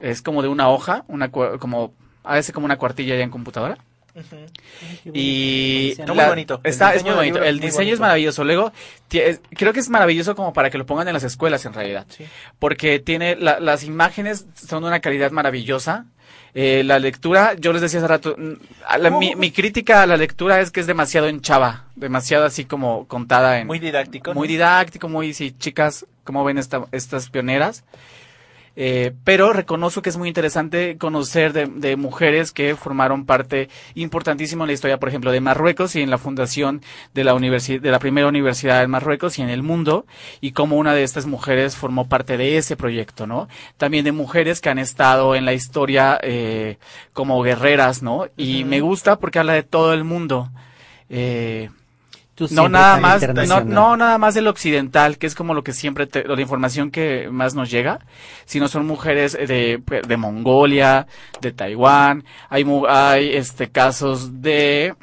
es como de una hoja, una, como, a veces como una cuartilla ya en computadora. Y Está muy la- bonito. El Está, es diseño muy bonito. El diseño es maravilloso. Luego, es- creo que es maravilloso como para que lo pongan en las escuelas en realidad. Porque tiene, la- las imágenes son de una calidad maravillosa. Eh, la lectura, yo les decía hace rato, mm, a la- mi, mi crítica a la lectura es que es demasiado en chava, demasiado así como contada en... Muy didáctico. Muy ¿no? didáctico, muy, sí, chicas, ¿cómo ven esta- estas pioneras? Eh, pero reconozco que es muy interesante conocer de, de mujeres que formaron parte importantísima en la historia, por ejemplo, de Marruecos y en la fundación de la universi- de la primera universidad en Marruecos y en el mundo, y cómo una de estas mujeres formó parte de ese proyecto, ¿no? También de mujeres que han estado en la historia eh, como guerreras, ¿no? Y me gusta porque habla de todo el mundo. Eh, Tú no nada más no, no nada más del occidental que es como lo que siempre te- la información que más nos llega sino son mujeres de, de Mongolia de Taiwán hay mu- hay este casos de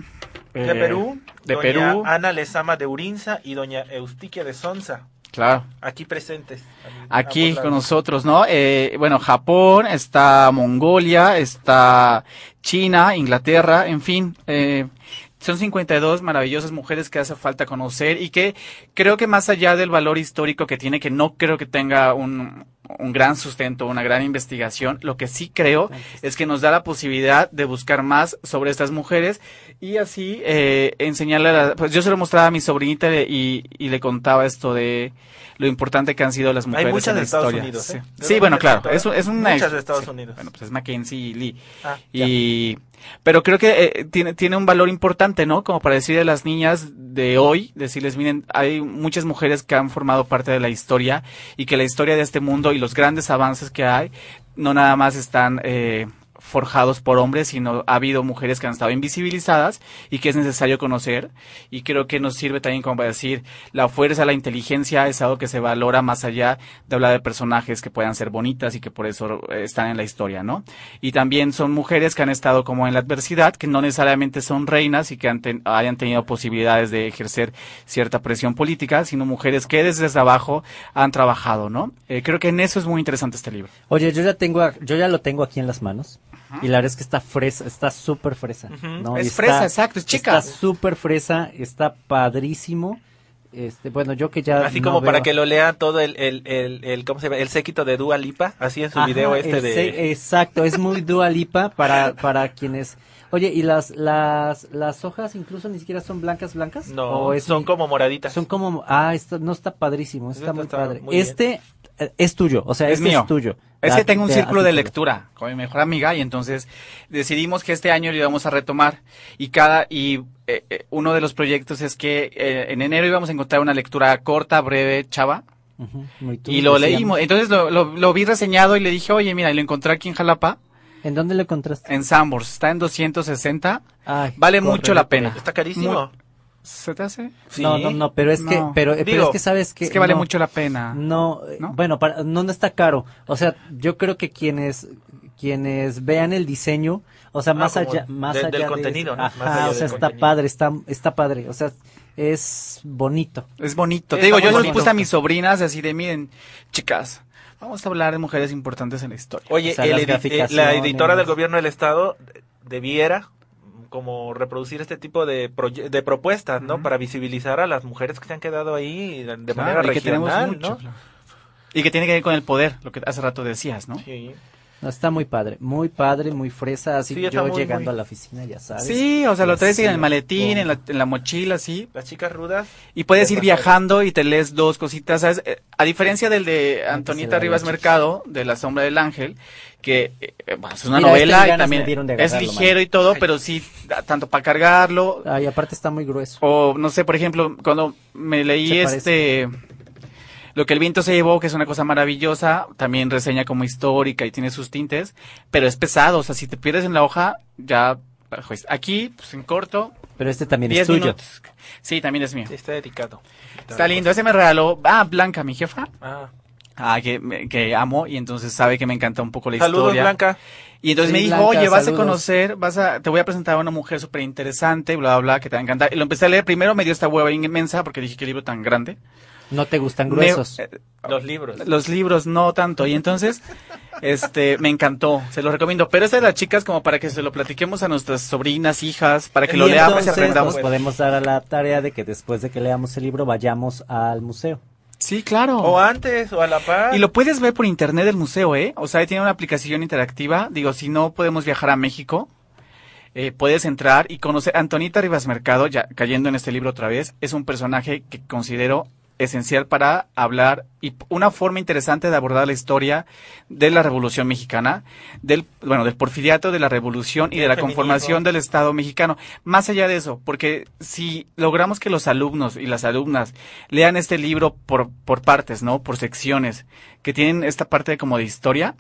De eh, Perú. de doña Perú Ana Lezama de Urinza y doña Eustiquia de Sonza. Claro. Aquí presentes. Aquí con nosotros, ¿no? Eh, bueno, Japón, está Mongolia, está China, Inglaterra, en fin. Eh, son 52 maravillosas mujeres que hace falta conocer y que creo que más allá del valor histórico que tiene, que no creo que tenga un, un gran sustento, una gran investigación, lo que sí creo es que nos da la posibilidad de buscar más sobre estas mujeres y así eh, enseñarle a la, pues yo se lo mostraba a mi sobrinita de- y, y le contaba esto de lo importante que han sido las mujeres Hay muchas en la de Estados historia. Unidos, sí, ¿eh? ¿De Sí, bueno, claro, la es, es una Muchas de Estados sí, Unidos. Bueno, pues es Mackenzie y Lee. Ah, ya. Pero creo que eh, tiene tiene un valor importante, ¿no? Como para decirle a las niñas de hoy, decirles, miren, hay muchas mujeres que han formado parte de la historia y que la historia de este mundo y los grandes avances que hay no nada más están eh, forjados por hombres, sino ha habido mujeres que han estado invisibilizadas y que es necesario conocer y creo que nos sirve también como para decir la fuerza, la inteligencia es algo que se valora más allá de hablar de personajes que puedan ser bonitas y que por eso eh, están en la historia, ¿no? Y también son mujeres que han estado como en la adversidad, que no necesariamente son reinas y que hayan tenido posibilidades de ejercer cierta presión política, sino mujeres que desde abajo han trabajado, ¿no? Eh, creo que en eso es muy interesante este libro. Oye, yo ya tengo, yo ya lo tengo aquí en las manos. Y la verdad es que está fresa, está súper fresa. Es está- fresa, exacto, es chica. Está súper fresa, está padrísimo. Este, bueno, yo que ya Así no como para que lo lea todo el, el, el, el- ¿cómo se llama? El séquito de Dua Lipa, así en su Ajá, video este de... se- exacto, es muy Dua Lipa para, para quienes... Oye, ¿y las, las, las hojas incluso ni siquiera son blancas, blancas? No, ¿O es son como moraditas. Son como... Ah, esto no está padrísimo, está Esto muy está padre. muy este es tuyo, o sea, es este mío. es tuyo. Es que tengo un círculo de lectura con mi mejor amiga y entonces decidimos que este año lo íbamos a retomar y cada y eh, eh, uno de los proyectos es que eh, en enero íbamos a encontrar una lectura corta, breve, chava y lo leímos. Entonces lo, lo, lo vi reseñado y le dije, oye, mira, y lo encontré aquí en Jalapa. ¿En dónde lo encontraste? En Sambors, está en 260. Ay, vale corre, mucho la pena. Está carísimo. Muy- ¿Se te hace? No, no, no, pero es que, No. pero, pero Digo, es que sabes que es que vale no. mucho la pena. No, eh, bueno, para, no, no está caro. O sea, yo creo que quienes quienes vean el diseño, o sea, Ah, más allá, más del- allá del de contenido, eso. ¿no? Más Ajá, allá o sea, está contenido. padre, está está padre, o sea, es bonito. Es bonito. Te digo, yo bonito. puse a mis sobrinas así de, miren, chicas, vamos a hablar de mujeres importantes en la historia. Oye, O sea, el eh, la editora del gobierno del estado debiera como reproducir este tipo de, de propuestas, ¿no? Para visibilizar a las mujeres que se han quedado ahí de, Claro, manera y que tenemos regional, mucho, ¿no? claro. Y que tiene que ver con el poder, lo que hace rato decías, ¿no? Sí. No, está muy padre, muy padre, muy fresa, así Sí, yo muy, llegando muy- a la oficina, ya sabes. Sí, o sea, lo traes en el Así, maletín, en la, en la mochila, sí. Las chicas rudas. Y puedes de ir viajando y te lees dos cositas, ¿sabes? Eh, A diferencia del de Antonita Rivas. Mercado, de La Sombra del Ángel, que eh, bueno, es una Mira, este novela ganas y también dieron de es ligero man. y todo, pero sí, tanto para cargarlo. Ay, aparte está muy grueso. O, no sé, por ejemplo, cuando me leí este... Lo que el viento se llevó, que es una cosa maravillosa, también reseña como histórica y tiene sus tintes, pero es pesado, o sea, si te pierdes en la hoja, ya... pues, Aquí, pues en corto, Pero este también es 10 tuyo. minutos. Sí, también es mío. Está dedicado. Está lindo. Ese me regaló, ah, Blanca, mi jefa. Ah. Ah, que, me- que amo y entonces sabe que me encanta un poco la Saludos, historia. Blanca. Y entonces Sí, me dijo, Blanca, oye, vas a conocer, vas a, te voy a presentar a una mujer súper interesante, bla, bla, bla, que te va a encantar. Y lo empecé a leer, primero me dio esta hueva inmensa porque dije, qué libro tan grande. No te gustan Me- gruesos. eh, Los libros. los libros no tanto. Y entonces, este, me encantó, se lo recomiendo. Pero esta de las chicas como para que se lo platiquemos a nuestras sobrinas, hijas, para que lo Y leamos y entonces aprendamos. nos podemos dar a la tarea de que después de que leamos el libro vayamos al museo. Sí, claro. O antes, o a la par. Y lo puedes ver por internet del museo, ¿eh? O sea, tiene una aplicación interactiva. Digo, si no podemos viajar a México, eh, puedes entrar y conocer. Antonita Rivas Mercado, ya cayendo en este libro otra vez, es un personaje que considero esencial para hablar y una forma interesante de abordar la historia de la Revolución Mexicana, del bueno, del porfiriato, de la Revolución y de la conformación del Estado mexicano. Más allá de eso, porque si logramos que los alumnos y las alumnas lean este libro por, por partes, ¿no? Por secciones, que tienen esta parte como de historia,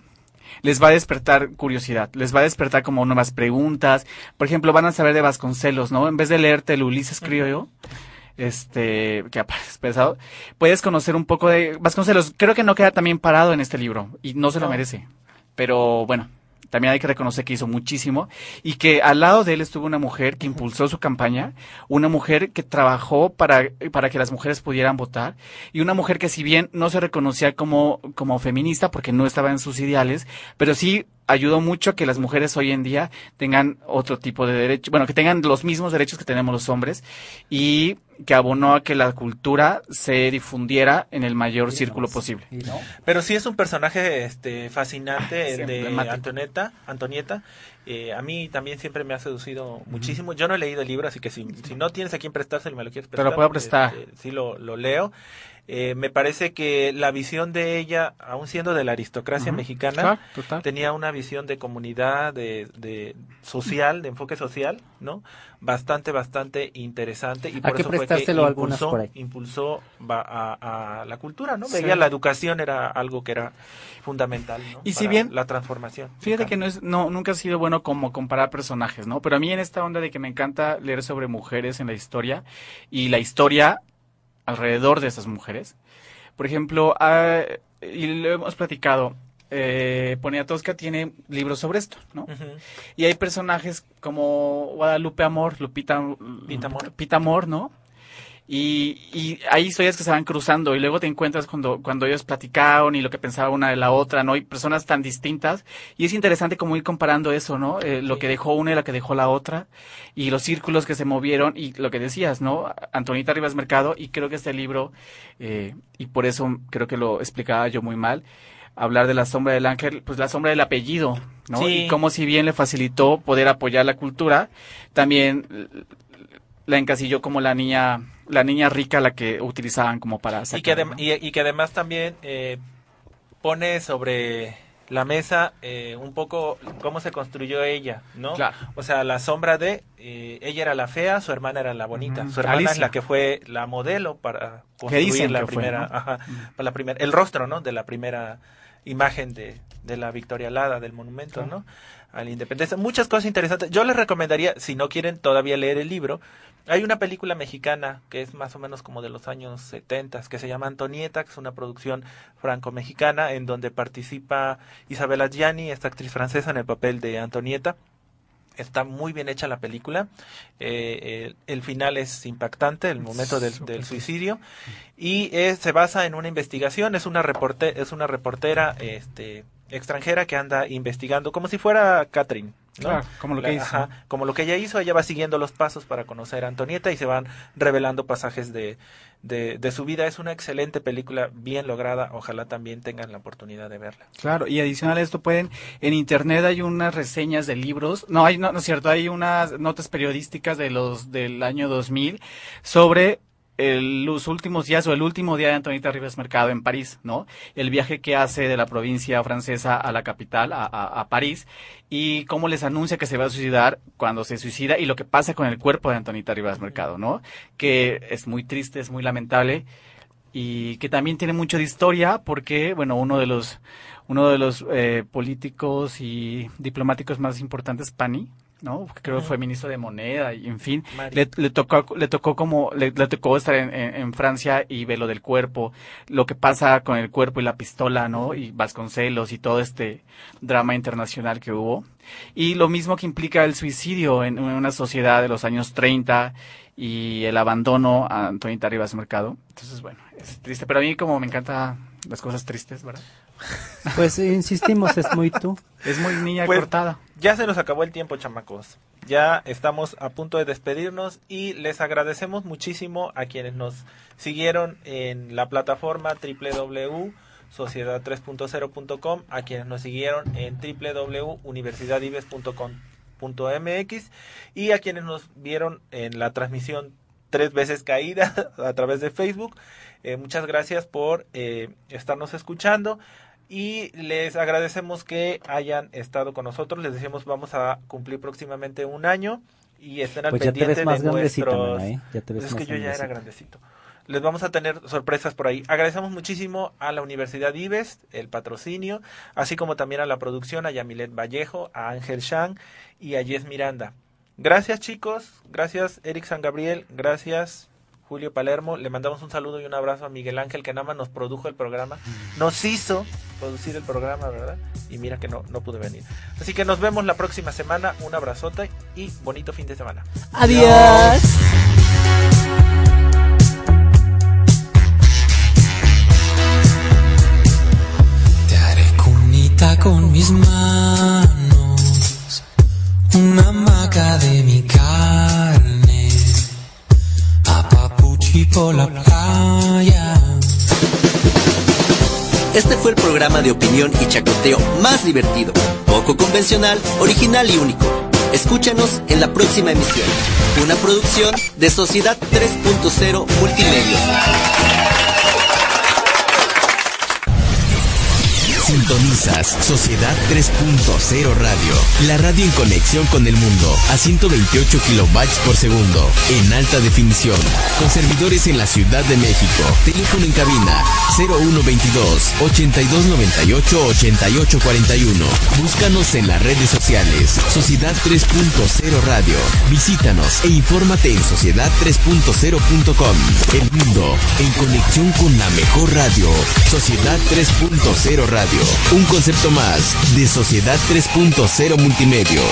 les va a despertar curiosidad, les va a despertar como nuevas preguntas. Por ejemplo, van a saber de Vasconcelos, ¿no? En vez de leerte el Ulises Criollo, este, que aparte <laughs> es pesado, puedes conocer un poco de Vasconcelos. Creo que no queda también parado en este libro y no se lo No. merece. Pero bueno, también hay que reconocer que hizo muchísimo y que al lado de él estuvo una mujer que impulsó su campaña, una mujer que trabajó para, para que las mujeres pudieran votar y una mujer que si bien no se reconocía como, como feminista porque no estaba en sus ideales, pero sí ayudó mucho a que las mujeres hoy en día tengan otro tipo de derechos, bueno, que tengan los mismos derechos que tenemos los hombres y que abonó a que la cultura se difundiera en el mayor círculo posible. Pero sí es un personaje este fascinante el Sí, de emblemático. Antonieta, Antonieta. Eh, a mí también siempre me ha seducido muchísimo. Yo no he leído el libro, así que si, si no tienes a quién prestárselo y me lo quieres Te prestar, lo puedo prestar. este, sí lo, lo leo. Eh, me parece que la visión de ella, aún siendo de la aristocracia mexicana, Claro, total. tenía una visión de comunidad, de, de social, de enfoque social, ¿no? Bastante, bastante interesante. Y por eso fue que impulsó, por impulsó a, a la cultura, ¿no? Sí. Veía la educación era algo que era fundamental, ¿no? Y si Para bien- la transformación. Fíjate que no es, no, nunca ha sido bueno como comparar personajes, ¿no? Pero a mí en esta onda de que me encanta leer sobre mujeres en la historia y la historia alrededor de esas mujeres. Por ejemplo, ah, y lo hemos platicado, eh, Poniatowska tiene libros sobre esto, ¿no? Y hay personajes como Guadalupe Amor, Lupita, Pita Amor. Pita Amor, ¿no? Y, y hay historias que se van cruzando y luego te encuentras cuando, cuando ellos platicaron y lo que pensaba una de la otra, ¿no? Y personas tan distintas. Y es interesante como ir comparando eso, ¿no? Eh, lo que dejó una y lo que dejó la otra. Y los círculos que se movieron y lo que decías, ¿no? Antonita Rivas Mercado. Y creo que este libro, eh, y por eso creo que lo explicaba yo muy mal, hablar de la sombra del ángel, pues la sombra del apellido, ¿no? Sí. Y cómo si bien le facilitó poder apoyar la cultura, también la encasilló como la niña, la niña rica la que utilizaban como para y que, sacar, y, y que además también eh, pone sobre la mesa eh, un poco cómo se construyó ella, ¿no? Claro. O sea, la sombra de eh, ella era la fea, su hermana era la bonita. Su hermana es la que fue la modelo para construir dicen la que fue, primera, ¿no? ajá, para la primera, el rostro, ¿no? De la primera imagen de, de la Victoria Alada del monumento, ¿no? A la independencia. Muchas cosas interesantes. Yo les recomendaría, si no quieren todavía leer el libro, hay una película mexicana que es más o menos como de los años 70 que se llama Antonieta, que es una producción franco-mexicana en donde participa Isabela Gianni, esta actriz francesa en el papel de Antonieta. Está muy bien hecha la película. Eh, el, el final es impactante, el momento del, del suicidio. Y eh, se basa en una investigación. Es una, reporte, es una reportera este, extranjera que anda investigando, como si fuera Catherine. ¿no? Claro, como lo que hizo. ajá, como lo que ella hizo, ella va siguiendo los pasos para conocer a Antonieta y se van revelando pasajes de, de, de su vida. Es una excelente película, bien lograda. Ojalá también tengan la oportunidad de verla. Claro, y adicional a esto pueden, en internet hay unas reseñas de libros, no, hay, no, no es cierto, hay unas notas periodísticas de los del año 2000 sobre el- los últimos días o el último día de Antonita Rivas Mercado en París, ¿no? El viaje que hace de la provincia francesa a la capital, a, a- París, y cómo les anuncia que se va a suicidar cuando se suicida y lo que pasa con el cuerpo de Antonita Rivas Mercado, ¿no? Que es muy triste, es muy lamentable y que también tiene mucho de historia porque, bueno, uno de los uno de los eh, políticos y diplomáticos más importantes, Pani, ¿no? Creo que fue ministro de moneda y en fin, le, le tocó le tocó como le, le tocó estar en, en- en Francia y ver lo del cuerpo, lo que pasa con el cuerpo y la pistola, ¿no? Y Vasconcelos y todo este drama internacional que hubo. Y lo mismo que implica el suicidio en una sociedad de los años 30 y el abandono a Antonita Rivas Mercado. Entonces, bueno, es triste, pero a mí como me encantan las cosas tristes, ¿verdad? <laughs> Pues eh, insistimos, es muy tú. Es muy niña Pues, cortada. Ya se nos acabó el tiempo, chamacos. Ya estamos a punto de despedirnos y les agradecemos muchísimo a quienes nos siguieron en la plataforma www.sociedad3.0.com, a quienes nos siguieron en www.universidadives.com.mx y a quienes nos vieron en la transmisión tres veces caída <laughs> a través de Facebook. Eh, muchas gracias por eh, estarnos escuchando y les agradecemos que hayan estado con nosotros. Les decimos vamos a cumplir próximamente un año y estén al Pues ya te pendiente ves más de nuestros. ¿eh? Ya te ves es que más yo ya era grandecito. Les vamos a tener sorpresas por ahí. Agradecemos muchísimo a la Universidad Ives, el patrocinio, así como también a la producción, a Yamilet Vallejo, a Ángel Shang y a Jess Miranda. Gracias chicos, gracias Eric San Gabriel, gracias Julio Palermo. Le mandamos un saludo y un abrazo a Miguel Ángel que nada más nos produjo el programa. Nos hizo producir el programa, ¿verdad? Y mira que no, no pude venir. Así que nos vemos la próxima semana. Un abrazote y bonito fin de semana. Adiós. Una maca de mi carne, a papuchi por la playa. Este fue el programa de opinión y chacoteo más divertido, poco convencional, original y único. Escúchanos en la próxima emisión. Una producción de Sociedad 3.0 Multimedios. Sintonizas Sociedad 3.0 Radio, la radio en conexión con el mundo a 128 kilobytes por segundo en alta definición, con servidores en la Ciudad de México. Teléfono en cabina 0122 8298 8841. Búscanos en las redes sociales Sociedad 3.0 Radio. Visítanos e infórmate en sociedad3.0.com. El mundo en conexión con la mejor radio. Sociedad 3.0 un concepto más de Sociedad 3.0 Multimedios.